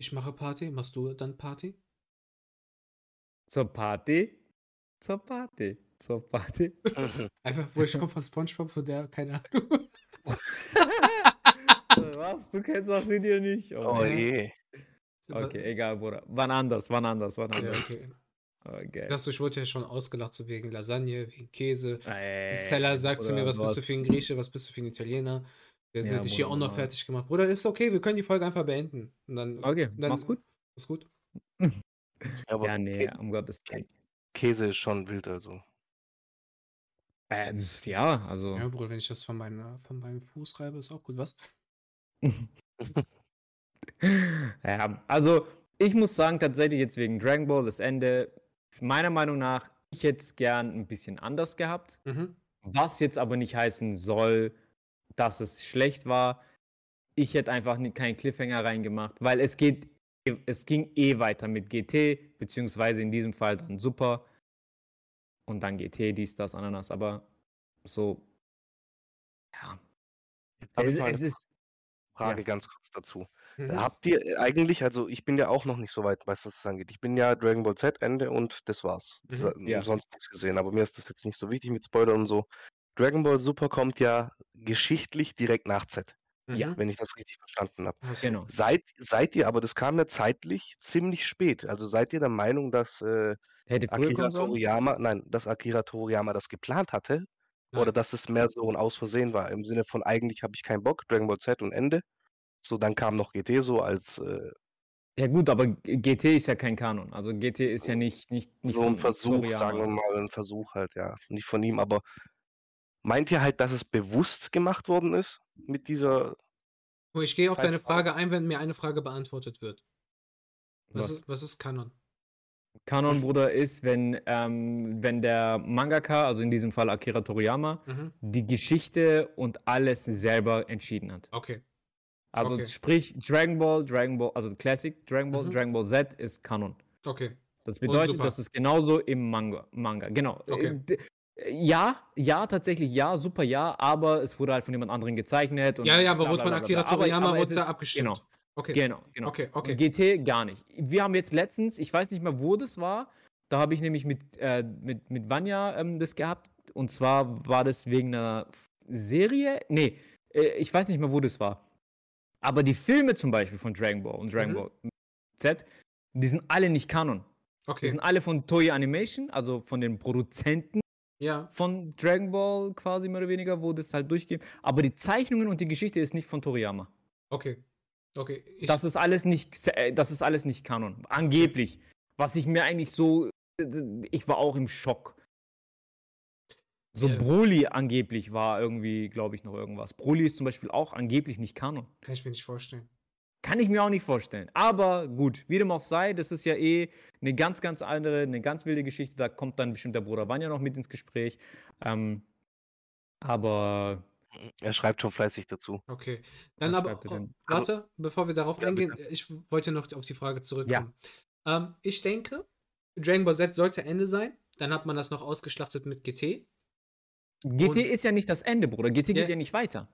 ich mache Party, machst du dann Party? Zur Party. Zur Party. Zur Party. Einfach, wo ich komme von Spongebob, von der, keine Ahnung. Was? Du kennst das Video nicht? Oh Mann. je. Okay, egal, Bruder. Wann anders, wann anders, wann Ja, anders. Okay. Okay. Das, ich wurde ja schon ausgelacht, so wegen Lasagne, wegen Käse. Ey, Zeller sagt zu mir, Bruder, was bist du für ein Grieche, was bist du für ein Italiener? Der Ja, hat dich hier auch noch fertig gemacht. Bruder, ist okay, wir können die Folge einfach beenden. Und dann, Okay, dann mach's gut. Ist gut. Aber Ja, nee, Kä- um Gottes Willen. Käse ist schon wild, also. Ähm, ja, also. Ja, Bruder, wenn ich das von, meiner, von meinem Fuß reibe, ist auch gut. Was? ja, also ich muss sagen, tatsächlich jetzt wegen Dragon Ball, das Ende, meiner Meinung nach, ich hätte es gern ein bisschen anders gehabt. Mhm. Was jetzt aber nicht heißen soll, dass es schlecht war. Ich hätte einfach keinen Cliffhanger reingemacht, weil es geht, es ging eh weiter mit GT, beziehungsweise in diesem Fall dann Super und dann GT, dies, das, Ananas, aber so, ja. Es, es ist, Frage ja. ganz kurz dazu. Mhm. Habt ihr eigentlich, also ich bin ja auch noch nicht so weit, weiß, was das angeht. Ich bin ja Dragon Ball Z Ende und das war's. Das, Mhm. äh, Ja. Sonst nichts gesehen, aber mir ist das jetzt nicht so wichtig mit Spoiler und so. Dragon Ball Super kommt ja geschichtlich direkt nach Z, ja. Mhm. wenn ich das richtig verstanden habe. Genau. Seid, seid ihr, aber das kam ja zeitlich ziemlich spät. Also seid ihr der Meinung, dass äh, Akira? Toriyama, nein, dass Akira Toriyama das geplant hatte? Oder Nein. dass es mehr so ein Aus Versehen war? Im Sinne von eigentlich habe ich keinen Bock, Dragon Ball Z und Ende. So, dann kam noch GT so als äh, Ja gut, aber GT ist ja kein Kanon. Also GT ist ja nicht, nicht, nicht so ein von Versuch, Toriyama. sagen wir mal, ein Versuch halt, ja. Nicht von ihm, aber meint ihr halt, dass es bewusst gemacht worden ist mit dieser. Oh, Ich gehe auf deine Frage ein, wenn mir eine Frage beantwortet wird. Was, Was? Ist, was ist Kanon? Kanon, Bruder, ist, wenn, ähm, wenn der Mangaka, also in diesem Fall Akira Toriyama, Mhm. die Geschichte und alles selber entschieden hat. Okay. Also Okay. sprich Dragon Ball, Dragon Ball, also Classic Dragon Ball, Mhm. Dragon Ball Z ist Kanon. Okay. Das bedeutet, das ist genauso im Manga. Manga. Genau. Äh, Okay. d- Ja, ja, tatsächlich ja, super ja, aber es wurde halt von jemand anderem gezeichnet. Und Ja, ja, aber wurde von Akira Toriyama wurde ja abgestimmt. Genau. Okay. Genau, genau. Okay, okay. GT gar nicht. Wir haben jetzt letztens, ich weiß nicht mehr, wo das war, da habe ich nämlich mit, äh, mit, mit Vanya ähm, das gehabt. Und zwar war das wegen einer Serie. Nee, äh, ich weiß nicht mehr, wo das war. Aber die Filme zum Beispiel von Dragon Ball und Dragon Mhm. Ball Z, die sind alle nicht Kanon. Die Okay. sind alle von Toei Animation, also von den Produzenten Ja. von Dragon Ball quasi mehr oder weniger, wo das halt durchgeht. Aber die Zeichnungen und die Geschichte ist nicht von Toriyama. Okay. Okay. Ich, Das ist alles nicht, äh, das ist alles nicht Kanon. Angeblich. Was ich mir eigentlich so, äh, ich war auch im Schock. So Ja. Broly angeblich war irgendwie, glaube ich, noch irgendwas. Broly ist zum Beispiel auch angeblich nicht Kanon. kann ich mir nicht vorstellen. Kann ich mir auch nicht vorstellen. Aber gut, wie dem auch sei, das ist ja eh eine ganz, ganz andere, eine ganz wilde Geschichte. Da kommt dann bestimmt der Bruder Vanya noch mit ins Gespräch. Ähm, aber Er schreibt schon fleißig dazu. Okay. Dann Was aber, er oh, warte, bevor wir darauf Ja, eingehen, ich wollte noch auf die Frage zurückkommen. Ja. Ähm, ich denke, Dragon Ball Z sollte Ende sein. Dann hat man das noch ausgeschlachtet mit GT. GT Und- ist ja nicht das Ende, Bruder. GT Ja. geht ja nicht weiter.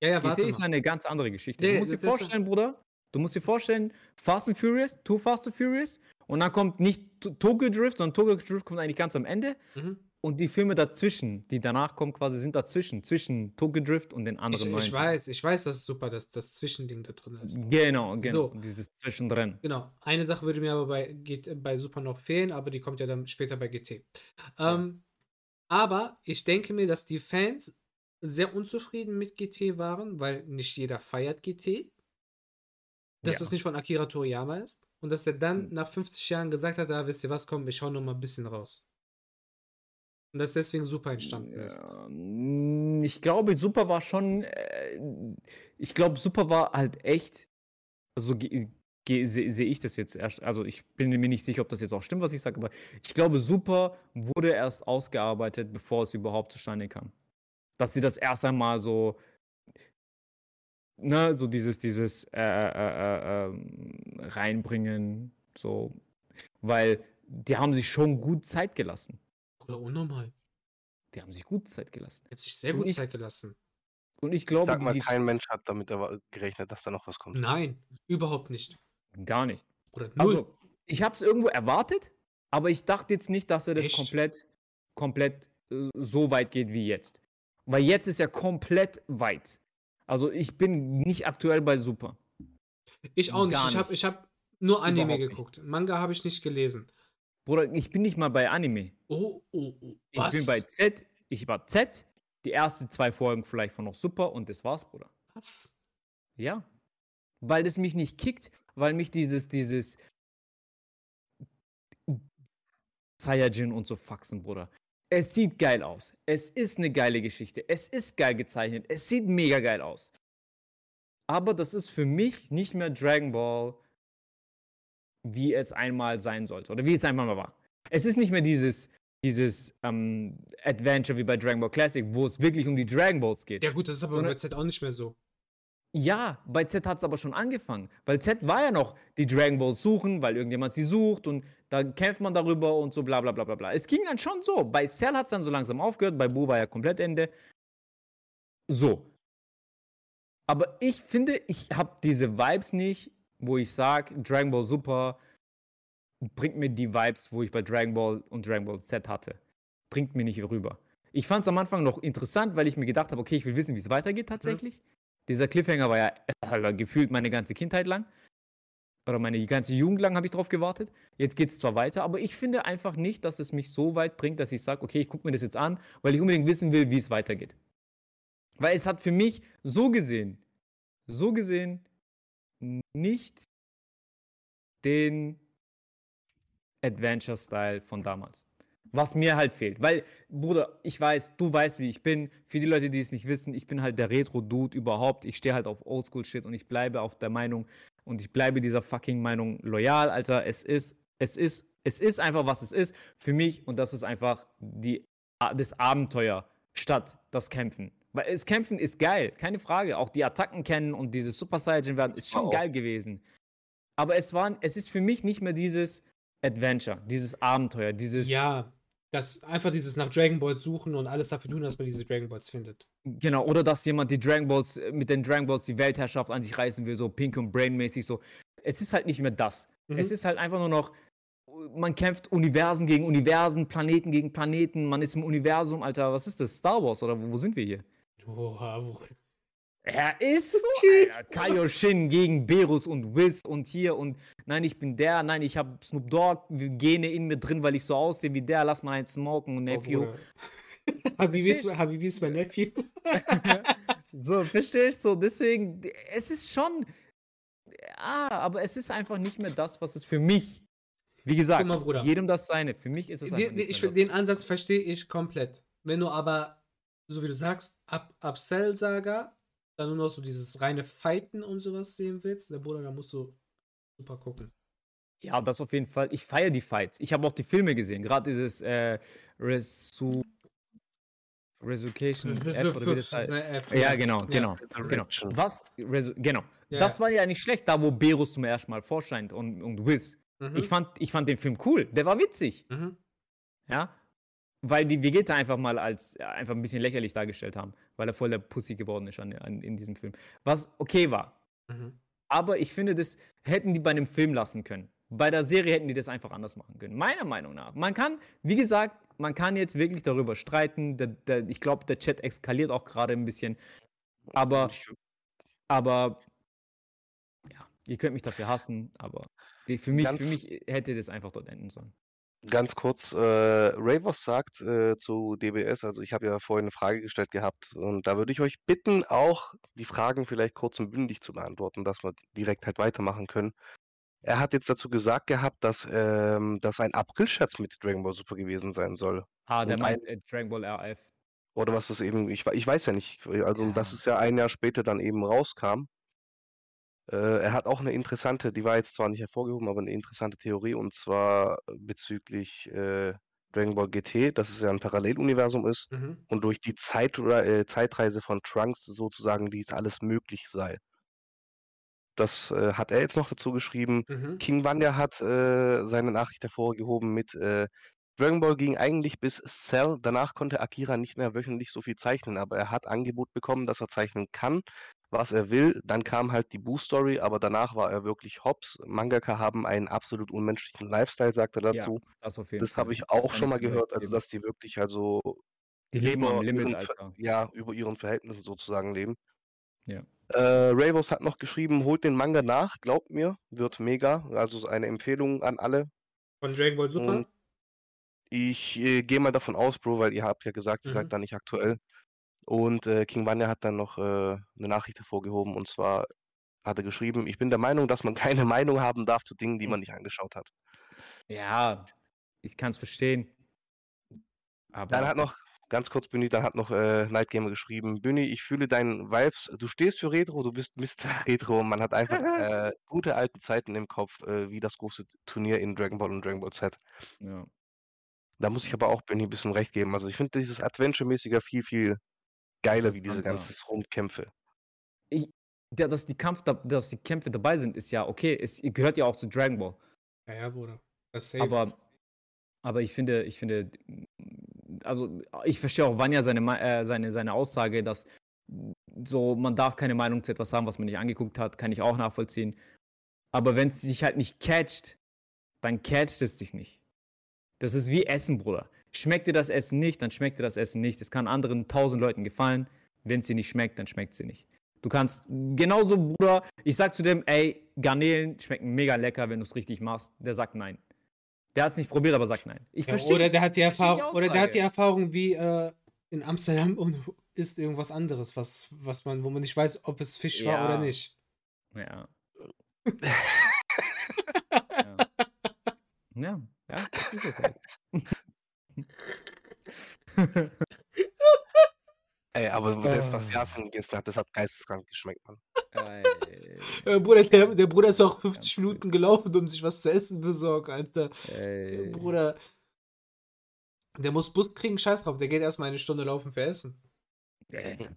Ja, ja, GT warte ist mal. eine ganz andere Geschichte. Nee, du musst dir das ist- vorstellen, Bruder, du musst dir vorstellen, Fast and Furious, Too Fast and Furious und dann kommt nicht To- Tokyo Drift, sondern Tokyo Drift kommt eigentlich ganz am Ende Mhm. und die Filme dazwischen, die danach kommen, quasi sind dazwischen, zwischen Tokyo Drift und den Ich, anderen neuen ich weiß, ich weiß, dass es super, dass das Zwischending da drin ist. Genau, genau, So. dieses Zwischendrin. Genau. Eine Sache würde mir aber bei, GT, bei Super noch fehlen, aber die kommt ja dann später bei GT. Ähm, aber ich denke mir, dass die Fans sehr unzufrieden mit GT waren, weil nicht jeder feiert GT. Dass Ja. es nicht von Akira Toriyama ist. und dass der dann nach 50 Jahren gesagt hat, ah, wisst ihr was, komm, ich hau noch mal ein bisschen raus. Und dass deswegen Super entstanden ist. Ja, mm, ich glaube, Super war schon. Äh, ich glaube, Super war halt echt. Also sehe seh ich das jetzt erst. Also ich bin mir nicht sicher, ob das jetzt auch stimmt, was ich sage, aber ich glaube, Super wurde erst ausgearbeitet, bevor es überhaupt zustande kam. Dass sie das erst einmal so. Ne, so dieses, dieses äh, äh, äh, ähm, reinbringen, so. Weil die haben sich schon gut Zeit gelassen. Oder unnormal. Die haben sich gut Zeit gelassen. Die haben sich sehr gut ich- Zeit gelassen. Und ich glaube, Sag mal, die, kein Mensch hat damit gerechnet, dass da noch was kommt. Nein, überhaupt nicht. Gar nicht. Oder null. Also, ich habe es irgendwo erwartet, aber ich dachte jetzt nicht, dass er das Echt? komplett, komplett äh, so weit geht wie jetzt. Weil jetzt ist er komplett weit. Also ich bin nicht aktuell bei Super. ich auch nicht. gar Ich habe nicht. ich hab nur Anime Überhaupt nicht. geguckt. Manga habe ich nicht gelesen. Bruder, ich bin nicht mal bei Anime. Oh, oh, oh. Ich Was? bin bei Z. Ich war Z. Die ersten zwei Folgen vielleicht von noch Super und das war's, Bruder. Was? Ja. Weil das mich nicht kickt, weil mich dieses, dieses Saiyajin und so Faxen, Bruder. Es sieht geil aus. Es ist eine geile Geschichte. Es ist geil gezeichnet. Es sieht mega geil aus. Aber das ist für mich nicht mehr Dragon Ball, wie es einmal sein sollte. Oder wie es einmal mal war. Es ist nicht mehr dieses, dieses ähm, Adventure wie bei Dragon Ball Classic, wo es wirklich um die Dragon Balls geht. Ja gut, das ist aber So bei eine- Z auch nicht mehr so. Ja, bei Z hat es aber schon angefangen. Weil Z war ja noch die Dragon Balls suchen, weil irgendjemand sie sucht und da kämpft man darüber und so bla bla bla bla bla. Es ging dann schon so. Bei Cell hat es dann so langsam aufgehört, bei Boo war ja komplett Ende. So. Aber ich finde, ich habe diese Vibes nicht, wo ich sage, Dragon Ball Super bringt mir die Vibes, wo ich bei Dragon Ball und Dragon Ball Z hatte. Bringt mir nicht rüber. Ich fand es am Anfang noch interessant, weil ich mir gedacht habe, okay, ich will wissen, wie es weitergeht tatsächlich. Dieser Cliffhanger war ja Alter, gefühlt meine ganze Kindheit lang. Oder meine ganze Jugend lang habe ich drauf gewartet. Jetzt geht es zwar weiter, aber ich finde einfach nicht, dass es mich so weit bringt, dass ich sage, okay, ich gucke mir das jetzt an, weil ich unbedingt wissen will, wie es weitergeht. Weil es hat für mich so gesehen, so gesehen nicht den Adventure-Style von damals. Was mir halt fehlt. Weil, Bruder, ich weiß, du weißt, wie ich bin. Für die Leute, die es nicht wissen, ich bin halt der Retro-Dude überhaupt. Ich stehe halt auf Oldschool-Shit und ich bleibe auf der Meinung und ich bleibe dieser fucking Meinung loyal, Alter. Es ist, es ist, es ist einfach, was es ist für mich und das ist einfach die, das Abenteuer statt das Kämpfen. Weil das Kämpfen ist geil, keine Frage. Auch die Attacken kennen und dieses Super Saiyan werden ist schon Auch. geil gewesen. Aber es war, es ist für mich nicht mehr dieses Adventure, dieses Abenteuer, dieses Ja, das einfach dieses nach Dragon Balls suchen und alles dafür tun, dass man diese Dragon Balls findet. Genau, oder dass jemand die Dragon Balls, mit den Dragon Balls die Weltherrschaft an sich reißen will, so Pink und Brain-mäßig so. Es ist halt nicht mehr das. Mhm. Es ist halt einfach nur noch, man kämpft Universen gegen Universen, Planeten gegen Planeten, man ist im Universum, Alter, was ist das? Star Wars oder wo, wo sind wir hier? Oha, wo- Er ist so, Alter. Kaioshin gegen Berus und Wiz und hier und nein, ich bin der, nein, ich habe Snoop Dogg Gene in mir drin, weil ich so aussehe wie der, lass mal einen smoken und Oh, Nephew. Habibi ist, mein Nephew. So, verstehst du? So, deswegen, es ist schon. Ja, aber es ist einfach nicht mehr das, was es für mich. Wie gesagt, mal, Bruder. jedem das seine. Für mich ist es einfach nicht ich, mehr den Ansatz verstehe ich komplett. Wenn du aber, so wie du sagst, ab, ab Cell Saga dann nur noch so dieses reine Fighten und sowas sehen willst, der Bruder, da musst du super gucken. Ja, das auf jeden Fall. Ich feiere die Fights. Ich habe auch die Filme gesehen. Gerade dieses äh, Resu Resucation F oder wie das heißt. Ja, genau, genau, genau. Resurrection. Was? Resu genau. Ja. Das war ja nicht schlecht, da wo Berus zum ersten Mal vorscheint und, und Wiz. Mhm. Ich, fand, ich fand den Film cool. Der war witzig. Mhm. Ja. Weil die Vegeta einfach mal als ja, einfach ein bisschen lächerlich dargestellt haben, weil er voll der Pussy geworden ist an, an, in diesem Film. Was okay war. Mhm. Aber ich finde, das hätten die bei einem Film lassen können. Bei der Serie hätten die das einfach anders machen können. Meiner Meinung nach. Man kann, wie gesagt, man kann jetzt wirklich darüber streiten. Der, der, ich glaube, der Chat eskaliert auch gerade ein bisschen. Aber, aber, ja, ihr könnt mich dafür hassen, aber für mich, für mich hätte das einfach dort enden sollen. Ganz kurz, äh, Ravos sagt äh, zu DBS, also ich habe ja vorhin eine Frage gestellt gehabt und da würde ich euch bitten, auch die Fragen vielleicht kurz und bündig zu beantworten, dass wir direkt halt weitermachen können. er hat jetzt dazu gesagt gehabt, dass ähm, das ein April-Scherz mit Dragon Ball Super gewesen sein soll. Ah, der Und meint äh, Dragon Ball RF. Oder was das eben, ich, ich weiß ja nicht, also dass Ja. es ja ein Jahr später dann eben rauskam. Äh, er hat auch eine interessante, die war jetzt zwar nicht hervorgehoben, aber eine interessante Theorie und zwar bezüglich äh, Dragon Ball GT, dass es ja ein Paralleluniversum ist Mhm. und durch die Zeit äh, Zeitreise von Trunks sozusagen dies alles möglich sei. Das äh, hat er jetzt noch dazu geschrieben. Mhm. King Vanya hat äh, seine Nachricht hervorgehoben mit äh, Dragon Ball ging eigentlich bis Cell. Danach konnte Akira nicht mehr wöchentlich so viel zeichnen, aber er hat Angebot bekommen, dass er zeichnen kann, was er will. Dann kam halt die Boo-Story, aber danach war er wirklich hops. Mangaka haben einen absolut unmenschlichen Lifestyle, sagt er Ja, dazu. das auf jeden Das Fall. habe ich auch schon mal gehört, also dass die wirklich also Die leben über Limit, ihren, Alter. ja, über ihren Verhältnissen sozusagen leben. Ja. Äh, Ravos hat noch geschrieben, holt den Manga nach, glaubt mir, wird mega. Also so eine Empfehlung an alle. Von Dragon Ball Super? Und ich äh, gehe mal davon aus, Bro, weil ihr habt ja gesagt, ihr Mhm. seid da nicht aktuell. Und äh, King Vanya hat dann noch äh, eine Nachricht hervorgehoben und zwar hat er geschrieben, ich bin der Meinung, dass man keine Meinung haben darf zu Dingen, die man nicht angeschaut hat. Ja, ich kann es verstehen. Aber Dann hat noch, ganz kurz, Büni, dann hat noch äh, Nightgamer geschrieben, Büni, ich fühle deinen Vibes, du stehst für Retro, du bist Mr. Retro. Man hat einfach äh, gute alte Zeiten im Kopf, äh, wie das große Turnier in Dragon Ball und Dragon Ball Z. ja. Da muss ich aber auch Benny ein bisschen recht geben. Also ich finde dieses Adventure-mäßiger viel, viel geiler wie diese ganzen Rundkämpfe. Ich, ja, dass die Kampf, da- dass die Kämpfe dabei sind, ist ja okay. Es gehört ja auch zu Dragon Ball. Ja, ja, Bruder. Das safe. Aber, aber ich finde, ich finde, also ich verstehe auch Vanya seine, äh, seine, seine Aussage, dass so, man darf keine Meinung zu etwas haben, was man nicht angeguckt hat, kann ich auch nachvollziehen. Aber wenn es sich halt nicht catcht, dann catcht es dich nicht. Das ist wie Essen, Bruder. Schmeckt dir das Essen nicht, dann schmeckt dir das Essen nicht. Es kann anderen tausend Leuten gefallen. Wenn es dir nicht schmeckt, dann schmeckt sie nicht. Du kannst genauso, Bruder, ich sag zu dem, ey, Garnelen schmecken mega lecker, wenn du es richtig machst. Der sagt nein. Der hat es nicht probiert, aber sagt nein. Ich ja, verstehe oder es. der hat die Ich verstehe Erfahrung, oder der hat die. Erfahrung wie äh, in Amsterdam und isst irgendwas anderes, was, was man, wo man nicht weiß, ob es Fisch war oder Ja. nicht. Ja. ja. Ja, ja, das ist es halt. Ey, aber das, was. Yasin gegessen hat, das hat geisteskrank geschmeckt, Mann. Ey, Äh, Bruder, der, der Bruder ist auch Ganz 50 wild. Minuten gelaufen, um sich was zu essen besorgt, Alter. ey. Bruder, der muss Bus kriegen, scheiß drauf, der geht erstmal eine Stunde laufen für Essen. Ey.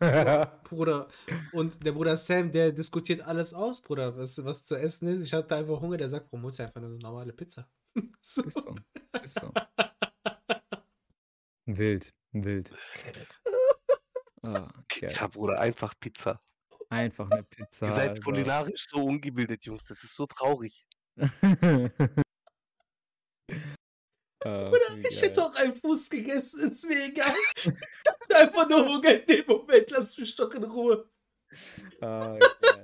Bruder, und der Bruder Sam, der diskutiert alles aus, Bruder, was, was zu essen ist. Ich hatte einfach Hunger, der sagt, holst du einfach eine normale Pizza? so. Ist so. Ist so. Wild, wild. Ah. Pizza, Bruder, einfach Pizza. Einfach eine Pizza. Ihr seid Alter. kulinarisch so ungebildet, Jungs. Das ist so traurig. Ah, Bruder, ich geil. hätte auch einen Fuß gegessen, ist mir egal. Ich hatte einfach nur Hunger in dem Moment, lass mich doch in Ruhe. Ah, geil.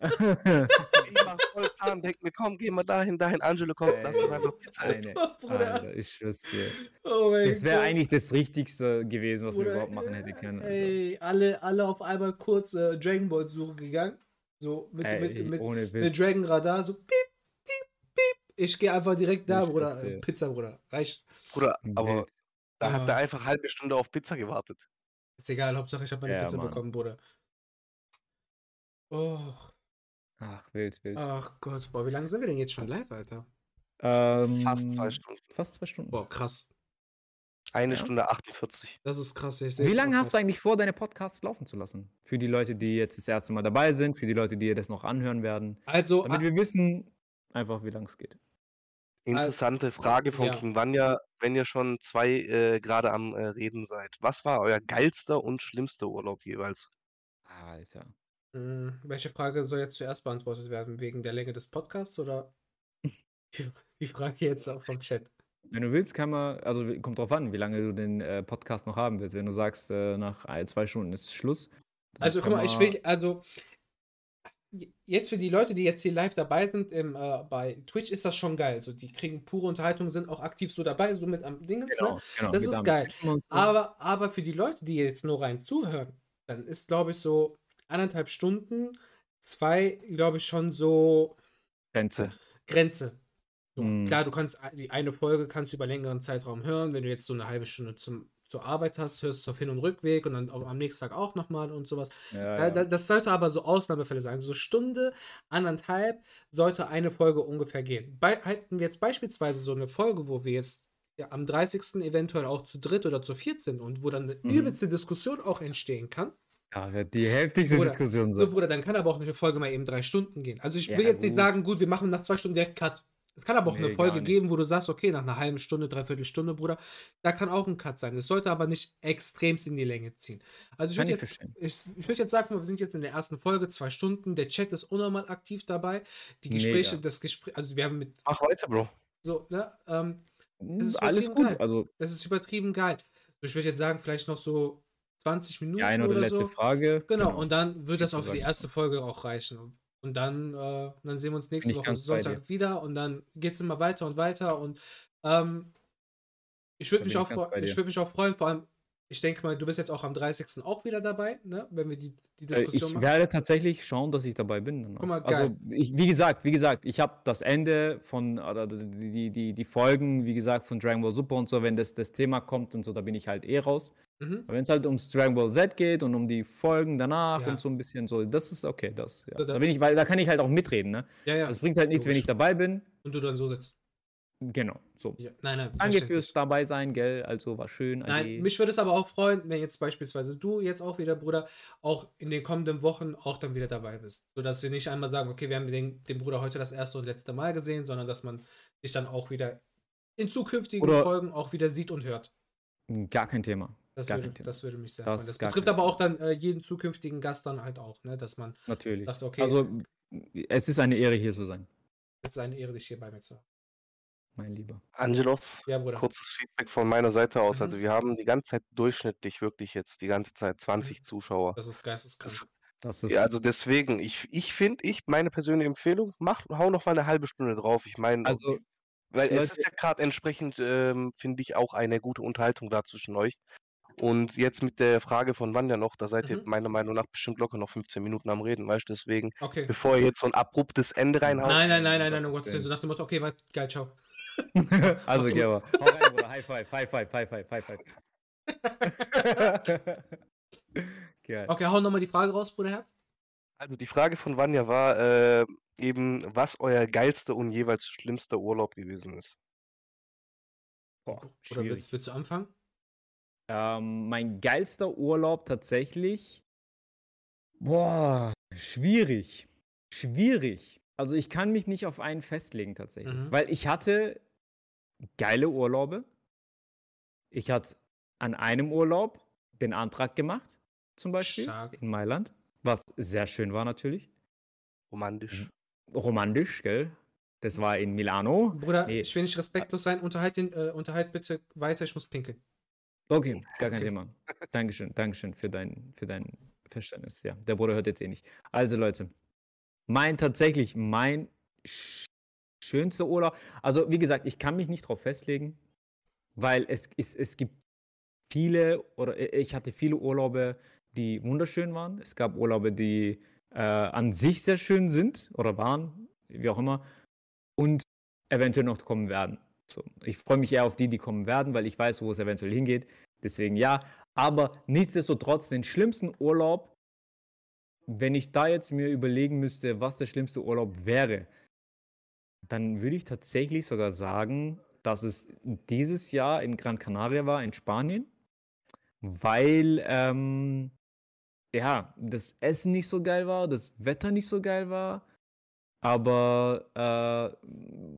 Ich mach voll Plan, denk mir, komm, geh mal dahin, dahin, Angelo, komm, lass uns einfach Pizza essen. Oh. Alter, ich schwör's dir. Oh Das wäre eigentlich das Richtigste gewesen, was man Bruder, überhaupt machen hätte können. Alter. Ey, alle, alle auf einmal kurz äh, Dragon Ball Suche gegangen. So mit, Ey, mit, mit, mit Witz. Dragon Radar, so piep, piep, piep. Ich gehe einfach direkt da, Ich Bruder. Pizza, Bruder. Reicht. Bruder, aber Wild. da hat er einfach halbe Stunde auf Pizza gewartet. Ist egal, Hauptsache ich habe meine Ja, Pizza Mann. bekommen, Bruder. Oh, Ach, wild, wild. ach Gott. Boah, wie lange sind wir denn jetzt schon live, Alter? Ähm, Fast zwei Stunden. Fast zwei Stunden. Boah, krass. Eine Ja. Stunde 48. Das ist krass. Ich Wie lange hast du eigentlich vor, deine Podcasts laufen zu lassen? Für die Leute, die jetzt das erste Mal dabei sind, für die Leute, die das noch anhören werden. Also, Damit wir wissen, einfach wie lang es geht. Interessante Frage von ja. King Vanya, wenn ihr schon zwei äh, gerade am äh, Reden seid. Was war euer geilster und schlimmster Urlaub jeweils? Alter. Mh, welche Frage soll jetzt zuerst beantwortet werden? Wegen der Länge des Podcasts oder die, Frage jetzt auch vom Chat? Wenn du willst, kann man, also kommt drauf an, wie lange du den äh, Podcast noch haben willst. Wenn du sagst, äh, nach ein, zwei Stunden ist Schluss. Also, guck mal, ich will, also, jetzt für die Leute, die jetzt hier live dabei sind, im, äh, bei Twitch ist das schon geil. Also, die kriegen pure Unterhaltung, sind auch aktiv so dabei, so mit am Dingens, Genau, ne? genau, Das geht ist geil. So. Aber, aber für die Leute, die jetzt nur rein zuhören, dann ist, glaube ich, so anderthalb Stunden, zwei, glaube ich, schon so Grenze. Grenze. So, Mhm. Klar, du kannst die eine Folge kannst du über längeren Zeitraum hören. Wenn du jetzt so eine halbe Stunde zum, zur Arbeit hast, hörst du auf Hin- und Rückweg und dann am nächsten Tag auch nochmal und sowas. Ja, Ja, da- Das sollte aber so Ausnahmefälle sein. So Stunde, anderthalb sollte eine Folge ungefähr gehen. Bei, halten wir jetzt beispielsweise so eine Folge, wo wir jetzt ja, am 30. eventuell auch zu dritt oder zu viert sind und wo dann eine Mhm. übelste Diskussion auch entstehen kann. Ja, wird die heftigste Bruder, Diskussion So, sein. Bruder, dann kann aber auch eine Folge mal eben drei Stunden gehen. Also ich Ja, will jetzt nicht gut. sagen, gut, wir machen nach zwei Stunden direkt Cut. Es kann aber auch Nee, eine Folge nicht. geben, wo du sagst, okay, nach einer halben Stunde, dreiviertel Stunde, Bruder, da kann auch ein Cut sein. Es sollte aber nicht extremst in die Länge ziehen. Also ich würde jetzt, ich, ich würd jetzt sagen, wir sind jetzt in der ersten Folge, zwei Stunden. Der Chat ist unnormal aktiv dabei. Die Gespräche, Mega. das Gespräch, also wir haben mit Mach weiter, Bro. so, ne, ähm, Hm, ist Alles gut. geil. Also das ist übertrieben geil. Ich würde jetzt sagen, vielleicht noch so 20 Minuten die eine oder oder letzte so. Frage. Genau, und dann wird das auch für die erste Folge auch reichen. Und dann, äh, dann sehen wir uns nächste Woche Sonntag wieder und dann geht es immer weiter und weiter. Und ähm, ich würde mich, auch ich würd mich auch freuen, vor allem, ich denke mal, du bist jetzt auch am 30. auch wieder dabei, ne? wenn wir die, die Äh, Diskussion Ich machen. werde tatsächlich schauen, dass ich dabei bin. Guck mal, also, geil. ich, wie gesagt, wie gesagt, ich habe das Ende von, oder die, die, die, Folgen, wie gesagt, von Dragon Ball Super und so, wenn das, das Thema kommt und so, da bin ich halt eh raus. Mhm. Aber wenn es halt ums Dragon Ball Z geht und um die Folgen danach Ja. und so ein bisschen so, das ist okay, das, ja. So, da- Da bin ich, weil da kann ich halt auch mitreden, ne? Ja, ja. Das bringt halt nichts, wenn logisch. ich dabei bin. Und du dann so sitzt. Genau, so. Ja. Nein, nein. Danke fürs dabei sein, gell? Also war schön. Nein, Ade. mich würde es aber auch freuen, wenn jetzt beispielsweise du jetzt auch wieder, Bruder, auch in den kommenden Wochen auch dann wieder dabei bist. Sodass wir nicht einmal sagen, okay, wir haben den, den Bruder heute das erste und letzte Mal gesehen, sondern dass man dich dann auch wieder in zukünftigen Oder- Folgen auch wieder sieht und hört. Gar kein Thema. Das, Gar würde, kein Thema. das würde mich sehr Das freuen. Das gar betrifft aber auch dann äh, jeden zukünftigen Gast dann halt auch, ne? dass man Natürlich. sagt, okay, Also, es ist eine Ehre, hier zu sein, es ist eine Ehre, dich hier bei mir zu haben. Mein Lieber. Angelos, Ja, kurzes Feedback von meiner Seite aus. Mhm. Also wir haben die ganze Zeit durchschnittlich wirklich jetzt die ganze Zeit 20 Zuschauer. Das ist geisteskrank. Das, ist. ja, also deswegen, ich, ich finde, ich, meine persönliche Empfehlung, mach, hau noch mal eine halbe Stunde drauf. Ich meine, also weil es ist ja gerade entsprechend, ähm, finde ich, auch eine gute Unterhaltung da zwischen euch. Und jetzt mit der Frage von wann ja noch, da seid ihr Mhm. meiner Meinung nach bestimmt locker noch 15 Minuten am Reden, weißt du, deswegen, Okay. bevor ihr jetzt so ein abruptes Ende reinhaut. Nein, nein, nein, nein, nein, um Gottes Gottes Willen. Willen. So nach dem Motto, okay, warte, geil, ciao. also, so. geh aber. Hau rein, Bruder. High five, High five, High five, High five. Geil. Okay, hau nochmal die Frage raus, Bruder Herr. Also die Frage von Vanja war äh, eben, was euer geilster und jeweils schlimmster Urlaub gewesen ist. Boah, Oder willst, willst du anfangen? Ähm, mein geilster Urlaub tatsächlich. Boah, schwierig. Schwierig. Also ich kann mich nicht auf einen festlegen tatsächlich. Mhm. Weil ich hatte geile Urlaube. Ich hatte an einem Urlaub den Antrag gemacht, zum Beispiel, Stark. in Mailand. Was sehr schön war natürlich. Romantisch. Romantisch, gell? Das war in Milano. Bruder, Nee. ich will nicht respektlos sein. Unterhalt, den, äh, unterhalt bitte weiter, ich muss pinkeln. Okay, gar kein Okay. Thema. Dankeschön, Dankeschön für dein, für dein Verständnis. Ja, der Bruder hört jetzt eh nicht. Also Leute, mein tatsächlich, mein sch schönster Urlaub, also wie gesagt, ich kann mich nicht drauf festlegen, weil es, es, es gibt viele, oder i- ich hatte viele Urlaube, die wunderschön waren. Es gab Urlaube, die äh, an sich sehr schön sind oder waren, wie auch immer, und eventuell noch kommen werden. So, ich freue mich eher auf die, die kommen werden, weil ich weiß, wo es eventuell hingeht. Deswegen ja. Aber nichtsdestotrotz, den schlimmsten Urlaub, wenn ich da jetzt mir überlegen müsste, was der schlimmste Urlaub wäre, dann würde ich tatsächlich sogar sagen, dass es dieses Jahr in Gran Canaria war, in Spanien, weil ähm, ja, das Essen nicht so geil war, das Wetter nicht so geil war, aber äh,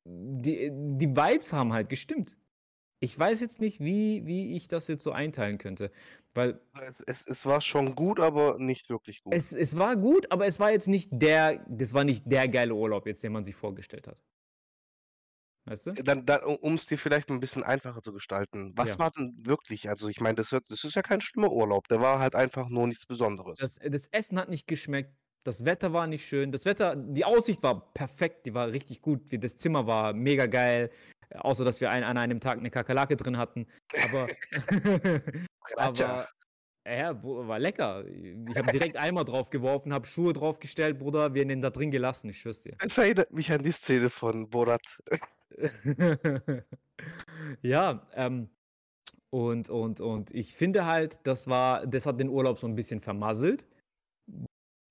die, die Vibes haben halt gestimmt. Ich weiß jetzt nicht, wie, wie ich das jetzt so einteilen könnte, weil Es, es, war schon gut, aber nicht wirklich gut. es, es war gut, aber es war jetzt nicht der, das war nicht der geile Urlaub jetzt, den man sich vorgestellt hat. Weißt du? dann, dann, um es dir vielleicht ein bisschen einfacher zu gestalten, was Ja. war denn wirklich? Also ich meine, das, das ist ja kein schlimmer Urlaub, der war halt einfach nur nichts Besonderes. Das, das Essen hat nicht geschmeckt, das Wetter war nicht schön, das Wetter, die Aussicht war perfekt, die war richtig gut, das Zimmer war mega geil, äh, außer dass wir ein, an einem Tag eine Kakerlake drin hatten. Aber, aber Ja, Bro, war lecker. Ich habe direkt Eimer drauf geworfen, habe Schuhe draufgestellt, Bruder. Wir haben den da drin gelassen, ich schwör's dir. Es erinnert mich an die Szene von Borat. ja, ähm, und, und, und ich finde halt, das war, das hat den Urlaub so ein bisschen vermasselt.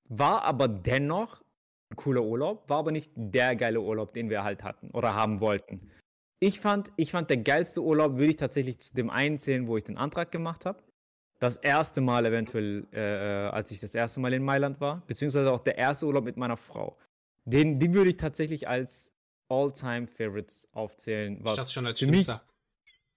War aber dennoch ein cooler Urlaub, war aber nicht der geile Urlaub, den wir halt hatten oder haben wollten. Ich fand, ich fand der geilste Urlaub, würde ich tatsächlich zu dem einen zählen, wo ich den Antrag gemacht habe. Das erste Mal eventuell, äh, als ich das erste Mal in Mailand war, beziehungsweise auch der erste Urlaub mit meiner Frau. Den, den würde ich tatsächlich als All-Time-Favorites aufzählen. Ich dachte schon als Schlimmster.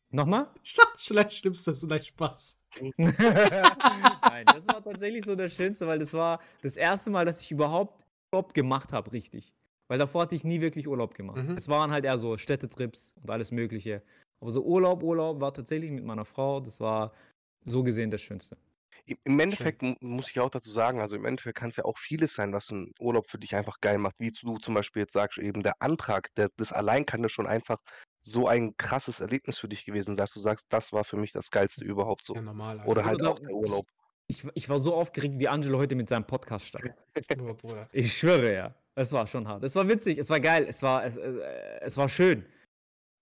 Nochmal? Ich dachte schon als Schlimmster, so ein Spaß. Nein, das war tatsächlich so das Schönste, weil das war das erste Mal, dass ich überhaupt Urlaub gemacht habe, richtig. Weil davor hatte ich nie wirklich Urlaub gemacht. Mhm. Es waren halt eher so Städtetrips und alles Mögliche. Aber so Urlaub, Urlaub war tatsächlich mit meiner Frau, das war so gesehen das Schönste. Im Endeffekt mu- muss ich auch dazu sagen, also im Endeffekt kann es ja auch vieles sein, was ein Urlaub für dich einfach geil macht. Wie du zum Beispiel jetzt sagst, eben der Antrag, der, das allein kann ja schon einfach so ein krasses Erlebnis für dich gewesen sein, dass du sagst, das war für mich das Geilste überhaupt so. Ja, normal. Alter. Oder halt Oder auch der Urlaub. Ich, ich war so aufgeregt, wie Angelo heute mit seinem Podcast stand. Ich schwöre ja. Es war schon hart. Es war witzig, es war geil, es war, es, äh, es war schön.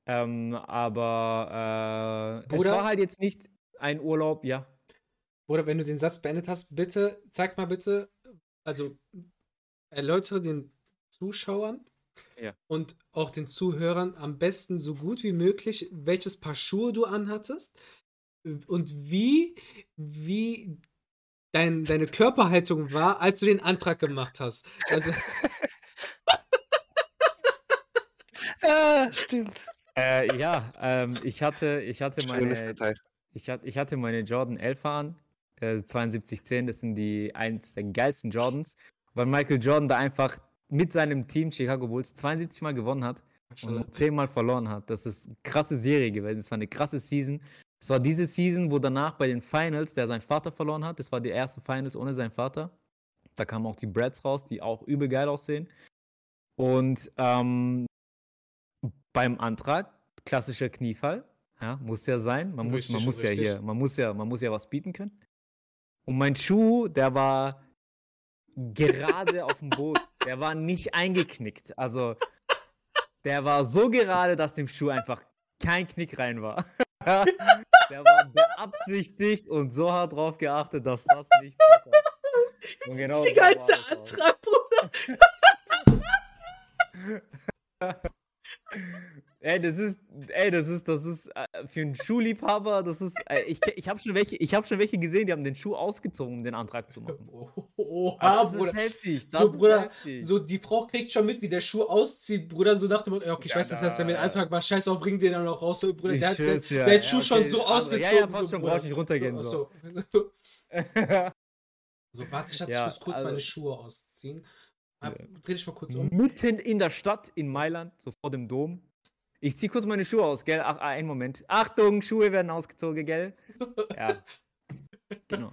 Ähm, aber äh, es war halt jetzt nicht ein Urlaub, ja. Bruder, wenn du den Satz beendet hast, bitte, zeig mal bitte, also erläutere den Zuschauern Ja. und auch den Zuhörern am besten so gut wie möglich, welches Paar Schuhe du anhattest und wie, wie dein, deine Körperhaltung war, als du den Antrag gemacht hast. Also, Ah, stimmt. Äh, ja, ähm, ich hatte, ich hatte meine, ich hatte, ich hatte meine Jordan 11 an, äh, 7210, das sind die eins der geilsten Jordans, weil Michael Jordan da einfach mit seinem Team Chicago Bulls 72 Mal gewonnen hat und 10 Mal verloren hat. Das ist eine krasse Serie gewesen. Es war eine krasse Season. Es war diese Season, wo danach bei den Finals, der seinen Vater verloren hat. Das war die erste Finals ohne seinen Vater. Da kamen auch die Brads raus, die auch übel geil aussehen. Und ähm, beim Antrag, klassischer Kniefall, ja, muss ja sein. Man muss, man muss ja hier, man muss ja, man muss ja was bieten können. Und mein Schuh, der war gerade auf dem Boden. Der war nicht eingeknickt. Also, der war so gerade, dass dem Schuh einfach kein Knick rein war. der war beabsichtigt und so hart drauf geachtet, dass das nicht vorkommt. Und genau die so das auch. Antrag, Bruder. Ey, das ist, ey, das ist, das ist äh, für einen Schuhliebhaber, das ist, äh, ich, ich habe schon welche, ich habe schon welche gesehen, die haben den Schuh ausgezogen, um den Antrag zu machen. Aber das Bruder. ist heftig, So, das Bruder, ist heftig. So, die Frau kriegt schon mit, wie der Schuh auszieht, Bruder, so nach dem Motto, ja, okay, ich Ja, weiß, dass er da- den Antrag macht, scheiß auf, bring den dann auch raus, so, Bruder, Ich der, hat- der, ja. der hat Ja, Schuh schon okay, so also, ausgezogen. ja, ja, passt so, schon, Bruder. brauch ich nicht runtergehen, Ach so. So, warte, Schatz, Ja, ich muss kurz also- meine Schuhe ausziehen. Ja. Dreh dich mal kurz um. Mitten in der Stadt in Mailand, so vor dem Dom. Ich zieh kurz meine Schuhe aus, gell? Ach, ah, einen Moment. Achtung, Schuhe werden ausgezogen, gell? Ja. Genau.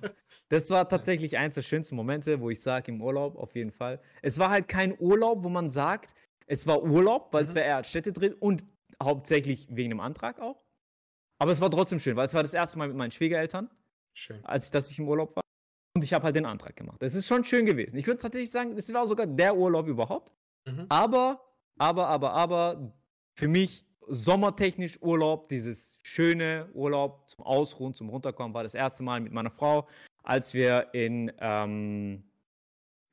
Das war tatsächlich eins der schönsten Momente, wo ich sage, im Urlaub auf jeden Fall. Es war halt kein Urlaub, wo man sagt, es war Urlaub, weil es Mhm. war eher Städte drin und hauptsächlich wegen dem Antrag auch. Aber es war trotzdem schön, weil es war das erste Mal mit meinen Schwiegereltern, Schön. als ich, dass ich im Urlaub war. Und ich habe halt den Antrag gemacht. Es ist schon schön gewesen. Ich würde tatsächlich sagen, es war sogar der Urlaub überhaupt. Mhm. Aber, aber, aber, aber, für mich sommertechnisch Urlaub, dieses schöne Urlaub zum Ausruhen, zum Runterkommen, war das erste Mal mit meiner Frau, als wir in ähm,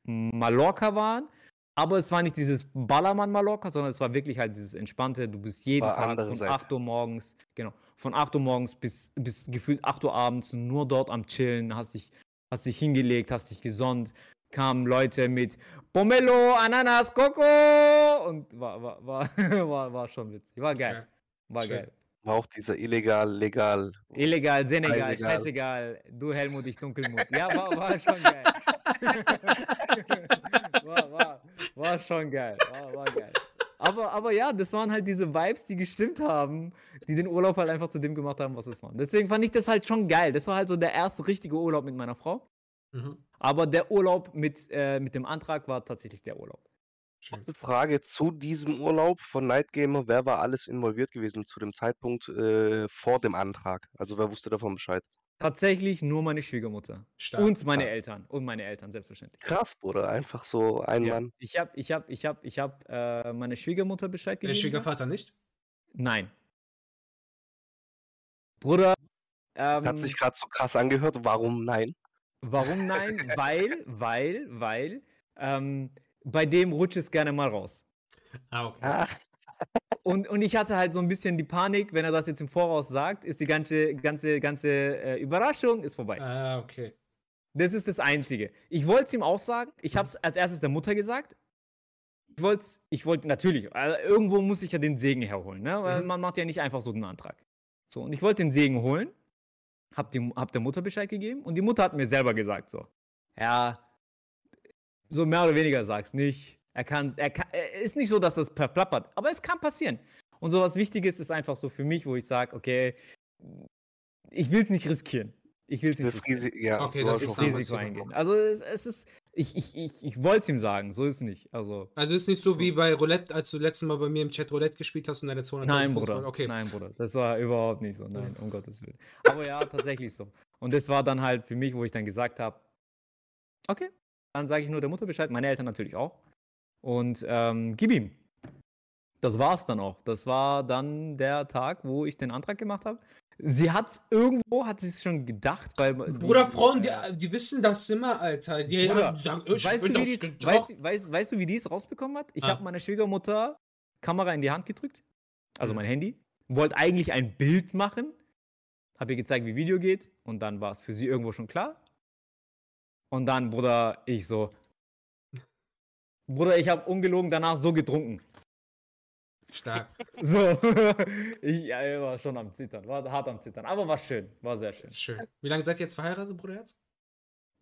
Mallorca waren. Aber es war nicht dieses Ballermann Mallorca, sondern es war wirklich halt dieses entspannte, du bist jeden War Tag von Seite. 8 Uhr morgens, genau, von 8 Uhr morgens bis, bis gefühlt 8 Uhr abends nur dort am Chillen, hast dich, hast dich hingelegt, hast dich gesonnt, kamen Leute mit Pomelo, Ananas, Coco und war, war, war, war, war schon witzig. War geil. War Schön. geil. War auch dieser illegal, legal. Illegal, Senegal, Scheißegal. scheißegal. Du Helmut, ich Dunkelmut. Ja, war, war schon geil. war, war, war schon geil. War, war geil. Aber, aber ja, das waren halt diese Vibes, die gestimmt haben, die den Urlaub halt einfach zu dem gemacht haben, was es war. Deswegen fand ich das halt schon geil. Das war halt so der erste richtige Urlaub mit meiner Frau. Mhm. Aber der Urlaub mit, äh, mit dem Antrag war tatsächlich der Urlaub. Kurze Frage zu diesem Urlaub von Night Gamer. Wer war alles involviert gewesen zu dem Zeitpunkt äh, vor dem Antrag? Also wer wusste davon Bescheid? Tatsächlich nur meine Schwiegermutter. Stark. Und meine Stark. Eltern. Und meine Eltern, selbstverständlich. Krass, Bruder. Einfach so ein Ja. Mann. Ich habe ich hab, ich hab, ich hab, äh, meine Schwiegermutter Bescheid Der gegeben. Schwiegervater nicht? Nein. Bruder, Das hat ähm, sich gerade so krass angehört. Warum nein? Warum nein? weil, weil, weil, ähm, bei dem rutscht es gerne mal raus. Ah, okay. Ah, Und, und ich hatte halt so ein bisschen die Panik, wenn er das jetzt im Voraus sagt, ist die ganze, ganze, ganze äh, Überraschung ist vorbei. Ah, okay. Das ist das Einzige. Ich wollte es ihm auch sagen. Ich habe es als erstes der Mutter gesagt. Ich wollte ich wollte natürlich, also irgendwo muss ich ja den Segen herholen, ne? Weil Mhm. man macht ja nicht einfach so einen Antrag. So, und ich wollte den Segen holen, hab, die, hab der Mutter Bescheid gegeben und die Mutter hat mir selber gesagt, so, ja, so mehr oder weniger sag's nicht. Er kann, er kann, ist nicht so, dass das verplappert, aber es kann passieren. Und so was Wichtiges ist einfach so für mich, wo ich sage, okay, ich will es nicht riskieren. Ich will es nicht das riskieren Risiko, ja. Okay, das ist. Risiko eingehen. Also es, es ist, ich, ich, ich, ich wollte es ihm sagen, so ist es nicht. Also Also ist nicht so wie bei Roulette, als du letztes Mal bei mir im Chat Roulette gespielt hast und deine 200 nein, Punkte Bruder. Okay. nein, Bruder, das war überhaupt nicht so, nein, um Gottes Willen. Aber ja, tatsächlich so. Und das war dann halt für mich, wo ich dann gesagt habe, okay, dann sage ich nur der Mutter Bescheid, meine Eltern natürlich auch. Und ähm, gib ihm. Das war's dann auch. Das war dann der Tag, wo ich den Antrag gemacht habe. Sie hat irgendwo, hat sie es schon gedacht, weil Bruder, Frauen, die, äh, die wissen das immer, Alter. Die Bruder, haben- sagen, ich weißt, du, das wie die, gedacht. weißt, weißt, weißt du, wie die es rausbekommen hat? Ich Ah. habe meiner Schwiegermutter Kamera in die Hand gedrückt, also Mhm. mein Handy, wollte eigentlich ein Bild machen, habe ihr gezeigt, wie Video geht und dann war es für sie irgendwo schon klar. Und dann, Bruder, ich so, Bruder, ich habe ungelogen danach so getrunken. Stark. So, ich, ja, war schon am Zittern, war hart am Zittern, aber war schön, war sehr schön. Schön. Wie lange seid ihr jetzt verheiratet, Bruderherz?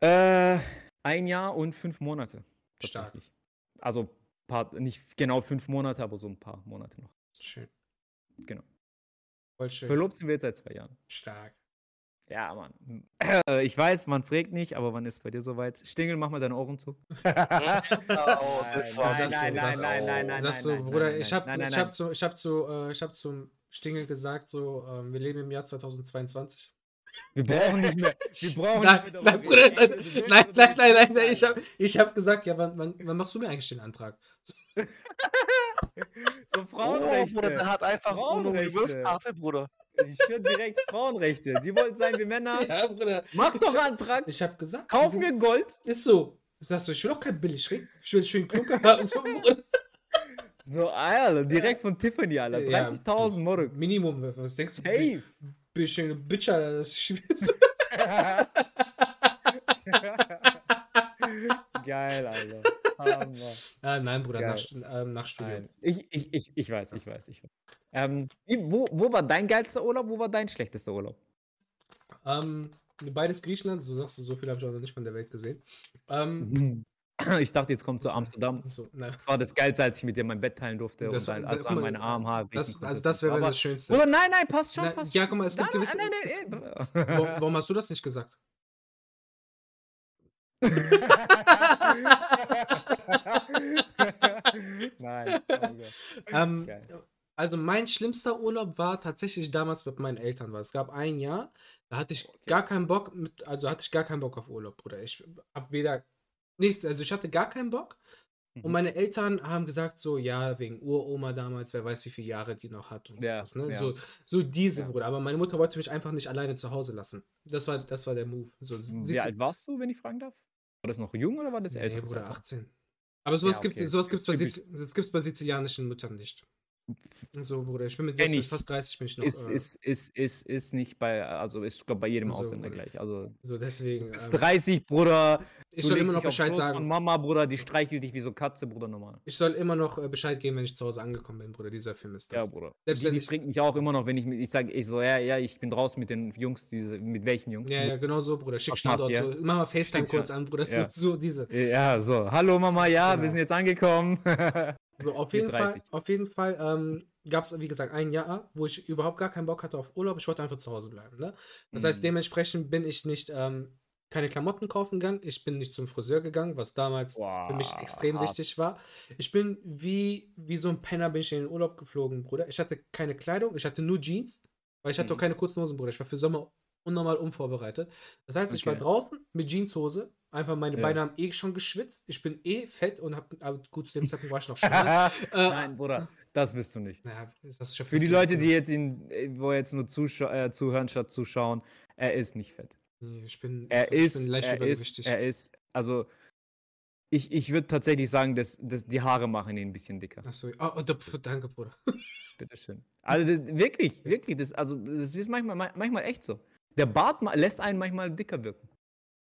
Äh, ein Jahr und fünf Monate. Stark. Tatsächlich. Also paar, nicht genau fünf Monate, aber so ein paar Monate noch. Schön. Genau. Voll schön. Verlobt sind wir jetzt seit zwei Jahren. Stark. Ja, Mann. Äh, Ich weiß, man fragt nicht, aber wann ist bei dir soweit? Stingel, mach mal deine Ohren zu. oh, das Nein, war nein, so- nein, nein, nein, nein, nein, Sagst du, nein, Bruder, ich hab, ich zu, ich hab zu, äh, ich hab zum Stingel gesagt, so, ähm, wir leben im Jahr 2022. Wir brauchen nicht mehr. Wir brauchen Nein, nicht mehr nein, Bruder, nein, nein, nein, nein, nein, nein, ich hab, Alter. ich hab gesagt, ja, wann, wann, wann machst du mir eigentlich den Antrag? So Oh, Frauenrechte. Bruder, der hat einfach Frauenrechte. Bruder. Ich schwör direkt Frauenrechte. Die wollten sein wie Männer. Ja, Bruder. Mach doch Antrag. Ich hab gesagt, Kauf mir Gold. Ist so. Sagst du, ich will auch kein Billigring. Ich will schön Klunker haben. So, Bruder. So, Alter, direkt von Tiffany, Alter. Ja, 30.000 Moruk. Minimum, was denkst du? Safe. Bisschen Bitch, Alter, das ist Geil, Alter. Hammer. Ah, nein, Bruder, Geil. nach, ähm, nach Studium. Ich, ich, ich, ich weiß, ich weiß, ich weiß. Ähm, wo, wo war dein geilster Urlaub? Wo war dein schlechtester Urlaub? Ähm, beides Griechenland, so sagst du, so viel habe ich auch noch nicht von der Welt gesehen. Ähm, Ich dachte, jetzt kommt zu So. Amsterdam. so, Das war das Geilste, als ich mit dir mein Bett teilen durfte Das und dann war- als guck an meine Armhaare das, also das wäre das Schönste. Bruder, nein, nein, passt schon, Na, passt ja, guck mal, es gibt Nein, gewisse. nein, nein, nein, Warum, hast du das nicht gesagt? nein. oh. Ähm, Geil. Also mein schlimmster Urlaub war tatsächlich damals mit meinen Eltern, weil es gab ein Jahr, da hatte ich gar keinen Bock mit, also hatte ich gar keinen Bock auf Urlaub, Bruder. Ich hab weder nichts, also ich hatte gar keinen Bock. Und Mhm. meine Eltern haben gesagt so, ja, wegen Uroma damals, wer weiß, wie viele Jahre die noch hat und Ja, sowas, ne? ja. So, so diese, Ja. Bruder. Aber meine Mutter wollte mich einfach nicht alleine zu Hause lassen. Das war, das war der Move. So, Wie alt warst du, wenn ich fragen darf? War das noch jung oder war das nee, älter? Bruder, 18. Aber sowas Ja, gibt okay. es sowas gibt's bei, gibt's bei sizilianischen Müttern nicht. So, Bruder, ich bin mit Kenn selbst mit ich. fast 30 bin ich noch. Ist, äh, ist, ist, ist, ist nicht bei, also ist, glaube bei jedem So, Ausländer Bruder. gleich. Also so deswegen. bis Ähm, 30, Bruder. ich soll immer noch Bescheid sagen. Mama, Bruder, die streichelt dich wie so Katze, Bruder, normal. Ich soll immer noch äh, Bescheid geben, wenn ich zu Hause angekommen bin, Bruder. Dieser Film ist Ja, das. Bruder. Selbst die, wenn die ich- bringt mich auch immer noch, wenn ich, ich sage, ich so, ja, ja, ich bin draußen mit den Jungs, diese, mit welchen Jungs? Ja, ja, genau so, Bruder. Schick Standort ihr? so. Mach mal FaceTime kurz an, Bruder. Ja. So, so diese. Ja, so, hallo Mama, ja, Genau. wir sind jetzt angekommen. So, auf jeden 30. Fall, auf jeden Fall ähm, gab es, wie gesagt, ein Jahr, wo ich überhaupt gar keinen Bock hatte auf Urlaub. Ich wollte einfach zu Hause bleiben. Ne? Das heißt, Mhm. dementsprechend bin ich nicht ähm, keine Klamotten kaufen gegangen. Ich bin nicht zum Friseur gegangen, was damals für mich extrem hart. wichtig war. Ich bin wie, wie so ein Penner bin ich in den Urlaub geflogen, Bruder. Ich hatte keine Kleidung, ich hatte nur Jeans, weil ich hatte Mhm. auch keine kurzen Hosen, Bruder. Ich war für Sommer unnormal unvorbereitet. Das heißt, ich war Okay. draußen mit Jeanshose. Einfach meine Ja. Beine haben eh schon geschwitzt. Ich bin eh fett und hab, aber gut, zu dem Zeitpunkt war ich noch schmal. Äh, Nein, Bruder, das bist du nicht. Naja, ist Für die Leute, die jetzt ihn, wo jetzt nur äh, zuhören statt zuschauen, er ist nicht fett. Nee, ich bin, Er ich ist, bin leicht er ist, übergewichtig. er ist, also ich, ich würde tatsächlich sagen, dass, dass die Haare machen ihn ein bisschen dicker. Achso, oh, oh, danke, Bruder. Bitteschön. Also das, wirklich, wirklich, das, also das ist manchmal, manchmal echt so. Der Bart lässt einen manchmal dicker wirken.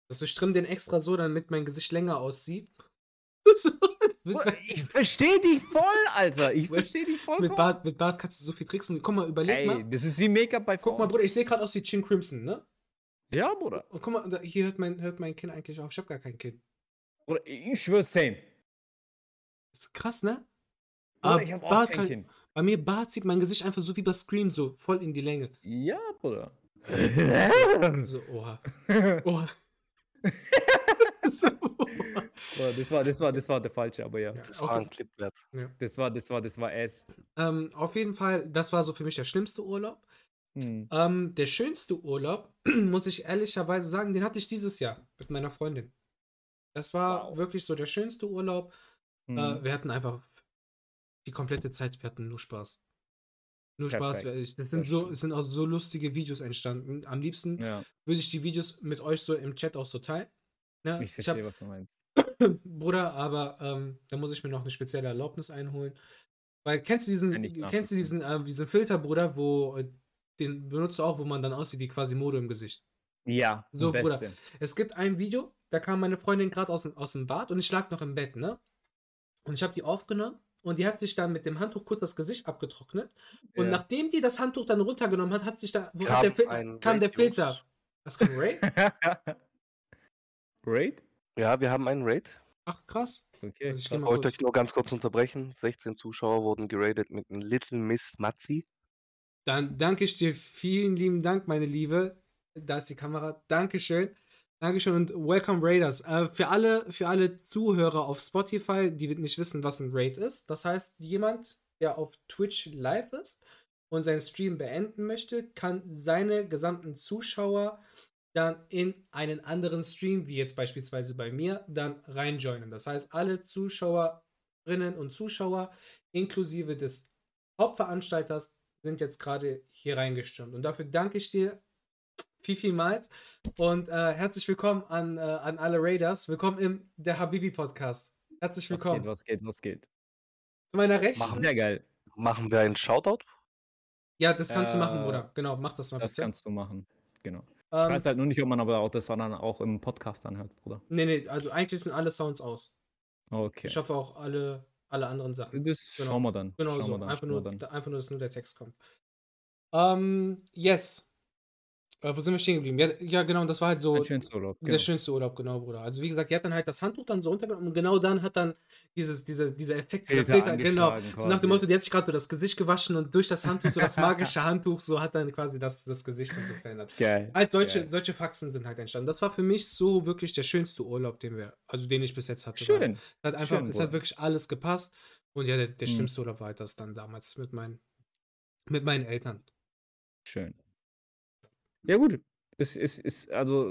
Also ich trimm den extra so, damit mein Gesicht länger aussieht. Ich verstehe dich voll, Alter. Ich verstehe dich voll. mit, Bart, mit Bart kannst du so viel tricksen. Guck mal, überleg Ey, mal. das ist wie Make-up bei Frauen. Guck mal, Bruder, ich sehe gerade aus wie Chin Crimson, ne? Ja, Bruder. Und guck mal, hier hört mein, hört mein Kind eigentlich auf. Ich habe gar kein Kind. Bruder, ich schwöre, same. Das ist krass, ne? Bruder, Aber ich habe auch Bart kein Kind. Bei mir Bart sieht mein Gesicht einfach so wie bei Scream, so voll in die Länge. Ja, Bruder. So, oha. Oha. das war, das war, das war der falsche, aber ja. Ja, Das war ein Clip wert. Das war, das war, das war S. ähm, auf jeden Fall, das war so für mich der schlimmste Urlaub. Hm. Ähm, der schönste Urlaub, muss ich ehrlicherweise sagen, den hatte ich dieses Jahr mit meiner Freundin. Das war Wow. wirklich so der schönste Urlaub. Hm. Äh, wir hatten einfach die komplette Zeit, wir hatten nur Spaß. Nur Spaß. Perfekt. Es sind, so, schön. es sind auch so lustige Videos entstanden. Am liebsten ja, würde ich die Videos mit euch so im Chat auch so teilen. Ne? ich hab- verstehe, was du meinst. Bruder, aber ähm, da muss ich mir noch eine spezielle Erlaubnis einholen. Weil kennst du diesen, ich kennst du diesen, äh, diesen Filter, Bruder, wo äh, den benutzt du auch, wo man dann aussieht wie Quasimodo im Gesicht. Ja, So, so, Bruder. Beste. Es gibt ein Video, da kam meine Freundin gerade aus, dem- aus dem Bad und ich lag noch im Bett, ne? Und ich habe die aufgenommen und die hat sich dann mit dem Handtuch kurz das Gesicht abgetrocknet. Und Ja. nachdem die das Handtuch dann runtergenommen hat, hat sich da wo Kam hat der, Fil ein kam der Raid. Filter. Was kam Ray? Raid? Ja, wir haben einen Raid. Ach krass. Okay. Also ich wollte euch nur ganz kurz unterbrechen. 16 Zuschauer wurden geradet mit einem Little Miss Matzi. Dann danke ich dir. Vielen lieben Dank, meine Liebe. Da ist die Kamera. Dankeschön. Dankeschön und welcome Raiders. Äh, für, alle, für alle Zuhörer auf Spotify, die nicht wissen, was ein Raid ist. Das heißt, jemand, der auf Twitch live ist und seinen Stream beenden möchte, kann seine gesamten Zuschauer dann in einen anderen Stream, wie jetzt beispielsweise bei mir, dann reinjoinen. Das heißt, alle Zuschauerinnen und Zuschauer inklusive des Hauptveranstalters sind jetzt gerade hier reingestürmt. Und dafür danke ich dir viel, vielmals. Und äh, herzlich willkommen an, äh, an alle Raiders. Willkommen im Der Habibi Podcast. Herzlich Was willkommen. geht, was geht, was geht? Zu meiner Rechten. Machen Sehr geil. Machen wir einen Shoutout? Ja, das kannst du machen, Äh, Bruder. Genau, mach das mal Das bitte. kannst du machen. Genau. Ich Ähm, weiß halt nur nicht, ob man aber auch das dann auch im Podcast anhört, Bruder. nee, nee, also eigentlich sind alle Sounds aus. Okay. Ich hoffe auch alle, alle anderen Sachen. Das Genau. schauen wir dann. Genau schauen so. wir dann, einfach, schauen nur, wir dann. einfach nur, dass nur der Text kommt. Ähm, yes. Äh, wo sind wir stehen geblieben? Ja, ja, genau, das war halt so Ein schönster Urlaub. der Genau. schönste Urlaub, genau, Bruder. Also wie gesagt, die hat dann halt das Handtuch dann so untergenommen und genau dann hat dann dieses, diese, dieser Effekt, dieser Filter Filter, genau. angeschlagen So nach dem quasi. Motto, die hat sich gerade so das Gesicht gewaschen und durch das Handtuch, so das magische Handtuch, so hat dann quasi das, das Gesicht dann verändert. Geil. Halt solche, geil. solche Faxen sind halt entstanden. Das war für mich so wirklich der schönste Urlaub, den wir, also den ich bis jetzt hatte. Schön. Es hat einfach, Schön, es hat wirklich alles gepasst. Und ja, der, der Mhm. schlimmste Urlaub war halt das dann damals mit meinen, mit meinen Eltern. Schön. Ja, gut. Es ist, also,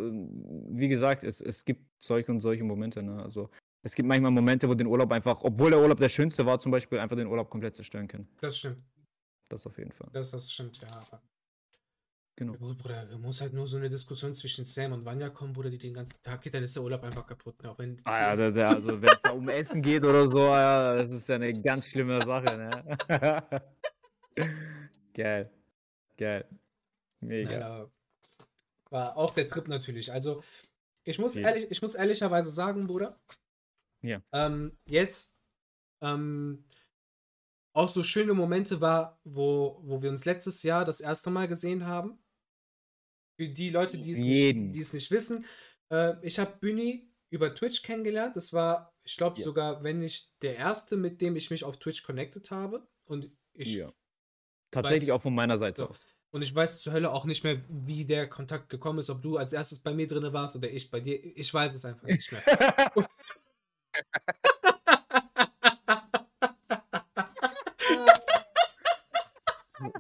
wie gesagt, es, es gibt solche und solche Momente. Ne? Also, es gibt manchmal Momente, wo den Urlaub einfach, obwohl der Urlaub der schönste war, zum Beispiel, einfach den Urlaub komplett zerstören können. Das stimmt. Das auf jeden Fall. Das, das stimmt, ja. Genau. Ja, gut, Bruder, da muss halt nur so eine Diskussion zwischen Sam und Vanya kommen, Bruder, die den ganzen Tag geht, dann ist der Urlaub einfach kaputt. ne? Auch wenn, Ah ja, der, der, also wenn es da um Essen geht oder so, ja, das ist ja eine ganz schlimme Sache, ne? Geil. Geil. Mega. Nein, war auch der Trip natürlich. Also, ich muss, Ja. ehrlich, ich muss ehrlicherweise sagen, Bruder. Ja. Ähm, jetzt ähm, auch so schöne Momente war, wo, wo wir uns letztes Jahr das erste Mal gesehen haben. Für die Leute, die es, Jeden. nicht, die es nicht wissen. Äh, ich habe Büni über Twitch kennengelernt. Das war, ich glaube, Ja. sogar, wenn nicht der erste, mit dem ich mich auf Twitch connected habe. Und ich Ja. Tatsächlich weiß- auch von meiner Seite So. aus. Und ich weiß zur Hölle auch nicht mehr, wie der Kontakt gekommen ist, ob du als erstes bei mir drin warst oder ich bei dir. Ich weiß es einfach nicht mehr.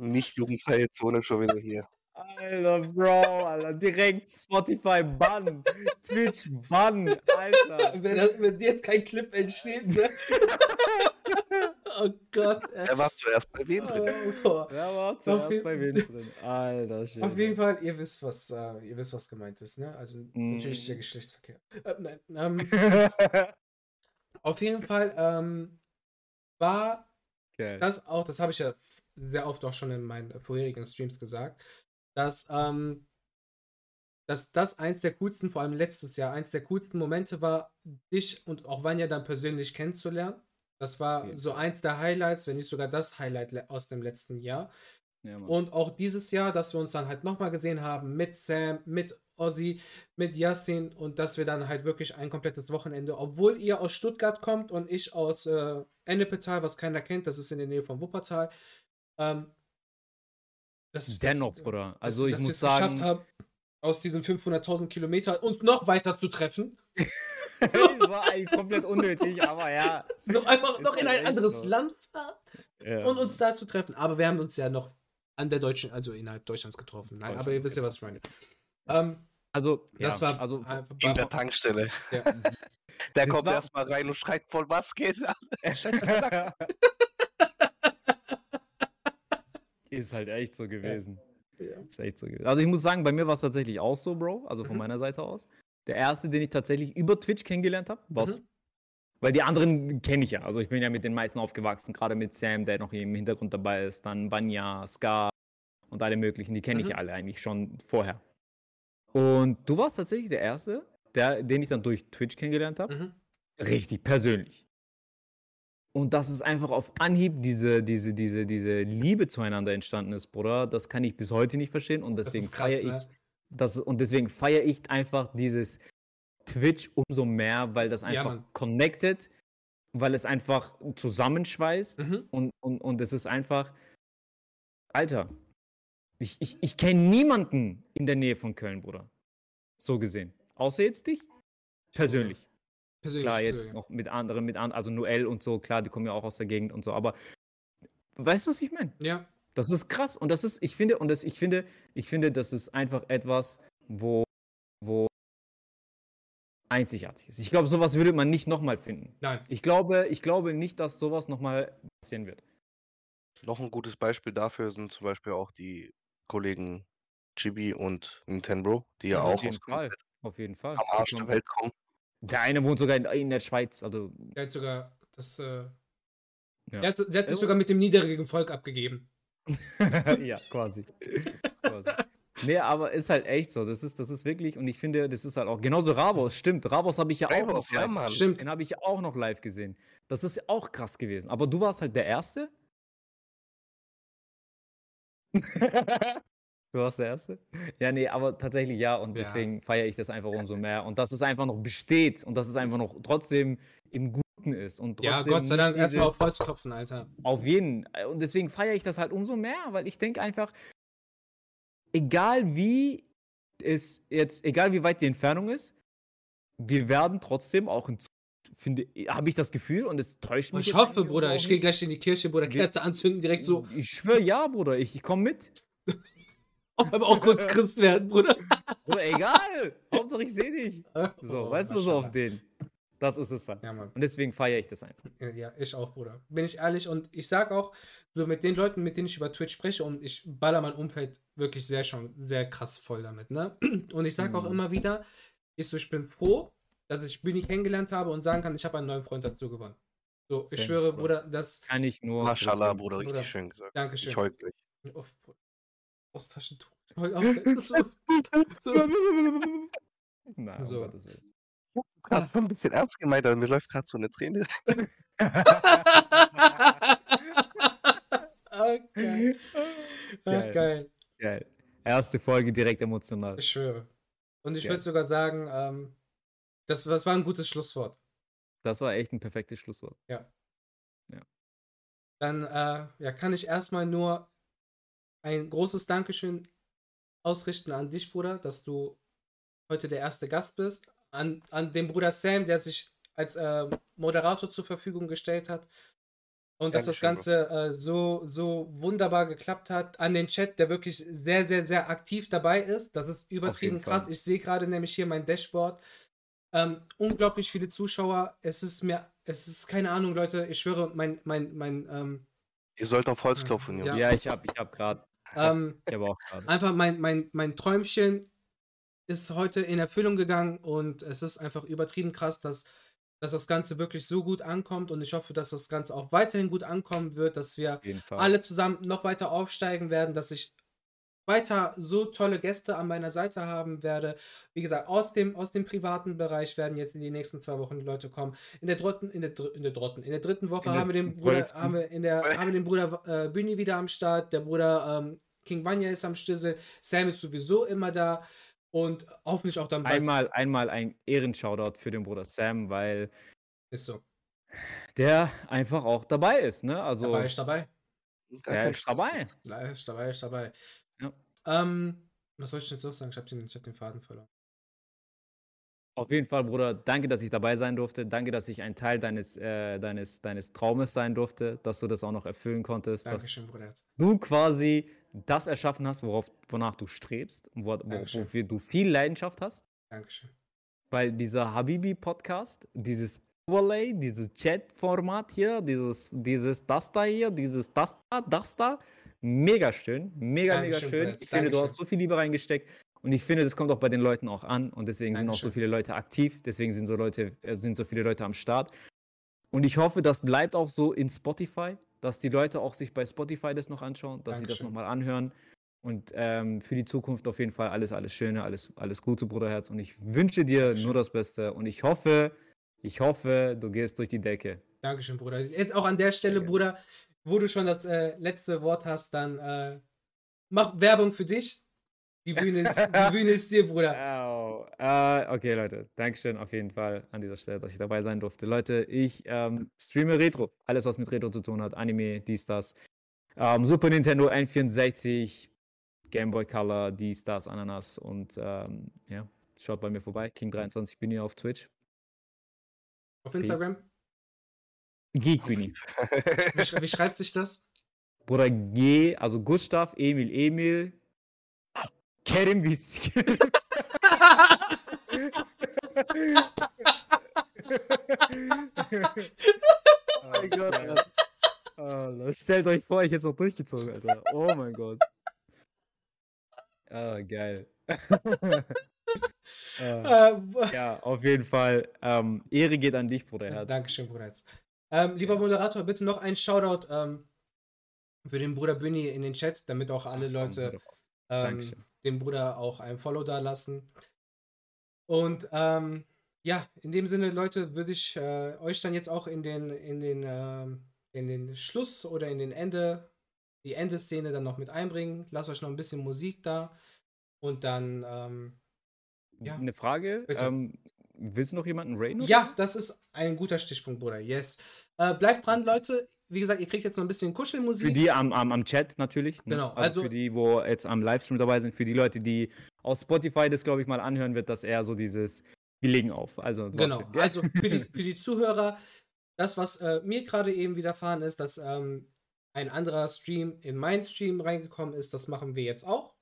Nicht jugendfreie Zone schon wieder hier. Alter, Bro, Alter, direkt Spotify Bann, Twitch Bann, Alter. Wenn, das, wenn jetzt kein Clip entsteht, ne? oh Gott. ey. Er war zuerst bei wem drin? Oh. Wer war Auf zuerst jeden- bei wem drin? Alter, shit. Auf jeden Fall, ihr wisst, was, äh, ihr wisst, was gemeint ist, ne? Also natürlich Mhm. der Geschlechtsverkehr. Äh, nein, ähm, auf jeden Fall ähm, war Geil. das auch, das habe ich ja sehr oft auch schon in meinen vorherigen Streams gesagt, dass, ähm, dass das eins der coolsten, vor allem letztes Jahr, eins der coolsten Momente war, dich und auch Vanya dann persönlich kennenzulernen. Das war jeden so eins der Highlights, wenn nicht sogar das Highlight aus dem letzten Jahr. Ja. Und auch dieses Jahr, dass wir uns dann halt nochmal gesehen haben mit Sam, mit Ozzy, mit Yassin und dass wir dann halt wirklich ein komplettes Wochenende, obwohl ihr aus Stuttgart kommt und ich aus äh, Ennepetal, was keiner kennt, das ist in der Nähe von Wuppertal. Ähm, das, Dennoch, das, Bruder. dass- Also ich dass muss es geschafft sagen, haben, aus diesen 500.000 Kilometern uns noch weiter zu treffen. War eigentlich komplett So. unnötig, aber ja. So einfach noch in halt ein anderes so. Land fahren. ja. und uns da zu treffen. Aber wir haben uns ja noch an der deutschen, also innerhalb Deutschlands getroffen. Nein, aber Deutschland, ihr wisst ja, genau. was ich meine. Ähm, Also, das ja, war also In der Tankstelle. ja. Der Das kommt war- erstmal rein und schreit voll, was geht? ist halt echt so gewesen. Ja. Ist echt so gewesen. Also ich muss sagen, bei mir war es tatsächlich auch so, Bro. Also von Mhm. meiner Seite aus. Der erste, den ich tatsächlich über Twitch kennengelernt habe, warst Mhm. du. Weil die anderen kenne ich ja. Also ich bin ja mit den meisten aufgewachsen, gerade mit Sam, der noch im Hintergrund dabei ist, dann Banya, Ska und alle möglichen. Die kenne ich Mhm. ja alle eigentlich schon vorher. Und du warst tatsächlich der Erste, der, den ich dann durch Twitch kennengelernt habe. Mhm. Richtig persönlich. Und dass es einfach auf Anhieb diese, diese, diese, diese Liebe zueinander entstanden ist, Bruder, das kann ich bis heute nicht verstehen. Und deswegen feiere ich ne? Das und deswegen feiere ich einfach dieses Twitch umso mehr, weil das Ja, einfach Mann. connected, weil es einfach zusammenschweißt Mhm. und, und, und es ist einfach, Alter, ich, ich, ich kenne niemanden in der Nähe von Köln, Bruder. So gesehen. Außer jetzt dich. Persönlich. Persönlich, Klar, jetzt persönlich. noch mit anderen, mit an, also Noel und so, klar, die kommen ja auch aus der Gegend und so, aber weißt du, was ich meine? Ja, Das ist krass und das ist, ich finde, und das, ich finde, ich finde, das ist einfach etwas, wo, wo einzigartig ist. Ich glaube, sowas würde man nicht nochmal finden. nein. Ich glaube, ich glaube nicht, dass sowas nochmal passieren wird. Noch ein gutes Beispiel dafür sind zum Beispiel auch die Kollegen Chibi und Nintendo, die ja Ja, auch Auf jeden aus Fall. Auf jeden Fall. am Arsch der Welt kommen. Der eine wohnt sogar in, in der Schweiz, also Der hat sogar das. Äh, Ja. der, hat, der hat sich Ja. sogar mit dem niedrigen Volk abgegeben. ja, quasi. quasi. Nee, aber ist halt echt so. Das ist, das ist wirklich, und ich finde, das ist halt auch, genauso Ravos, stimmt. Ravos habe ich ja auch noch ja, live. Mann. Stimmt. Den habe ich auch noch live gesehen. Das ist auch krass gewesen. Aber du warst halt der Erste? du warst der Erste? Ja, nee, aber tatsächlich ja. Und Ja. deswegen feiere ich das einfach umso mehr. Und dass es einfach noch besteht und dass es einfach noch trotzdem im Guten ist. Und Ja, trotzdem Gott sei Dank erstmal auf Holz klopfen, Alter. auf jeden. Und deswegen feiere ich das halt umso mehr, weil ich denke einfach, egal wie es jetzt, egal wie weit die Entfernung ist, wir werden trotzdem auch in Zukunft, finde habe ich das Gefühl und es täuscht mich. Ich hoffe, Bruder, ich gehe gleich in die Kirche, Bruder, Kerze anzünden, direkt so. Ich schwöre ja, Bruder, ich, ich komme mit. Auf einmal auch kurz Christ werden, Bruder. Oder egal. Hauptsache ich sehe dich. So, weißt du, so auf den. Das ist es halt. Ja, Mann. Und deswegen feiere ich das einfach. Ja, ich auch, Bruder. Bin ich ehrlich und ich sag auch, so mit den Leuten, mit denen ich über Twitch spreche und ich baller mein Umfeld wirklich sehr schon sehr krass voll damit, ne? Und ich sag auch Mhm. immer wieder, ich so, ich bin froh, dass ich Bühni kennengelernt habe und sagen kann, ich habe einen neuen Freund dazu gewonnen. So, ich Same, schwöre, Bruder. Bruder, das. Kann ich nur. Maschallah, zurückgeben. Bruder, richtig Bruder. schön gesagt. Dankeschön. Ich heul gleich. Oh, aus Taschentuch. Ich heul auch gleich. so, so. Nein, So. um Gottes Willen. Gerade schon ein bisschen ernst gemeint, aber mir läuft gerade so eine Träne. okay. Ach, Geil. geil. Geil. Erste Folge direkt emotional. Ich schwöre. Und ich würde sogar sagen, ähm, das, das war ein gutes Schlusswort. Das war echt ein perfektes Schlusswort. Dann äh, ja, kann ich erstmal nur ein großes Dankeschön ausrichten an dich, Bruder, dass du heute der erste Gast bist. An, an den Bruder Sam, der sich als äh, Moderator zur Verfügung gestellt hat. Und dass das Dankeschön. Ganze äh, so, so wunderbar geklappt hat. An den Chat, der wirklich sehr, sehr, sehr aktiv dabei ist. Das ist übertrieben krass. Fall. Ich sehe gerade nämlich hier mein Dashboard. Ähm, unglaublich viele Zuschauer. Es ist mir, es ist keine Ahnung, Leute. Ich schwöre, mein, mein, mein, ähm, Ihr sollt auf Holz klopfen, Ja. Jungs. Ja, ich habe ich hab gerade. ähm, Ich habe auch gerade. einfach mein, mein, mein Träumchen ist heute in Erfüllung gegangen und es ist einfach übertrieben krass, dass, dass das Ganze wirklich so gut ankommt und ich hoffe, dass das Ganze auch weiterhin gut ankommen wird, dass wir alle zusammen noch weiter aufsteigen werden, dass ich weiter so tolle Gäste an meiner Seite haben werde. Wie gesagt, aus dem, aus dem privaten Bereich werden jetzt in die nächsten zwei Wochen die Leute kommen. In der dritten, in der, dr- in der dritten, in der dritten Woche der haben wir den Bruder, zwölften. haben wir in der, haben wir den Bruder äh, Bühni wieder am Start, der Bruder ähm, King Vanya ist am Stissel, Sam ist sowieso immer da und hoffentlich auch dann bald. Einmal, einmal ein Ehrenshoutout für den Bruder Sam, weil Ist so. der einfach auch dabei ist. Ne? Also, Dabei ist dabei. Der ist dabei. Dabei ist dabei, ist dabei. Ja. Ähm, was soll ich jetzt noch sagen? Ich habe den, ich hab den Faden verloren. Auf jeden Fall, Bruder, danke, dass ich dabei sein durfte. Danke, dass ich ein Teil deines, äh, deines, deines Traumes sein durfte, dass du das auch noch erfüllen konntest. Dass Dankeschön, Bruder. du quasi das erschaffen hast, worauf, wonach du strebst und wo, wo, Dankeschön. wofür du viel Leidenschaft hast. Dankeschön. Weil dieser Habibi-Podcast, dieses Overlay, dieses Chat-Format hier, dieses, dieses das da hier, dieses das da, das da, mega schön, mega, mega Dankeschön, schön. Brett, Ich finde, du hast Dankeschön. so viel Liebe reingesteckt und ich finde, das kommt auch bei den Leuten auch an und deswegen sind auch so Dankeschön. viele Leute aktiv, deswegen sind so Leute, äh, sind so viele Leute am Start. Und ich hoffe, das bleibt auch so in Spotify, dass die Leute auch sich bei Spotify das noch anschauen, dass sie das Dankeschön. nochmal anhören. Und ähm, für die Zukunft auf jeden Fall alles, alles Schöne, alles, alles Gute, Bruderherz. Und ich wünsche dir Dankeschön. nur das Beste. Und ich hoffe, ich hoffe, du gehst durch die Decke. Dankeschön, Bruder. Jetzt auch an der Stelle, Bruder, wo du schon das äh, letzte Wort hast, dann äh, mach Werbung für dich. Die Bühne ist, die Bühne ist dir, Bruder. Äh, okay, Leute. Dankeschön auf jeden Fall an dieser Stelle, dass ich dabei sein durfte. Leute, ich ähm, streame Retro. Alles, was mit Retro zu tun hat. Anime, dies, das. Ähm, Super Nintendo N64, Game Boy Color, dies, das, Ananas. Und ähm, ja, schaut bei mir vorbei. King23 bin hier auf Twitch. Auf Instagram. Geek bin ich. Wie schreibt sich das? Bruder G, also Gustav, Emil, Emil, Kerim Wies. oh mein Gott. Alter. Alter, stellt euch vor, ich hätte es noch durchgezogen, Alter. Oh mein Gott. Ah, geil. Äh, ja, auf jeden Fall. Ähm, Ehre geht an dich, Bruder. Herz. Dankeschön, Bruder. Ähm, lieber Ja. Moderator, bitte noch ein Shoutout ähm, für den Bruder Büni in den Chat, damit auch alle Leute ähm, Dankeschön. Dem Bruder auch ein Follow da lassen. Und ähm, ja, in dem Sinne, Leute, würde ich äh, euch dann jetzt auch in den, in den, ähm, in den Schluss oder in den Ende, die Endeszene dann noch mit einbringen. Lasst euch noch ein bisschen Musik da. Und dann, ähm, ja, Eine Frage. Ähm, willst du noch jemanden raiden? ja, das ist ein guter Stichpunkt, Bruder. Yes. Äh, bleibt dran, Leute. Wie gesagt, ihr kriegt jetzt noch ein bisschen Für Kuschelmusik. die am, am, am Chat natürlich. Ne? Genau, Also, also- für die, wo jetzt am Livestream dabei sind, für die Leute, die aus Spotify das, glaube ich, mal anhören, wird das eher so dieses, wir legen auf. Also, Genau, gell? also für die, für die Zuhörer, das, was äh, mir gerade eben widerfahren ist, dass ähm, ein anderer Stream in meinen Stream reingekommen ist, das machen wir jetzt auch.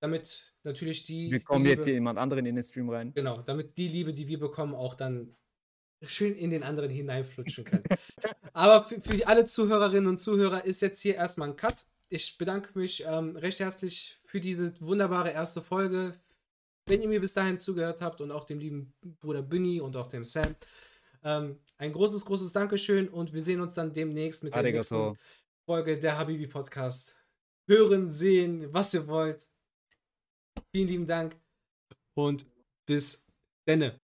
Damit natürlich die. wir die kommen Liebe, jetzt hier jemand anderen in den Stream rein. Genau, damit die Liebe, die wir bekommen, auch dann schön in den anderen hineinflutschen kann. Aber für, für alle Zuhörerinnen und Zuhörer ist jetzt hier erstmal ein Cut. Ich bedanke mich ähm, recht herzlich für diese wunderbare erste Folge. Wenn ihr mir bis dahin zugehört habt und auch dem lieben Bruder Bunny und auch dem Sam. Ähm, ein großes, großes Dankeschön und wir sehen uns dann demnächst mit der Arigato. nächsten Folge der Habibi Podcast. Hören, sehen, was ihr wollt. Vielen lieben Dank und bis denne.